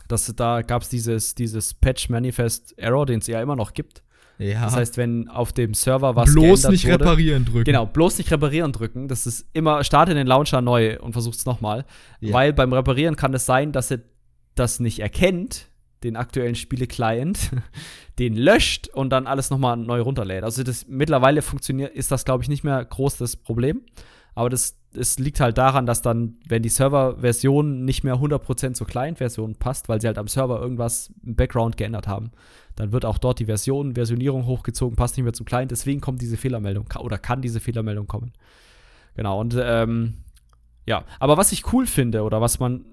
Dass da gab es dieses, dieses Patch-Manifest-Error, den es ja immer noch gibt. Ja, Das heißt, wenn auf dem Server was bloß nicht wurde, reparieren drücken. Genau, bloß nicht reparieren drücken. Das ist immer, starte den Launcher neu und versuch's nochmal. Ja. Weil beim Reparieren kann es sein, dass er das nicht erkennt, den aktuellen Spiele-Client, (laughs) den löscht und dann alles nochmal neu runterlädt. Also das mittlerweile funktioniert, ist das, glaube ich, nicht mehr groß das Problem. Aber das, es liegt halt daran, dass dann, wenn die Server-Version nicht mehr 100% zur Client-Version passt, weil sie halt am Server irgendwas im Background geändert haben, dann wird auch dort die Version, Versionierung hochgezogen, passt nicht mehr zum Client. Deswegen kommt diese Fehlermeldung oder kann diese Fehlermeldung kommen. Genau, und ähm, ja, aber was ich cool finde oder was man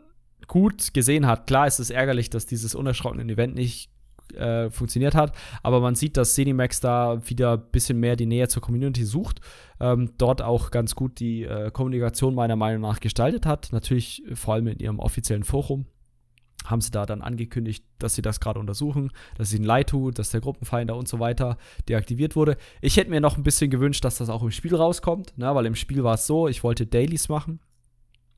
gut gesehen hat, klar ist es ärgerlich, dass dieses unerschrockene Event nicht äh, funktioniert hat, aber man sieht, dass Cinemax da wieder ein bisschen mehr die Nähe zur Community sucht, ähm, dort auch ganz gut die äh, Kommunikation meiner Meinung nach gestaltet hat, natürlich vor allem in ihrem offiziellen Forum haben sie da dann angekündigt, dass sie das gerade untersuchen, dass es ihnen leid tut, dass der Gruppenfinder und so weiter deaktiviert wurde. Ich hätte mir noch ein bisschen gewünscht, dass das auch im Spiel rauskommt, ne, weil im Spiel war es so, ich wollte Dailies machen,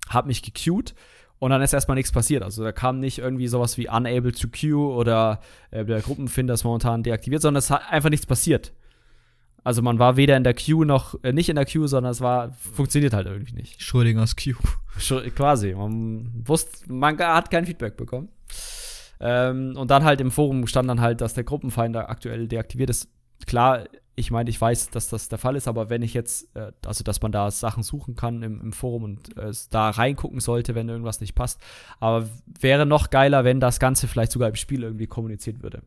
habe mich gequeued und dann ist erstmal nichts passiert. Also da kam nicht irgendwie sowas wie unable to queue oder äh, der Gruppenfinder ist momentan deaktiviert, sondern es hat einfach nichts passiert. Also man war weder in der Queue noch äh, nicht in der Queue, sondern es war funktioniert halt irgendwie nicht. Schrödingers. Schon, quasi. Man wusste, man hat kein Feedback bekommen. Ähm, und dann halt im Forum stand dann halt, dass der Gruppenfinder aktuell deaktiviert ist. Klar, ich meine, ich weiß, dass das der Fall ist, aber wenn ich jetzt, äh, also dass man da Sachen suchen kann im, im Forum und äh, da reingucken sollte, wenn irgendwas nicht passt. Aber wäre noch geiler, wenn das Ganze vielleicht sogar im Spiel irgendwie kommuniziert würde.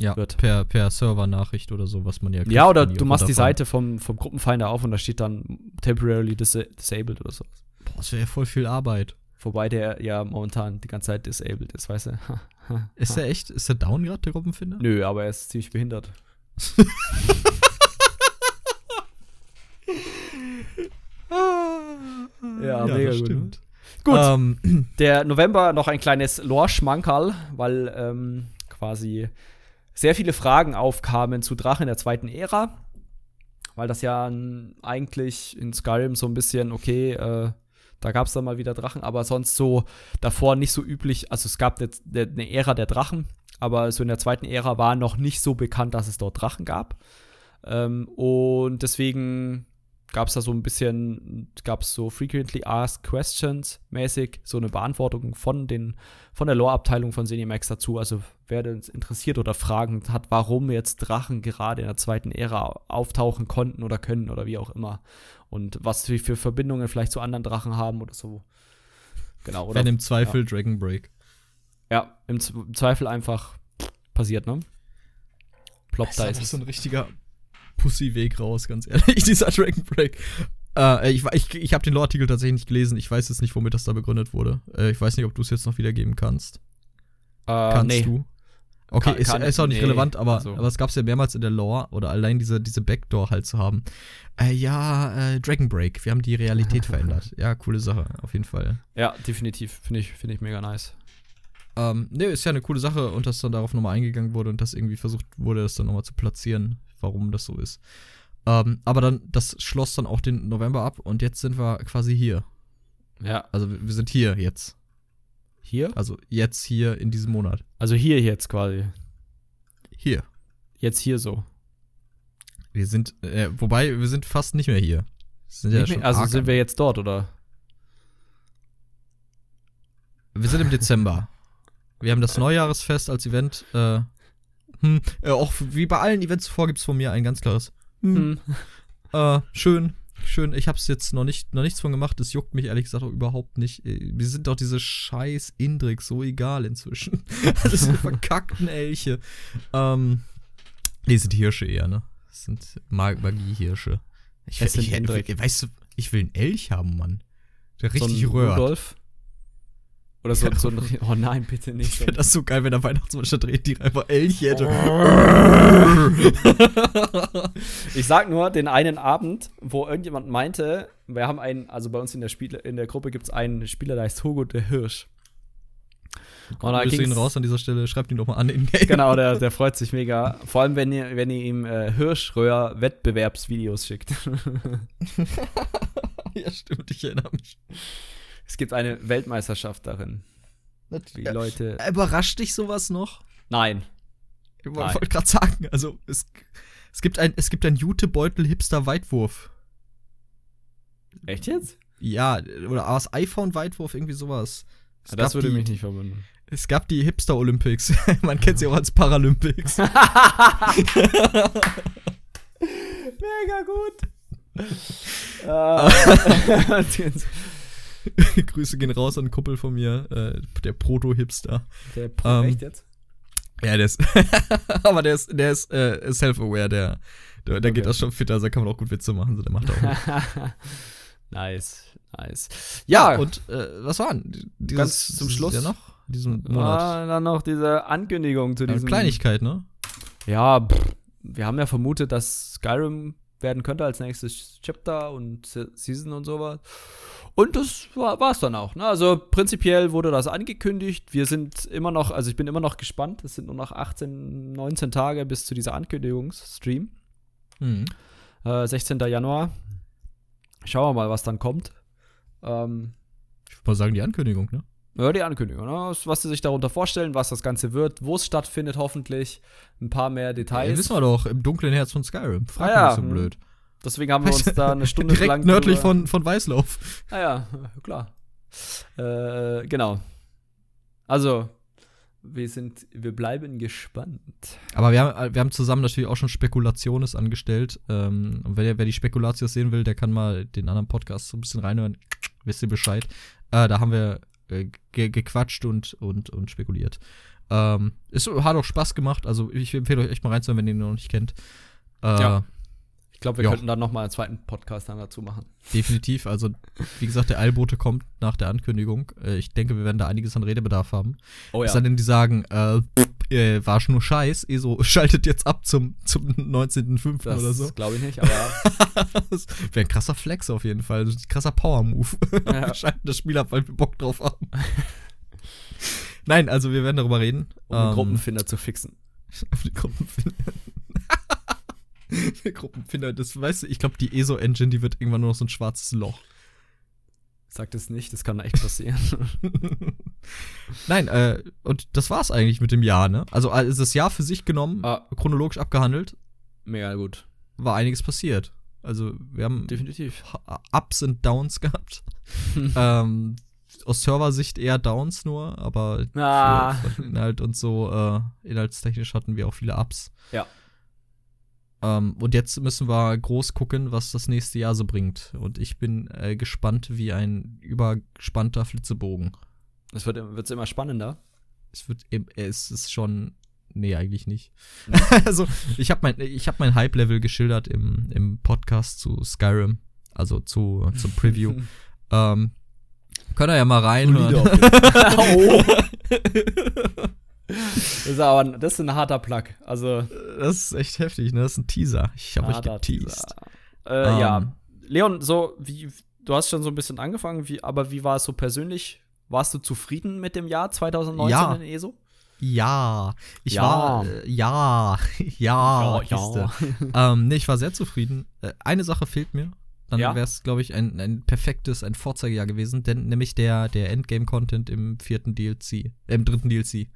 Ja, Wird. per, per Server-Nachricht oder so, was man ja kriegt, Ja, oder du machst die. Seite vom, vom Gruppenfinder auf und da steht dann temporarily dis disabled oder so. Boah, das wäre ja voll viel Arbeit. Wobei der ja momentan die ganze Zeit disabled ist, weißt du? (laughs) Ist der echt, ist der down gerade, der Gruppenfinder? Nö, aber er ist ziemlich behindert. (laughs) Ja, mega gut, ne? Gut, Ähm, der November noch ein kleines Lore-Schmankerl, weil ähm, quasi sehr viele Fragen aufkamen zu Drachen der zweiten Ära. Weil das ja eigentlich in Skyrim so ein bisschen, okay, äh, da gab es dann mal wieder Drachen, aber sonst so davor nicht so üblich. Also es gab eine, eine Ära der Drachen, aber so in der zweiten Ära war noch nicht so bekannt, dass es dort Drachen gab. Ähm, und deswegen gab es da so ein bisschen, gab es so frequently asked questions mäßig, so eine Beantwortung von den, von der Lore-Abteilung von Cinemax dazu. Also wer das interessiert oder Fragen hat, warum jetzt Drachen gerade in der zweiten Ära auftauchen konnten oder können oder wie auch immer. Und was sie für Verbindungen vielleicht zu anderen Drachen haben oder so. Genau, oder? wenn im Zweifel Dragon Break. Ja, im, Z im Zweifel einfach passiert, ne? Ploppt da Das ist ist es. so ein richtiger Pussy-Weg raus, ganz ehrlich, (laughs) dieser Dragon Break. Äh, ich ich, ich habe den Lore-Artikel tatsächlich nicht gelesen. Ich weiß jetzt nicht, womit das da begründet wurde. Äh, ich weiß nicht, ob du es jetzt noch wiedergeben kannst. Äh, Kannst nee. du? Okay, Kann- ist, kann- ist auch nicht nee, relevant, aber, also. aber es gab es ja mehrmals in der Lore oder allein diese, diese Backdoor halt zu haben. Äh, ja, äh, Dragon Break, wir haben die Realität (laughs) verändert. Ja, coole Sache, auf jeden Fall. Ja, definitiv. Finde ich, finde ich mega nice. Ähm, ne, ist ja eine coole Sache und dass dann darauf nochmal eingegangen wurde und dass irgendwie versucht wurde, das dann nochmal zu platzieren, warum das so ist. Ähm, aber dann, das schloss dann auch den November ab und jetzt sind wir quasi hier. Ja. Also wir sind hier jetzt. Hier? Also jetzt hier in diesem Monat. Also hier jetzt quasi. Hier. Jetzt hier so. Wir sind, äh, wobei, wir sind fast nicht mehr hier. Sind ja mehr- also sind wir jetzt dort, oder? wir sind im Dezember. Wir haben das Neujahresfest als Event. Äh, hm, äh, auch wie bei allen Events zuvor gibt es von mir ein ganz klares. Hm, Hm. äh, schön, schön. Ich habe es jetzt noch nicht, noch nichts von gemacht. Das juckt mich ehrlich gesagt auch überhaupt nicht. Äh, Mir sind doch diese scheiß Indrix so egal inzwischen. (laughs) diese verkackten Elche. Ähm, die sind Hirsche eher, ne? Das sind Mag Magiehirsche. Ich, Es sind ich, Indrik. ich, weißt du, ich will einen Elch haben, Mann. Der richtig so ein röhrt. Rudolf. Oder so, so ein. (laughs) Oh nein, bitte nicht. Ich finde das so geil, wenn der Weihnachtsmann statt Rentier einfach Elch hätte. (laughs) Ich sag nur, den einen Abend, wo irgendjemand meinte, wir haben einen, also bei uns in der Spiele, in der Gruppe gibt es einen Spieler, der heißt Hugo der Hirsch. Und da ihn raus an dieser Stelle. Schreibt ihn doch mal an in Game. Genau, der, der (laughs) freut sich mega. Vor allem, wenn ihr, wenn ihr ihm äh, Hirschröhr-Wettbewerbsvideos schickt. ja, stimmt, ich erinnere mich. Es gibt eine Weltmeisterschaft darin. Die. Leute. Überrascht dich sowas noch? Nein. Ich Nein. wollte gerade sagen, also es, es gibt ein, es gibt ein Jutebeutel-Hipster-Weitwurf. Echt jetzt? Ja, oder aus iPhone-Weitwurf, irgendwie sowas. Es das gab würde die, mich nicht verwundern. Es gab die Hipster-Olympics. (laughs) Man kennt sie auch als Paralympics. (laughs) (laughs) Mega gut. äh, (laughs) Grüße gehen raus an einen Kumpel von mir, äh, der Proto-Hipster. der Ähm, Echt jetzt? Ja, der ist, (laughs) aber der ist, der ist äh, self-aware, der, der, der geht Okay. das schon fit, also da kann man auch gut Witze machen, so der macht auch (laughs) nice, nice. Ja, und äh, was war denn dieses, Ganz zum Schluss? Jahr noch? Diesen Monat? Ah, dann noch diese Ankündigung zu diesem. Kleinigkeit, ne? Ja, pff, wir haben ja vermutet, dass Skyrim werden könnte als nächstes Chapter und Se- Season und sowas. Und das war es dann auch. Ne? Also prinzipiell wurde das angekündigt. Wir sind immer noch, also ich bin immer noch gespannt. Es sind nur noch 18, 19 Tage bis zu dieser Ankündigungsstream. Mhm. Äh, 16. Januar. Schauen wir mal, was dann kommt. Ähm, Ich würde mal sagen, die Ankündigung, ne? Ja, die Ankündigung, ne? Was- sie sich darunter vorstellen, was das Ganze wird, wo es stattfindet, hoffentlich. Ein paar mehr Ja, Details. wissen wir doch, im dunklen Herz von Skyrim. Frag Ah, ja. mich so blöd. Deswegen haben wir uns da eine Stunde (laughs) Direkt lang nördlich von, von Weißlauf. Ah ja, klar. Äh, genau. Also, wir sind, wir bleiben gespannt. Aber wir haben, wir haben zusammen natürlich auch schon Spekulationes angestellt. Ähm, und wer, wer die Spekulatius sehen will, der kann mal den anderen Podcast so ein bisschen reinhören. Wisst ihr Bescheid. Äh, da haben wir äh, ge gequatscht und, und, und spekuliert. Ähm, es hat auch Spaß gemacht. Also ich empfehle euch echt mal reinzuhören, wenn ihr ihn noch nicht kennt. Äh, Ja. Ich glaube, wir Ja. könnten dann noch mal einen zweiten Podcast dann dazu machen. Definitiv. Also, wie gesagt, der Eilbote kommt nach der Ankündigung. Äh, ich denke, wir werden da einiges an Redebedarf haben. Oh Es sei denn, die sagen, äh, äh, war schon nur Scheiß, ESO (laughs) schaltet jetzt ab zum, zum 19.05. das oder so. glaube ich nicht, aber das (laughs) wäre ein krasser Flex auf jeden Fall. Ein krasser Power-Move. Ja. (laughs) wir schalten das Spiel ab, weil wir Bock drauf haben. Nein, also wir werden darüber reden. um den Ähm, Gruppenfinder zu fixen. Auf die Gruppenfinder. Die Gruppenfinder, das weißt du, ich glaube, die ESO-Engine, die wird irgendwann nur noch so ein schwarzes Loch. Sagt es nicht, das kann echt passieren. (laughs) Nein, äh, und das war's eigentlich mit dem Jahr, ne? Also, äh, ist das Jahr für sich genommen, ah, chronologisch abgehandelt, mega gut. war einiges passiert. Also, wir haben Definitiv. Ha- Ups und Downs gehabt. (laughs) ähm, aus Serversicht eher Downs nur, aber Ah. für, für Inhalt und so, äh, inhaltstechnisch hatten wir auch viele Ups. Ja. Ähm, und jetzt müssen wir groß gucken, was das nächste Jahr so bringt. Und ich bin äh, gespannt wie ein übergespannter Flitzebogen. Es wird wird's immer spannender. Es wird, im- es ist schon, nee, eigentlich nicht. (laughs) also, ich habe mein, ich habe mein Hype-Level geschildert im, im Podcast zu Skyrim, also zu, zum Preview. (laughs) ähm, könnt ihr ja mal reinhören. (laughs) oh. Das (laughs) ist aber das ist ein harter Plug. Also Das ist echt heftig, ne? Das ist ein Teaser. Ich habe euch geteased. Äh, Ähm. Ja, Leon, so wie du hast schon so ein bisschen angefangen, wie, aber wie war es so persönlich? Warst du zufrieden mit dem Jahr 2019 Ja. in ESO? Ja, ich Ja. war, äh, (laughs) ja, ja, Kiste. ähm, nee, ich war sehr zufrieden. Äh, eine Sache fehlt mir. Dann Ja? wäre es, glaube ich, ein, ein perfektes, ein Vorzeigejahr gewesen, denn nämlich der, der Endgame-Content im vierten DLC, äh, im dritten DLC.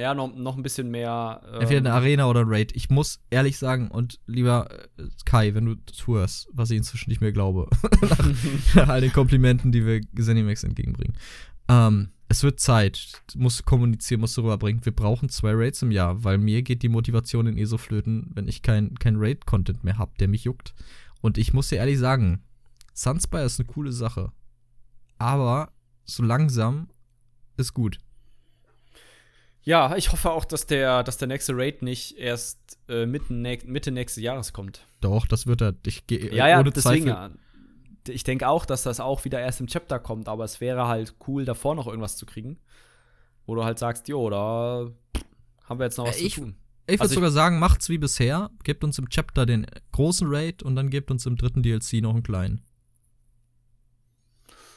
Ja, noch, noch ein bisschen mehr. ähm, Entweder eine Arena oder ein Raid. Ich muss ehrlich sagen, und lieber äh, Kai, wenn du zuhörst, was ich inzwischen nicht mehr glaube, (laughs) nach, nach (laughs) all den Komplimenten, die wir Zenimax entgegenbringen. Ähm, es wird Zeit. Muss kommunizieren, muss rüberbringen. Wir brauchen zwei Raids im Jahr, weil mir geht die Motivation in ESO flöten, wenn ich kein, kein Raid-Content mehr habe, der mich juckt. Und ich muss dir ehrlich sagen, Sunspire ist eine coole Sache. Aber so langsam ist gut. Ja, ich hoffe auch, dass der, dass der nächste Raid nicht erst äh, mitten, Mitte nächsten Jahres kommt. Doch, das wird er. Ich gehe ja, ja, ohne deswegen, Zweifel. Ich denke auch, dass das auch wieder erst im Chapter kommt, aber es wäre halt cool, davor noch irgendwas zu kriegen. Wo du halt sagst, jo, da haben wir jetzt noch was ich, zu tun. Ich würde also sogar sagen, macht's wie bisher. Gebt uns im Chapter den großen Raid und dann gebt uns im dritten DLC noch einen kleinen.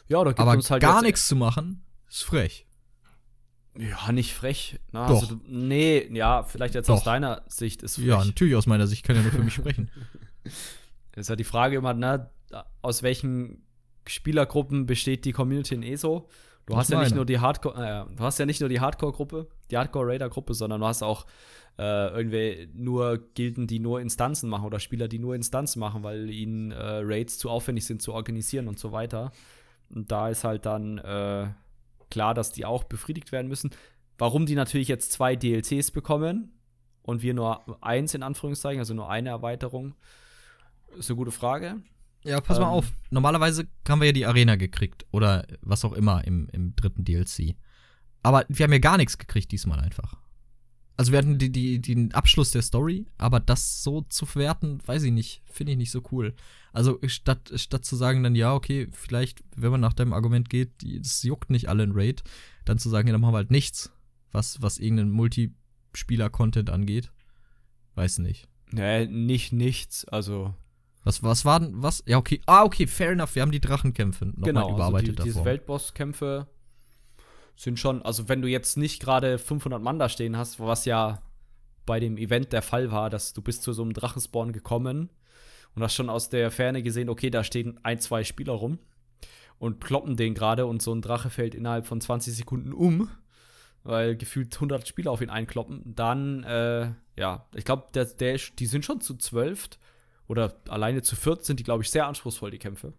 Ja, oder gibt aber uns halt gar nichts zu machen, ist frech. Ja, nicht frech. Na, Doch. Also, nee, ja, vielleicht jetzt Doch. aus deiner Sicht ist frech. Ja, natürlich aus meiner Sicht, ich kann ja nur für mich sprechen. (laughs) (laughs) ist ja die Frage immer, ne, aus welchen Spielergruppen besteht die Community in ESO? Du hast ja nicht nur die Hardcore, äh, du hast ja nicht nur die Hardcore-Gruppe, die Hardcore-Raider-Gruppe, sondern du hast auch äh, irgendwie nur Gilden, die nur Instanzen machen oder Spieler, die nur Instanzen machen, weil ihnen äh, Raids zu aufwendig sind zu organisieren und so weiter. Und da ist halt dann äh, klar, dass die auch befriedigt werden müssen. Warum die natürlich jetzt zwei DLCs bekommen und wir nur eins in Anführungszeichen, also nur eine Erweiterung, ist eine gute Frage. Ja, pass ähm, mal auf. Normalerweise haben wir ja die Arena gekriegt oder was auch immer im, im dritten DLC. Aber wir haben ja gar nichts gekriegt diesmal einfach. Also wir hatten die, die, den Abschluss der Story, aber das so zu verwerten, weiß ich nicht, finde ich nicht so cool. Also statt, statt zu sagen dann, ja, okay, vielleicht, wenn man nach deinem Argument geht, es juckt nicht alle in Raid, dann zu sagen, ja, dann machen wir halt nichts, was, was irgendeinen Multispieler-Content angeht. Weiß nicht. Nee, nicht nichts, also. Was, was war denn, was? Ja, okay. Ah, okay, fair enough. Wir haben die Drachenkämpfe nochmal genau, überarbeitet also die, Diese Weltbosskämpfe sind schon, also wenn du jetzt nicht gerade 500 Mann da stehen hast, was ja bei dem Event der Fall war, dass du bist zu so einem Drachenspawn gekommen und hast schon aus der Ferne gesehen, okay, da stehen ein, zwei Spieler rum und kloppen den gerade und so ein Drache fällt innerhalb von 20 Sekunden um, weil gefühlt 100 Spieler auf ihn einkloppen, dann, äh, ja, ich glaube, der, der, die sind schon zu zwölf oder alleine zu viert sind die, glaube ich, sehr anspruchsvoll, die Kämpfe.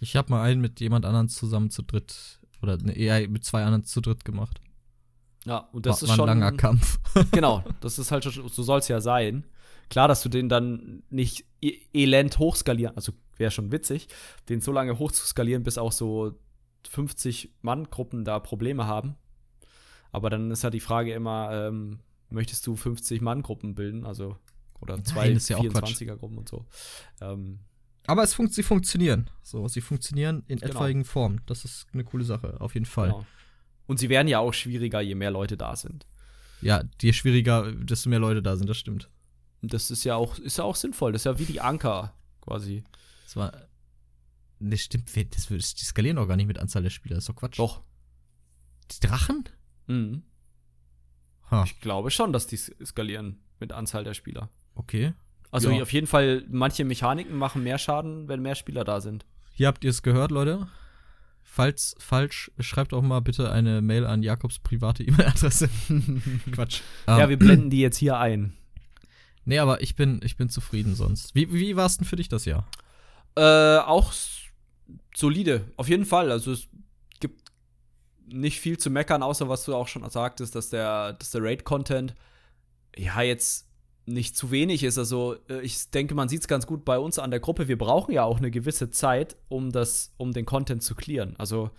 Ich habe mal einen mit jemand anderen zusammen zu dritt oder eher mit zwei anderen zu dritt gemacht. Ja, und das war, ist war ein schon. ein langer Kampf. (laughs) genau, (laughs) das ist halt, so soll es ja sein. Klar, dass du den dann nicht e elend hochskalieren, also wäre schon witzig, den so lange hochzuskalieren, bis auch so 50-Mann-Gruppen da Probleme haben. Aber dann ist ja die Frage immer, ähm, möchtest du 50-Mann-Gruppen bilden? Also, oder zwei 24er-Gruppen und so. Ähm, aber es fun sie funktionieren. So, sie funktionieren in genau. etwaigen Formen. Das ist eine coole Sache, auf jeden Fall. Genau. Und sie werden ja auch schwieriger, je mehr Leute da sind. Ja, je schwieriger, desto mehr Leute da sind, das stimmt. Das ist ja auch, ist ja auch sinnvoll. Das ist ja wie die Anker, quasi. Das war. Ne, stimmt, das, das, die skalieren doch gar nicht mit Anzahl der Spieler, das ist doch Quatsch. Doch. Die Drachen? Mhm. Huh. Ich glaube schon, dass die skalieren mit Anzahl der Spieler. Okay. Also ja. auf jeden Fall, manche Mechaniken machen mehr Schaden, wenn mehr Spieler da sind. Hier habt ihr es gehört, Leute. Falls falsch, schreibt auch mal bitte eine Mail an Jakobs private (laughs) E-Mail-Adresse. (laughs) Quatsch. Ja, wir blenden die jetzt hier ein. Nee, aber ich bin, ich bin zufrieden sonst. Wie, wie war es denn für dich das Jahr? Äh, auch solide, auf jeden Fall. Also es gibt nicht viel zu meckern, außer was du auch schon sagtest, dass der, dass der Raid-Content ja jetzt nicht zu wenig ist. Also äh, ich denke, man sieht es ganz gut bei uns an der Gruppe. Wir brauchen ja auch eine gewisse Zeit, um das, um den Content zu clearen. Also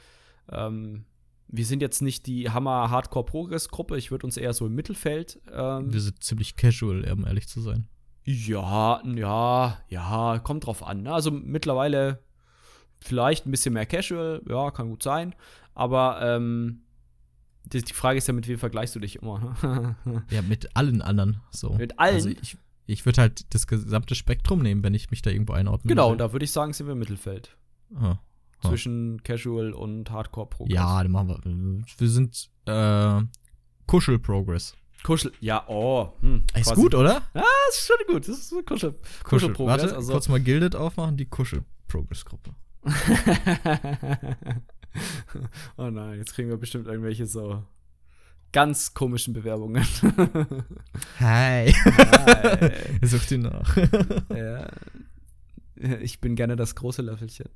ähm, wir sind jetzt nicht die Hammer Hardcore Progress Gruppe. Ich würde uns eher so im Mittelfeld. Ähm, wir sind ziemlich casual, um ehrlich zu sein. Ja, ja, ja, kommt drauf an. Ne? Also mittlerweile vielleicht ein bisschen mehr casual, ja, kann gut sein. Aber ähm, die, die Frage ist ja, mit wem vergleichst du dich immer? Ne? (laughs) ja, mit allen anderen. So. Mit allen? Also ich, ich würde halt das gesamte Spektrum nehmen, wenn ich mich da irgendwo einordne. Genau, da würde ich sagen, sind wir im Mittelfeld. Ah, ah. Zwischen Casual und Hardcore Progress. Ja, dann machen wir. Wir sind äh, Kuschel Progress. Kuschel, ja, oh. Hm, ist gut, oder? Ja, ist schon gut. Das ist Kuschel, Kuschel, Kuschel Progress. Warte, also. kurz mal Gildet aufmachen, die Kuschel Progress Gruppe. (laughs) (laughs) oh nein, jetzt kriegen wir bestimmt irgendwelche so ganz komischen Bewerbungen. (laughs) Hi. Hi. Sucht ihn nach. ja. Ich bin gerne das große Löffelchen.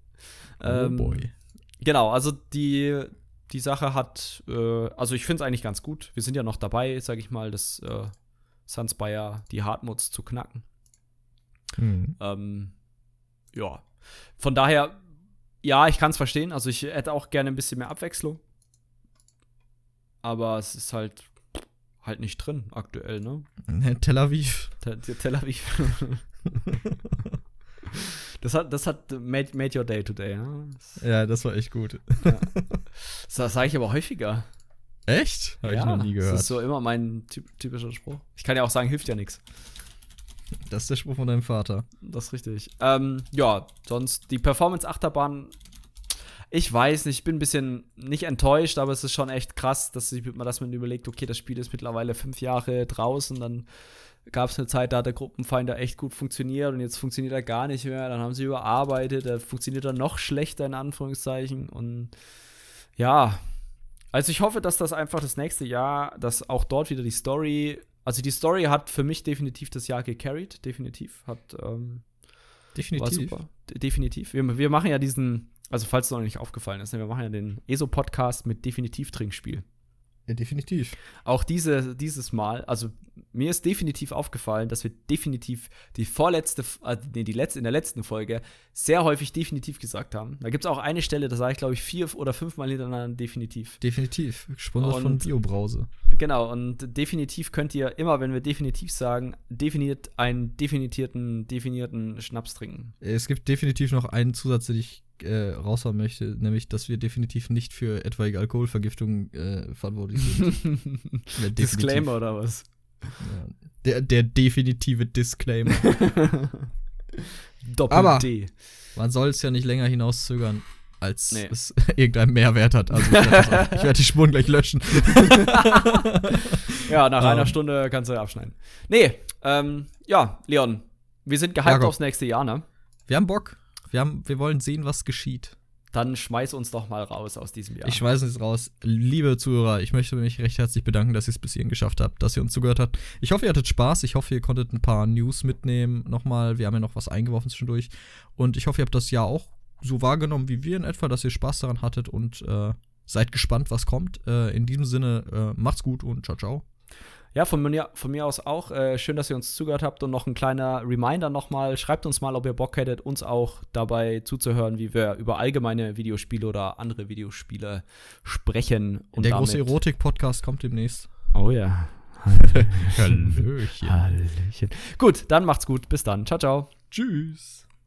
Oh ähm, boy. Genau, also die, die Sache hat, äh, also ich finde es eigentlich ganz gut. Wir sind ja noch dabei, sage ich mal, das äh, Sunspire, die Hardmods zu knacken. Mhm. Ähm, ja. Von daher, ja, ich kann es verstehen. Also ich hätte auch gerne ein bisschen mehr Abwechslung. Aber es ist halt halt nicht drin aktuell, ne? Tel Aviv. Tel, Tel Aviv. (laughs) das hat, das hat made, made your day today, ne? Das, Ja, das war echt gut. (laughs) das sage ich aber häufiger. Echt? Habe ich Ja, noch nie gehört. Das ist so immer mein typ, typischer Spruch. Ich kann ja auch sagen, hilft ja nichts. Das ist der Spruch von deinem Vater. Das ist richtig. Ähm, ja, sonst die Performance-Achterbahn. Ich weiß nicht, ich bin ein bisschen nicht enttäuscht, aber es ist schon echt krass, dass, ich, dass man überlegt, okay, das Spiel ist mittlerweile fünf Jahre draußen, dann gab es eine Zeit, da hat der Gruppenfinder echt gut funktioniert und jetzt funktioniert er gar nicht mehr. Dann haben sie überarbeitet, er funktioniert dann noch schlechter in Anführungszeichen und ja, also ich hoffe, dass das einfach das nächste Jahr, dass auch dort wieder die Story, also die Story hat für mich definitiv das Jahr gecarried, definitiv, hat ähm, war Definitiv. super. De definitiv. Wir, wir machen ja diesen, also falls es noch nicht aufgefallen ist, ne, wir machen ja den ESO-Podcast mit Definitiv-Trinkspiel. Ja, definitiv. Auch diese, dieses Mal, also mir ist definitiv aufgefallen, dass wir definitiv die vorletzte, äh, nee, die letzte, in der letzten Folge sehr häufig definitiv gesagt haben. Da gibt es auch eine Stelle, da sage ich, glaube ich, vier oder fünfmal hintereinander definitiv. Definitiv. Gesponsert von Biobrause. Genau, und definitiv könnt ihr immer, wenn wir definitiv sagen, definiert einen definierten, definierten Schnaps trinken. Es gibt definitiv noch einen Zusatz, den ich äh, raushauen möchte, nämlich, dass wir definitiv nicht für etwaige Alkoholvergiftung äh, verantwortlich sind. (laughs) Ja. Disclaimer oder was? Ja. Der, der definitive Disclaimer. (laughs) Doppel Aber- D. Man soll es ja nicht länger hinauszögern, als Nee. es (laughs) irgendeinen Mehrwert hat. Also ich werde werd die Spuren gleich löschen. Ja, nach Ähm. einer Stunde kannst du abschneiden. Nee, ähm, ja, Leon, wir sind gehypt Jakob. aufs nächste Jahr, ne? Wir haben Bock. Wir, haben, wir wollen sehen, was geschieht. Dann schmeiß uns doch mal raus aus diesem Jahr. Ich schmeiße es raus. Liebe Zuhörer, ich möchte mich recht herzlich bedanken, dass ihr es bis hierhin geschafft habt, dass ihr uns zugehört habt. Ich hoffe, ihr hattet Spaß. Ich hoffe, ihr konntet ein paar News mitnehmen. Nochmal, wir haben ja noch was eingeworfen zwischendurch. Und ich hoffe, ihr habt das Jahr auch so wahrgenommen wie wir in etwa, dass ihr Spaß daran hattet und äh, seid gespannt, was kommt. Äh, in diesem Sinne, äh, macht's gut und ciao, ciao. Ja, von mir, von mir aus auch. Äh, schön, dass ihr uns zugehört habt. Und noch ein kleiner Reminder nochmal. Schreibt uns mal, ob ihr Bock hättet, uns auch dabei zuzuhören, wie wir über allgemeine Videospiele oder andere Videospiele sprechen. Und Der große Erotik-Podcast kommt demnächst. Oh ja. (laughs) Hallöchen. Hallöchen. Gut, dann macht's gut. Bis dann. Ciao, ciao. Tschüss.